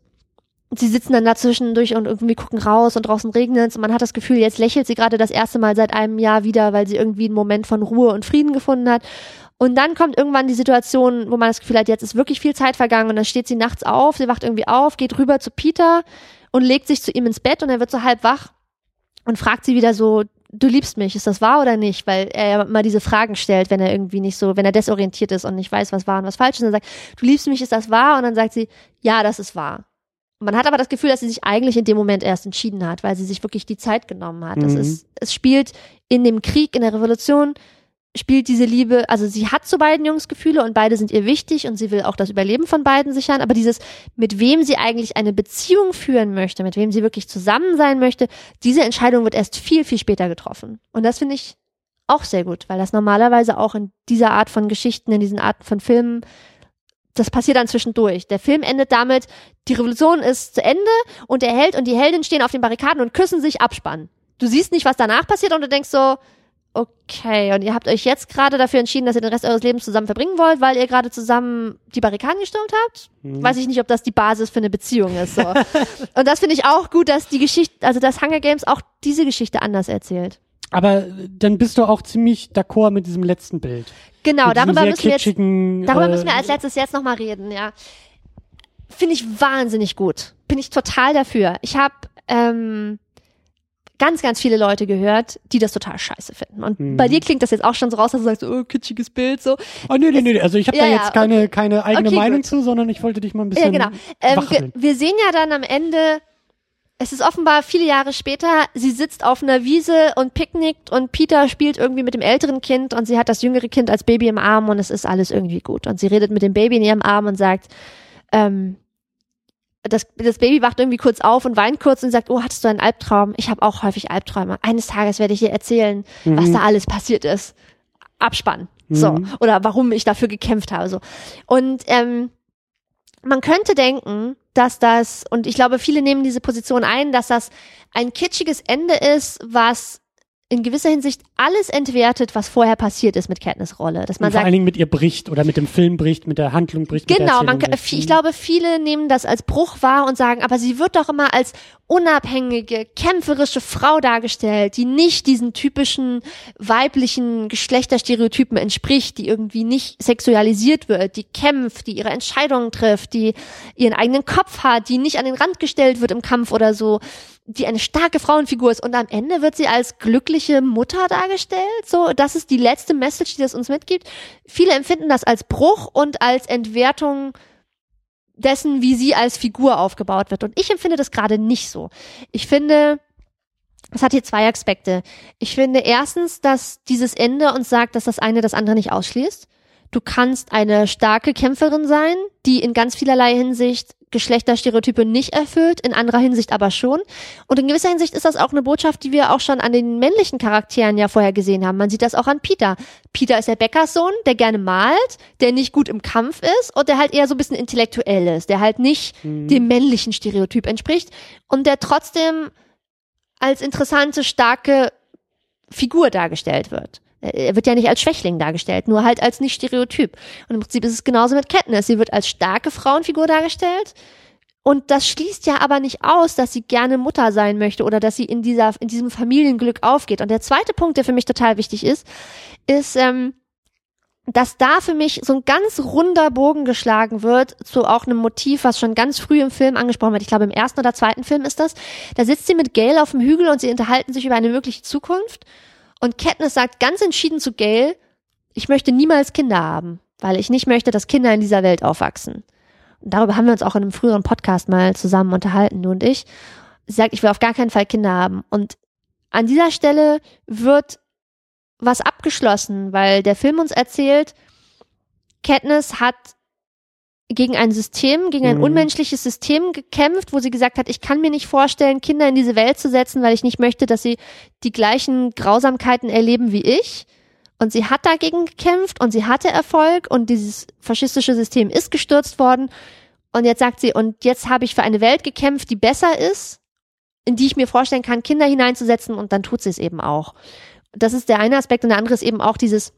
sie sitzen dann dazwischen durch und irgendwie gucken raus und draußen regnet es und man hat das Gefühl, jetzt lächelt sie gerade das erste Mal seit einem Jahr wieder, weil sie irgendwie einen Moment von Ruhe und Frieden gefunden hat. Und dann kommt irgendwann die Situation, wo man das Gefühl hat, jetzt ist wirklich viel Zeit vergangen und dann steht sie nachts auf, sie wacht irgendwie auf, geht rüber zu Peter und legt sich zu ihm ins Bett und er wird so halb wach und fragt sie wieder so, du liebst mich, ist das wahr oder nicht? Weil er ja immer diese Fragen stellt, wenn er irgendwie nicht so, wenn er desorientiert ist und nicht weiß, was wahr und was falsch ist. Und dann sagt, du liebst mich, ist das wahr? Und dann sagt sie, ja, das ist wahr. Man hat aber das Gefühl, dass sie sich eigentlich in dem Moment erst entschieden hat, weil sie sich wirklich die Zeit genommen hat. Das Mhm. ist, es spielt in dem Krieg, in der Revolution, spielt diese Liebe, also sie hat zu beiden Jungs Gefühle und beide sind ihr wichtig und sie will auch das Überleben von beiden sichern, aber dieses, mit wem sie eigentlich eine Beziehung führen möchte, mit wem sie wirklich zusammen sein möchte, diese Entscheidung wird erst viel, viel später getroffen. Und das finde ich auch sehr gut, weil das normalerweise auch in dieser Art von Geschichten, in diesen Arten von Filmen, das passiert dann zwischendurch. Der Film endet damit, die Revolution ist zu Ende und der Held und die Heldin stehen auf den Barrikaden und küssen sich Abspann. Du siehst nicht, was danach passiert und du denkst so, okay, und ihr habt euch jetzt gerade dafür entschieden, dass ihr den Rest eures Lebens zusammen verbringen wollt, weil ihr gerade zusammen die Barrikaden gestürmt habt? Mhm. Weiß ich nicht, ob das die Basis für eine Beziehung ist. So. (laughs) und das finde ich auch gut, dass die Geschichte, also dass Hunger Games auch diese Geschichte anders erzählt. Aber dann bist du auch ziemlich d'accord mit diesem letzten Bild. Genau, darüber müssen wir jetzt Darüber müssen wir als letztes jetzt nochmal reden, ja. Finde ich wahnsinnig gut. Bin ich total dafür. Ich habe ähm, ganz, ganz viele Leute gehört, die das total scheiße finden. Und Mhm. bei dir klingt das jetzt auch schon so raus, dass du sagst, oh, kitschiges Bild, so. Oh, nee, nee, nee, also ich habe Ja, da ja, jetzt keine, keine eigene Okay, Meinung gut. zu, sondern ich wollte dich mal ein Ja, bisschen genau. Ähm, ge- wir sehen ja dann am Ende, es ist offenbar viele Jahre später, sie sitzt auf einer Wiese und picknickt und Peter spielt irgendwie mit dem älteren Kind und sie hat das jüngere Kind als Baby im Arm und es ist alles irgendwie gut. Und sie redet mit dem Baby in ihrem Arm und sagt, ähm, das, das Baby wacht irgendwie kurz auf und weint kurz und sagt, oh, hattest du einen Albtraum? Ich habe auch häufig Albträume. Eines Tages werde ich dir erzählen, was da alles passiert ist. Abspann. So. Mhm. Oder warum ich dafür gekämpft habe. So. Und ähm, man könnte denken, dass das, und ich glaube, viele nehmen diese Position ein, dass das ein kitschiges Ende ist, was in gewisser Hinsicht alles entwertet, was vorher passiert ist mit Katniss Rolle. Dass man Und vor sagt, allen Dingen mit ihr bricht oder mit dem Film bricht, mit der Handlung bricht. Genau, man, bricht. ich glaube, viele nehmen das als Bruch wahr und sagen, aber sie wird doch immer als unabhängige, kämpferische Frau dargestellt, die nicht diesen typischen weiblichen Geschlechterstereotypen entspricht, die irgendwie nicht sexualisiert wird, die kämpft, die ihre Entscheidungen trifft, die ihren eigenen Kopf hat, die nicht an den Rand gestellt wird im Kampf oder so, die eine starke Frauenfigur ist und am Ende wird sie als glückliche Mutter dargestellt. So, das ist die letzte Message, die das uns mitgibt. Viele empfinden das als Bruch und als Entwertung dessen, wie sie als Figur aufgebaut wird. Und ich empfinde das gerade nicht so. Ich finde, es hat hier zwei Aspekte. Ich finde erstens, dass dieses Ende uns sagt, dass das eine das andere nicht ausschließt. Du kannst eine starke Kämpferin sein, die in ganz vielerlei Hinsicht Geschlechterstereotype nicht erfüllt, in anderer Hinsicht aber schon. Und in gewisser Hinsicht ist das auch eine Botschaft, die wir auch schon an den männlichen Charakteren ja vorher gesehen haben. Man sieht das auch an Peter. Peter ist der Bäckerssohn, der gerne malt, der nicht gut im Kampf ist und der halt eher so ein bisschen intellektuell ist, der halt nicht dem männlichen Stereotyp entspricht und der trotzdem als interessante, starke Figur dargestellt wird. Er wird ja nicht als Schwächling dargestellt, nur halt als nicht Stereotyp. Und im Prinzip ist es genauso mit Katniss. Sie wird als starke Frauenfigur dargestellt. Und das schließt ja aber nicht aus, dass sie gerne Mutter sein möchte oder dass sie in dieser, in diesem Familienglück aufgeht. Und der zweite Punkt, der für mich total wichtig ist, ist, ähm, dass da für mich so ein ganz runder Bogen geschlagen wird zu auch einem Motiv, was schon ganz früh im Film angesprochen wird. Ich glaube, im ersten oder zweiten Film ist das. Da sitzt sie mit Gail auf dem Hügel und sie unterhalten sich über eine mögliche Zukunft. Und Katniss sagt ganz entschieden zu Gail, ich möchte niemals Kinder haben, weil ich nicht möchte, dass Kinder in dieser Welt aufwachsen. Und darüber haben wir uns auch in einem früheren Podcast mal zusammen unterhalten, du und ich. Sie sagt, ich will auf gar keinen Fall Kinder haben. Und an dieser Stelle wird was abgeschlossen, weil der Film uns erzählt, Katniss hat gegen ein System, gegen ein Mhm. unmenschliches System gekämpft, wo sie gesagt hat, ich kann mir nicht vorstellen, Kinder in diese Welt zu setzen, weil ich nicht möchte, dass sie die gleichen Grausamkeiten erleben wie ich. Und sie hat dagegen gekämpft und sie hatte Erfolg und dieses faschistische System ist gestürzt worden. Und jetzt sagt sie, und jetzt habe ich für eine Welt gekämpft, die besser ist, in die ich mir vorstellen kann, Kinder hineinzusetzen und dann tut sie es eben auch. Das ist der eine Aspekt und der andere ist eben auch dieses,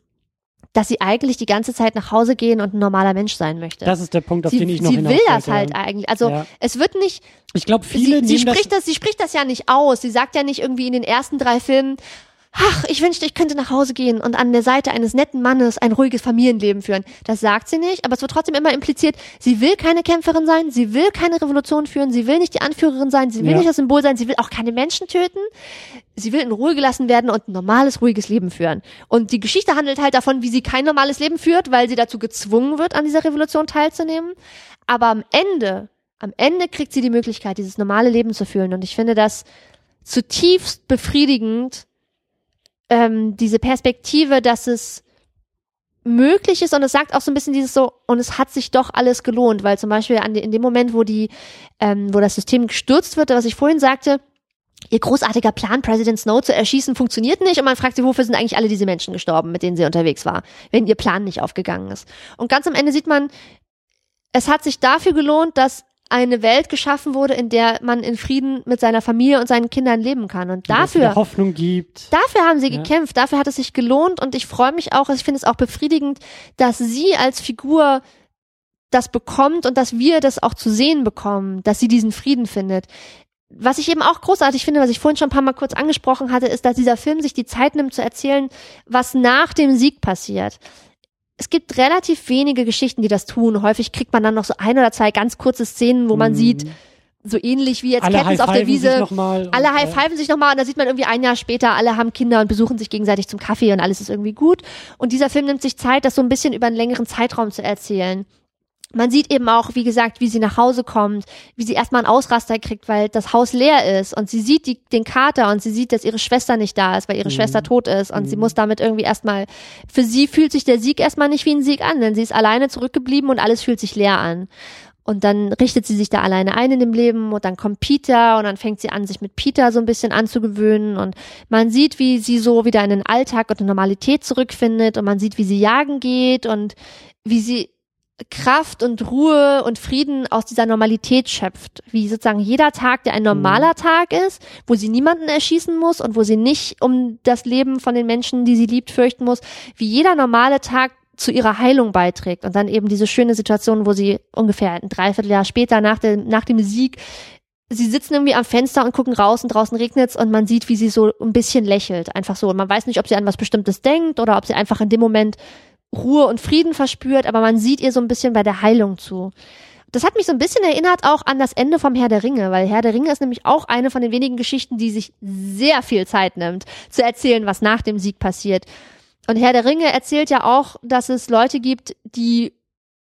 dass sie eigentlich die ganze Zeit nach Hause gehen und ein normaler Mensch sein möchte. Das ist der Punkt, auf sie den ich noch sie will das halt eigentlich. Also Ja. es wird nicht, Ich glaube, viele sie, sie nehmen das spricht das, sie spricht das ja nicht aus. Sie sagt ja nicht irgendwie in den ersten drei Filmen, ach, ich wünschte, ich könnte nach Hause gehen und an der Seite eines netten Mannes ein ruhiges Familienleben führen. Das sagt sie nicht, aber es wird trotzdem immer impliziert, sie will keine Kämpferin sein, sie will keine Revolution führen, sie will nicht die Anführerin sein, sie will Ja. nicht das Symbol sein, sie will auch keine Menschen töten. Sie will in Ruhe gelassen werden und ein normales, ruhiges Leben führen. Und die Geschichte handelt halt davon, wie sie kein normales Leben führt, weil sie dazu gezwungen wird, an dieser Revolution teilzunehmen. Aber am Ende, am Ende kriegt sie die Möglichkeit, dieses normale Leben zu führen. Und ich finde das zutiefst befriedigend, ähm, diese Perspektive, dass es möglich ist und es sagt auch so ein bisschen dieses so und es hat sich doch alles gelohnt, weil zum Beispiel an in dem Moment, wo die, ähm, wo das System gestürzt wird, was ich vorhin sagte, ihr großartiger Plan, President Snow zu erschießen, funktioniert nicht und man fragt sich, wofür sind eigentlich alle diese Menschen gestorben, mit denen sie unterwegs war, wenn ihr Plan nicht aufgegangen ist. Und ganz am Ende sieht man, es hat sich dafür gelohnt, dass eine Welt geschaffen wurde, in der man in Frieden mit seiner Familie und seinen Kindern leben kann. Und dafür Hoffnung gibt. Dafür haben sie Ja. gekämpft, dafür hat es sich gelohnt und ich freue mich auch, ich finde es auch befriedigend, dass sie als Figur das bekommt und dass wir das auch zu sehen bekommen, dass sie diesen Frieden findet. Was ich eben auch großartig finde, was ich vorhin schon ein paar Mal kurz angesprochen hatte, ist, dass dieser Film sich die Zeit nimmt zu erzählen, was nach dem Sieg passiert. Es gibt relativ wenige Geschichten, die das tun. Häufig kriegt man dann noch so ein oder zwei ganz kurze Szenen, wo man Mhm. sieht, so ähnlich wie jetzt alle Katniss auf der Wiese, noch mal und, alle high-fiven sich nochmal und da sieht man irgendwie ein Jahr später, alle haben Kinder und besuchen sich gegenseitig zum Kaffee und alles ist irgendwie gut. Und dieser Film nimmt sich Zeit, das so ein bisschen über einen längeren Zeitraum zu erzählen. Man sieht eben auch, wie gesagt, wie sie nach Hause kommt, wie sie erstmal einen Ausraster kriegt, weil das Haus leer ist und sie sieht die, den Kater und sie sieht, dass ihre Schwester nicht da ist, weil ihre Mhm. Schwester tot ist und sie Mhm. muss damit irgendwie erstmal, für sie fühlt sich der Sieg erstmal nicht wie ein Sieg an, denn sie ist alleine zurückgeblieben und alles fühlt sich leer an. Und dann richtet sie sich da alleine ein in dem Leben und dann kommt Peter und dann fängt sie an, sich mit Peter so ein bisschen anzugewöhnen und man sieht, wie sie so wieder in den Alltag und eine Normalität zurückfindet und man sieht, wie sie jagen geht und wie sie Kraft und Ruhe und Frieden aus dieser Normalität schöpft. Wie sozusagen jeder Tag, der ein normaler Tag ist, wo sie niemanden erschießen muss und wo sie nicht um das Leben von den Menschen, die sie liebt, fürchten muss, wie jeder normale Tag zu ihrer Heilung beiträgt. Und dann eben diese schöne Situation, wo sie ungefähr ein Dreivierteljahr später nach dem, nach dem Sieg sie sitzen irgendwie am Fenster und gucken raus und draußen regnet's und man sieht, wie sie so ein bisschen lächelt. Einfach so. Und man weiß nicht, ob sie an was Bestimmtes denkt oder ob sie einfach in dem Moment Ruhe und Frieden verspürt, aber man sieht ihr so ein bisschen bei der Heilung zu. Das hat mich so ein bisschen erinnert auch an das Ende vom Herr der Ringe, weil Herr der Ringe ist nämlich auch eine von den wenigen Geschichten, die sich sehr viel Zeit nimmt, zu erzählen, was nach dem Sieg passiert. Und Herr der Ringe erzählt ja auch, dass es Leute gibt, die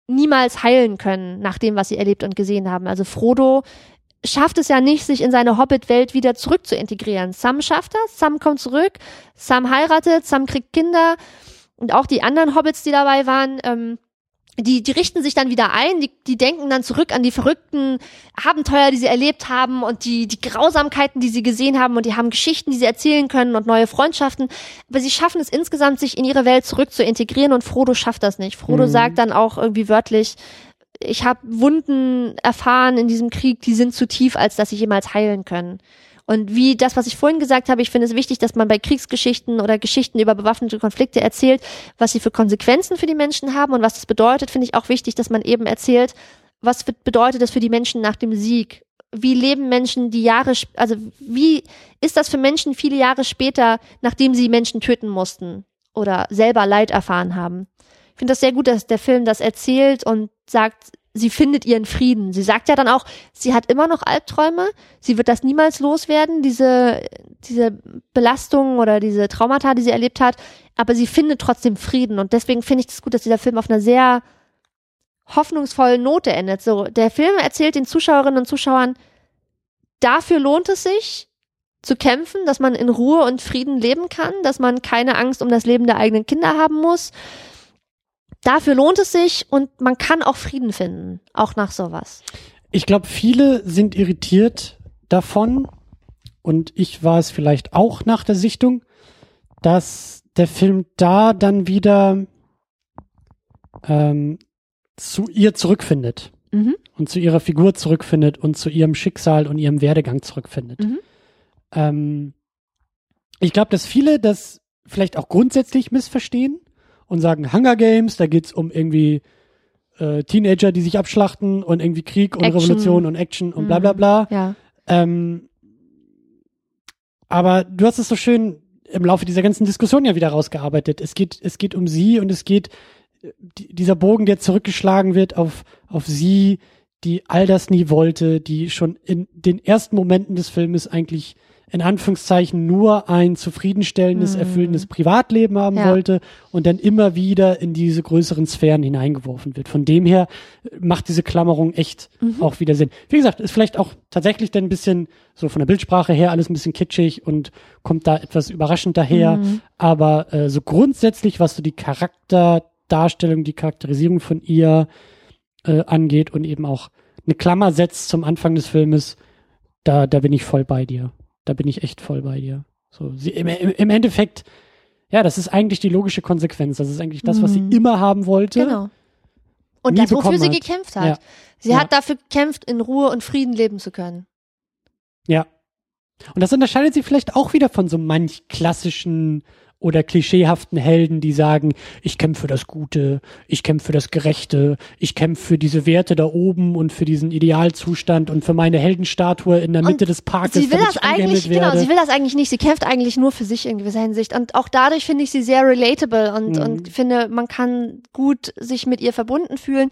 niemals heilen können nach dem, was sie erlebt und gesehen haben. Also Frodo schafft es ja nicht, sich in seine Hobbit-Welt wieder zurück zu integrieren. Sam schafft das, Sam kommt zurück, Sam heiratet, Sam kriegt Kinder und auch die anderen Hobbits, die dabei waren, ähm, die, die richten sich dann wieder ein, die, die denken dann zurück an die verrückten Abenteuer, die sie erlebt haben und die, die Grausamkeiten, die sie gesehen haben und die haben Geschichten, die sie erzählen können und neue Freundschaften. Aber sie schaffen es insgesamt, sich in ihre Welt zurück zu integrieren und Frodo schafft das nicht. Frodo Mhm. sagt dann auch irgendwie wörtlich, ich habe Wunden erfahren in diesem Krieg, die sind zu tief, als dass sie jemals heilen können. Und wie das, was ich vorhin gesagt habe, ich finde es wichtig, dass man bei Kriegsgeschichten oder Geschichten über bewaffnete Konflikte erzählt, was sie für Konsequenzen für die Menschen haben und was das bedeutet, finde ich auch wichtig, dass man eben erzählt, was bedeutet das für die Menschen nach dem Sieg? Wie leben Menschen die Jahre, also wie ist das für Menschen viele Jahre später, nachdem sie Menschen töten mussten oder selber Leid erfahren haben? Ich finde das sehr gut, dass der Film das erzählt und sagt, sie findet ihren Frieden. Sie sagt ja dann auch, sie hat immer noch Albträume, sie wird das niemals loswerden, diese, diese Belastungen oder diese Traumata, die sie erlebt hat, aber sie findet trotzdem Frieden und deswegen finde ich es das gut, dass dieser Film auf einer sehr hoffnungsvollen Note endet. So, der Film erzählt den Zuschauerinnen und Zuschauern, dafür lohnt es sich, zu kämpfen, dass man in Ruhe und Frieden leben kann, dass man keine Angst um das Leben der eigenen Kinder haben muss. Dafür lohnt es sich und man kann auch Frieden finden, auch nach sowas. Ich glaube, viele sind irritiert davon, und ich war es vielleicht auch nach der Sichtung, dass der Film da dann wieder ähm, zu ihr zurückfindet Mhm. und zu ihrer Figur zurückfindet und zu ihrem Schicksal und ihrem Werdegang zurückfindet. Mhm. Ähm, ich glaube, dass viele das vielleicht auch grundsätzlich missverstehen und sagen, Hunger Games, da geht's um irgendwie äh, Teenager, die sich abschlachten und irgendwie Krieg und Action. Revolution und Action und bla Mhm. bla bla. Ja. Ähm, aber du hast es so schön im Laufe dieser ganzen Diskussion ja wieder rausgearbeitet. Es geht, es geht um sie und es geht äh, die, dieser Bogen, der zurückgeschlagen wird auf, auf sie, die all das nie wollte, die schon in den ersten Momenten des Filmes eigentlich in Anführungszeichen nur ein zufriedenstellendes, Mhm. erfüllendes Privatleben haben Ja. wollte und dann immer wieder in diese größeren Sphären hineingeworfen wird. Von dem her äh, macht diese Klammerung echt Mhm. auch wieder Sinn. Wie gesagt, ist vielleicht auch tatsächlich dann ein bisschen so von der Bildsprache her alles ein bisschen kitschig und kommt da etwas überraschend daher. Mhm. Aber äh, so grundsätzlich, was so die Charakterdarstellung, die Charakterisierung von ihr äh, angeht und eben auch eine Klammer setzt zum Anfang des Filmes, da, da bin ich voll bei dir. Da bin ich echt voll bei dir. So, sie, im, im, im Endeffekt, ja, das ist eigentlich die logische Konsequenz. Das ist eigentlich das, was sie Mhm. immer haben wollte. Genau. Und das, wofür sie hat. gekämpft hat. Ja. Sie Ja. hat dafür gekämpft, in Ruhe und Frieden leben zu können. Ja. Und das unterscheidet sie vielleicht auch wieder von so manch klassischen oder klischeehaften Helden, die sagen, ich kämpfe für das Gute, ich kämpfe für das Gerechte, ich kämpfe für diese Werte da oben und für diesen Idealzustand und für meine Heldenstatue in der Und Mitte des Parkes, Sie will das eigentlich, genau, werde. sie will das eigentlich nicht. Sie kämpft eigentlich nur für sich in gewisser Hinsicht. Und auch dadurch finde ich sie sehr relatable und, Mhm. und finde, man kann gut sich mit ihr verbunden fühlen,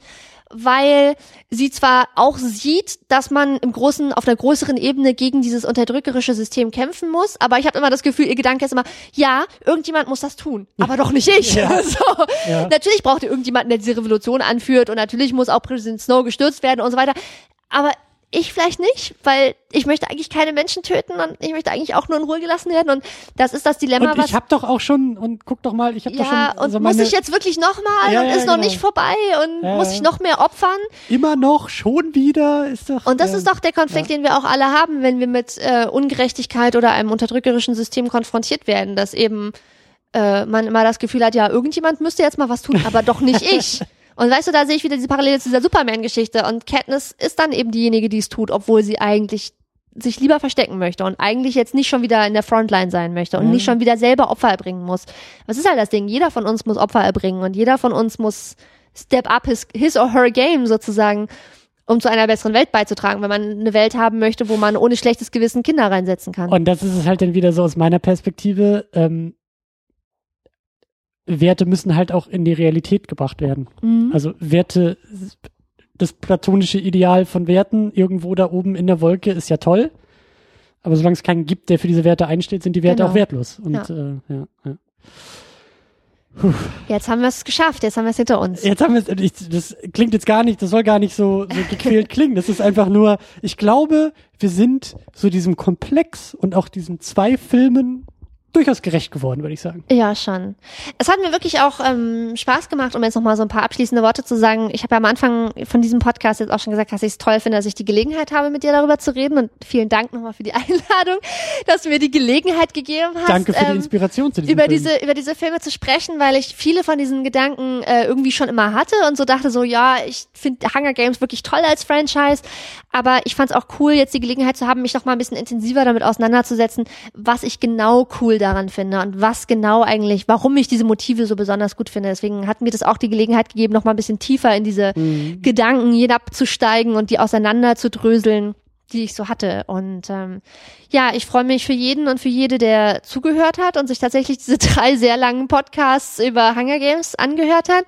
weil sie zwar auch sieht, dass man im großen, auf einer größeren Ebene gegen dieses unterdrückerische System kämpfen muss, aber ich habe immer das Gefühl, ihr Gedanke ist immer, ja, irgendjemand muss das tun, aber doch nicht ich. (laughs) Ja. (laughs) So. Ja. Natürlich braucht ihr irgendjemanden, der diese Revolution anführt und natürlich muss auch Präsident Snow gestürzt werden und so weiter. Aber ich vielleicht nicht, weil ich möchte eigentlich keine Menschen töten und ich möchte eigentlich auch nur in Ruhe gelassen werden und das ist das Dilemma, und ich habe doch auch schon, und guck doch mal, ich habe doch schon ja, und also muss meine, ich jetzt wirklich nochmal Ja, und ja, ist noch genau. nicht vorbei und Ja, muss ja. ich noch mehr opfern? immer noch, schon wieder, ist doch. Und das äh, ist doch der Konflikt, den wir auch alle haben, wenn wir mit äh, Ungerechtigkeit oder einem unterdrückerischen System konfrontiert werden, dass eben äh, man immer das Gefühl hat, ja, irgendjemand müsste jetzt mal was tun, aber doch nicht (laughs) ich. Und weißt du, da sehe ich wieder diese Parallele zu dieser Superman-Geschichte. Und Katniss ist dann eben diejenige, die es tut, obwohl sie eigentlich sich lieber verstecken möchte und eigentlich jetzt nicht schon wieder in der Frontline sein möchte und Mhm. nicht schon wieder selber Opfer erbringen muss. Was ist halt das Ding? Jeder von uns muss Opfer erbringen und jeder von uns muss step up his, his or her game sozusagen, um zu einer besseren Welt beizutragen, wenn man eine Welt haben möchte, wo man ohne schlechtes Gewissen Kinder reinsetzen kann. Und das ist es halt dann wieder so aus meiner Perspektive. Ähm, Werte müssen halt auch in die Realität gebracht werden. Mhm. Also Werte, das platonische Ideal von Werten irgendwo da oben in der Wolke ist ja toll. Aber solange es keinen gibt, der für diese Werte einsteht, sind die Werte Genau. auch wertlos. Und Ja. Äh, ja, ja. Jetzt haben wir es geschafft, jetzt haben wir es hinter uns. Jetzt haben wir es, ich, das klingt jetzt gar nicht, das soll gar nicht so, so (laughs) gequält klingen. Das ist einfach nur, ich glaube, wir sind so diesem Komplex und auch diesen zwei Filmen durchaus gerecht geworden, würde ich sagen. Ja, schon. Es hat mir wirklich auch ähm, Spaß gemacht, um jetzt nochmal so ein paar abschließende Worte zu sagen. Ich habe ja am Anfang von diesem Podcast jetzt auch schon gesagt, dass ich es toll finde, dass ich die Gelegenheit habe, mit dir darüber zu reden. Und vielen Dank nochmal für die (laughs) Einladung, dass du mir die Gelegenheit gegeben hast. Danke für die ähm, Inspiration zu diesem über Film. diese über diese Filme zu sprechen, weil ich viele von diesen Gedanken äh, irgendwie schon immer hatte und so dachte so, ja, ich finde Hunger Games wirklich toll als Franchise, aber ich fand es auch cool, jetzt die Gelegenheit zu haben, mich noch mal ein bisschen intensiver damit auseinanderzusetzen, was ich genau cool daran finde und was genau eigentlich, warum ich diese Motive so besonders gut finde. Deswegen hat mir das auch die Gelegenheit gegeben, noch mal ein bisschen tiefer in diese Gedanken hinabzusteigen und die auseinander zu dröseln die ich so hatte. Und ähm, ja, ich freue mich für jeden und für jede, der zugehört hat und sich tatsächlich diese (laughs) drei sehr langen Podcasts über Hunger Games angehört hat.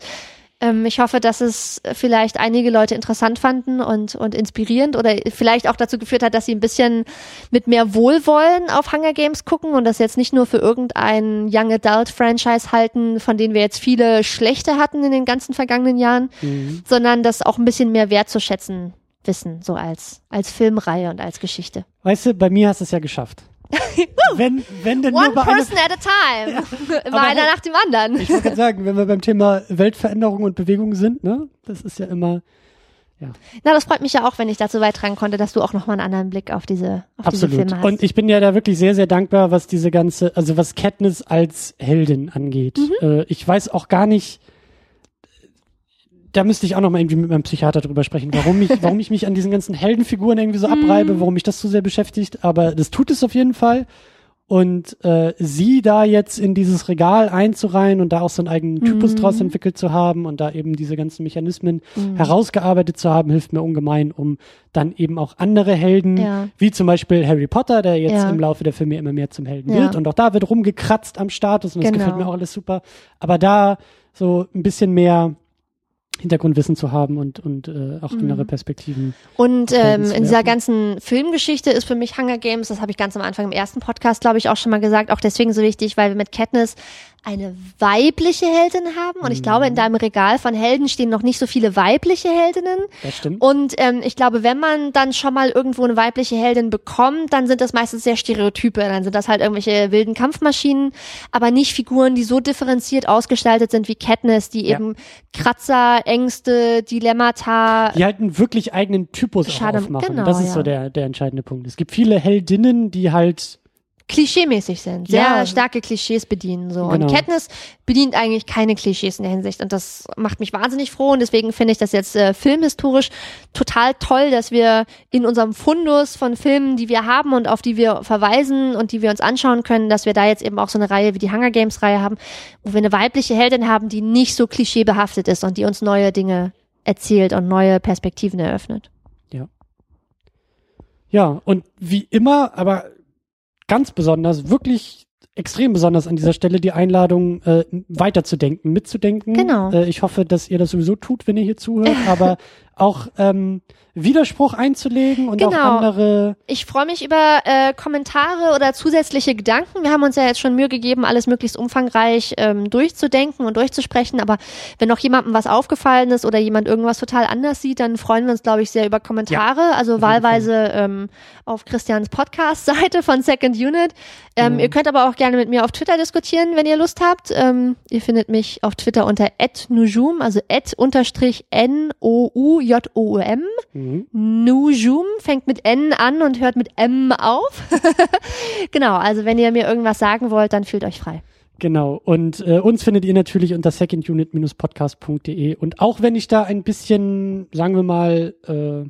Ähm, ich hoffe, dass es vielleicht einige Leute interessant fanden und, und inspirierend oder vielleicht auch dazu geführt hat, dass sie ein bisschen mit mehr Wohlwollen auf Hunger Games gucken und das jetzt nicht nur für irgendein Young Adult Franchise halten, von denen wir jetzt viele schlechte hatten in den ganzen vergangenen Jahren, Mhm. sondern das auch ein bisschen mehr wertzuschätzen wissen, so als, als Filmreihe und als Geschichte. Weißt du, bei mir hast du es ja geschafft. (laughs) wenn, wenn denn One nur bei einer, person at a time. Immer (laughs) Aber einer nach dem anderen. ich wollte gerade sagen, wenn wir beim Thema Weltveränderung und Bewegung sind, ne, das ist ja immer, Na, das freut mich ja auch, wenn ich dazu beitragen konnte, dass du auch nochmal einen anderen Blick auf diese, auf diese Absolut. Filme hast. Und ich bin ja da wirklich sehr, sehr dankbar, was diese ganze, also was Katniss als Heldin angeht. Mhm. Äh, ich weiß auch gar nicht, da müsste ich auch noch mal irgendwie mit meinem Psychiater drüber sprechen, warum ich, warum ich mich an diesen ganzen Heldenfiguren irgendwie so (laughs) Mhm. abreibe, warum mich das so sehr beschäftigt. Aber das tut es auf jeden Fall. Und äh, sie da jetzt in dieses Regal einzureihen und da auch so einen eigenen Typus Mhm. draus entwickelt zu haben und da eben diese ganzen Mechanismen herausgearbeitet zu haben, hilft mir ungemein, um dann eben auch andere Helden, Ja. wie zum Beispiel Harry Potter, der jetzt Ja. im Laufe der Filme immer mehr zum Helden Ja. wird und auch da wird rumgekratzt am Status und das Genau. gefällt mir auch alles super. Aber da so ein bisschen mehr Hintergrundwissen zu haben und, und äh, auch andere Perspektiven. Und ähm, in dieser ganzen Filmgeschichte ist für mich Hunger Games, das habe ich ganz am Anfang im ersten Podcast, glaube ich, auch schon mal gesagt, auch deswegen so wichtig, weil wir mit Katniss eine weibliche Heldin haben. Und ich Mhm. glaube, in deinem Regal von Helden stehen noch nicht so viele weibliche Heldinnen. Das stimmt. Und ähm, ich glaube, wenn man dann schon mal irgendwo eine weibliche Heldin bekommt, dann sind das meistens sehr Stereotype. Dann sind das halt irgendwelche wilden Kampfmaschinen, aber nicht Figuren, die so differenziert ausgestaltet sind wie Katniss, die Ja. eben Kratzer, Ängste, Dilemmata. die halt einen wirklich eigenen Typus Schade, aufmachen. genau, das ist ja. so der, der entscheidende Punkt. Es gibt viele Heldinnen, die halt klischeemäßig sind, sehr Ja. starke Klischees bedienen so. Genau. Und Katniss bedient eigentlich keine Klischees in der Hinsicht und das macht mich wahnsinnig froh und deswegen finde ich das jetzt äh, filmhistorisch total toll, dass wir in unserem Fundus von Filmen, die wir haben und auf die wir verweisen und die wir uns anschauen können, dass wir da jetzt eben auch so eine Reihe wie die Hunger Games Reihe haben, wo wir eine weibliche Heldin haben, die nicht so klischeebehaftet ist und die uns neue Dinge erzählt und neue Perspektiven eröffnet. Ja, und wie immer, aber ganz besonders, wirklich extrem besonders an dieser Stelle die Einladung, äh, weiterzudenken, mitzudenken. Genau. Äh, ich hoffe, dass ihr das sowieso tut, wenn ihr hier zuhört, (laughs) aber auch ähm, Widerspruch einzulegen und auch Genau. andere. Ich freue mich über äh, Kommentare oder zusätzliche Gedanken. Wir haben uns ja jetzt schon Mühe gegeben, alles möglichst umfangreich ähm, durchzudenken und durchzusprechen. Aber wenn noch jemandem was aufgefallen ist oder jemand irgendwas total anders sieht, dann freuen wir uns, glaube ich, sehr über Kommentare. also jeden wahlweise ähm, auf Christians Podcast-Seite von Second Unit. Ähm, Genau. Ihr könnt aber auch gerne mit mir auf Twitter diskutieren, wenn ihr Lust habt. Ähm, ihr findet mich auf Twitter unter @nujum, also n o u j o u m. Mhm. Nujum fängt mit N an und hört mit M auf. (laughs) genau, also wenn ihr mir irgendwas sagen wollt, dann fühlt euch frei. Genau. Und äh, uns findet ihr natürlich unter secondunit-podcast.de. Und auch wenn ich da ein bisschen, sagen wir mal, äh,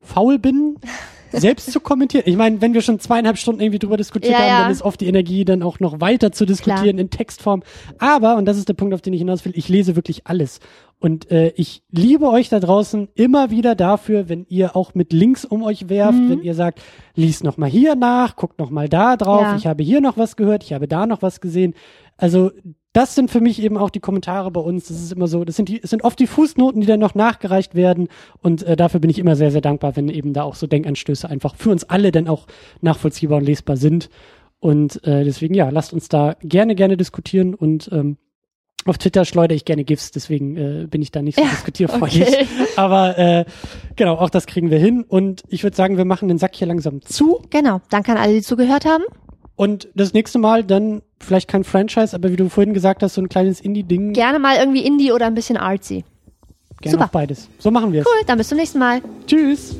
faul bin, (laughs) selbst zu kommentieren. Ich meine, wenn wir schon zweieinhalb Stunden irgendwie drüber diskutiert Ja, haben, ja. dann ist oft die Energie dann auch noch weiter zu diskutieren in Textform. Aber, und das ist der Punkt, auf den ich hinaus will, ich lese wirklich alles. Und äh, ich liebe euch da draußen immer wieder dafür, wenn ihr auch mit Links um euch werft, Mhm. wenn ihr sagt, lies noch mal hier nach, guckt noch mal da drauf, Ja. ich habe hier noch was gehört, ich habe da noch was gesehen. Also das sind für mich eben auch die Kommentare bei uns. Das ist immer so, das sind die, es sind oft die Fußnoten, die dann noch nachgereicht werden. Und äh, dafür bin ich immer sehr, sehr dankbar, wenn eben da auch so Denkanstöße einfach für uns alle dann auch nachvollziehbar und lesbar sind. Und äh, deswegen, ja, lasst uns da gerne, gerne diskutieren und ähm, auf Twitter schleudere ich gerne GIFs, deswegen äh, bin ich da nicht so Ja, diskutierfreudig. okay. (laughs) Aber äh, genau, auch das kriegen wir hin. Und ich würde sagen, wir machen den Sack hier langsam zu. Genau, danke an alle, die zugehört haben. Und das nächste Mal dann vielleicht kein Franchise, aber wie du vorhin gesagt hast, so ein kleines Indie-Ding. Gerne mal irgendwie Indie oder ein bisschen artsy. Gerne super. beides. So machen wir es. Cool, dann bis zum nächsten Mal. Tschüss.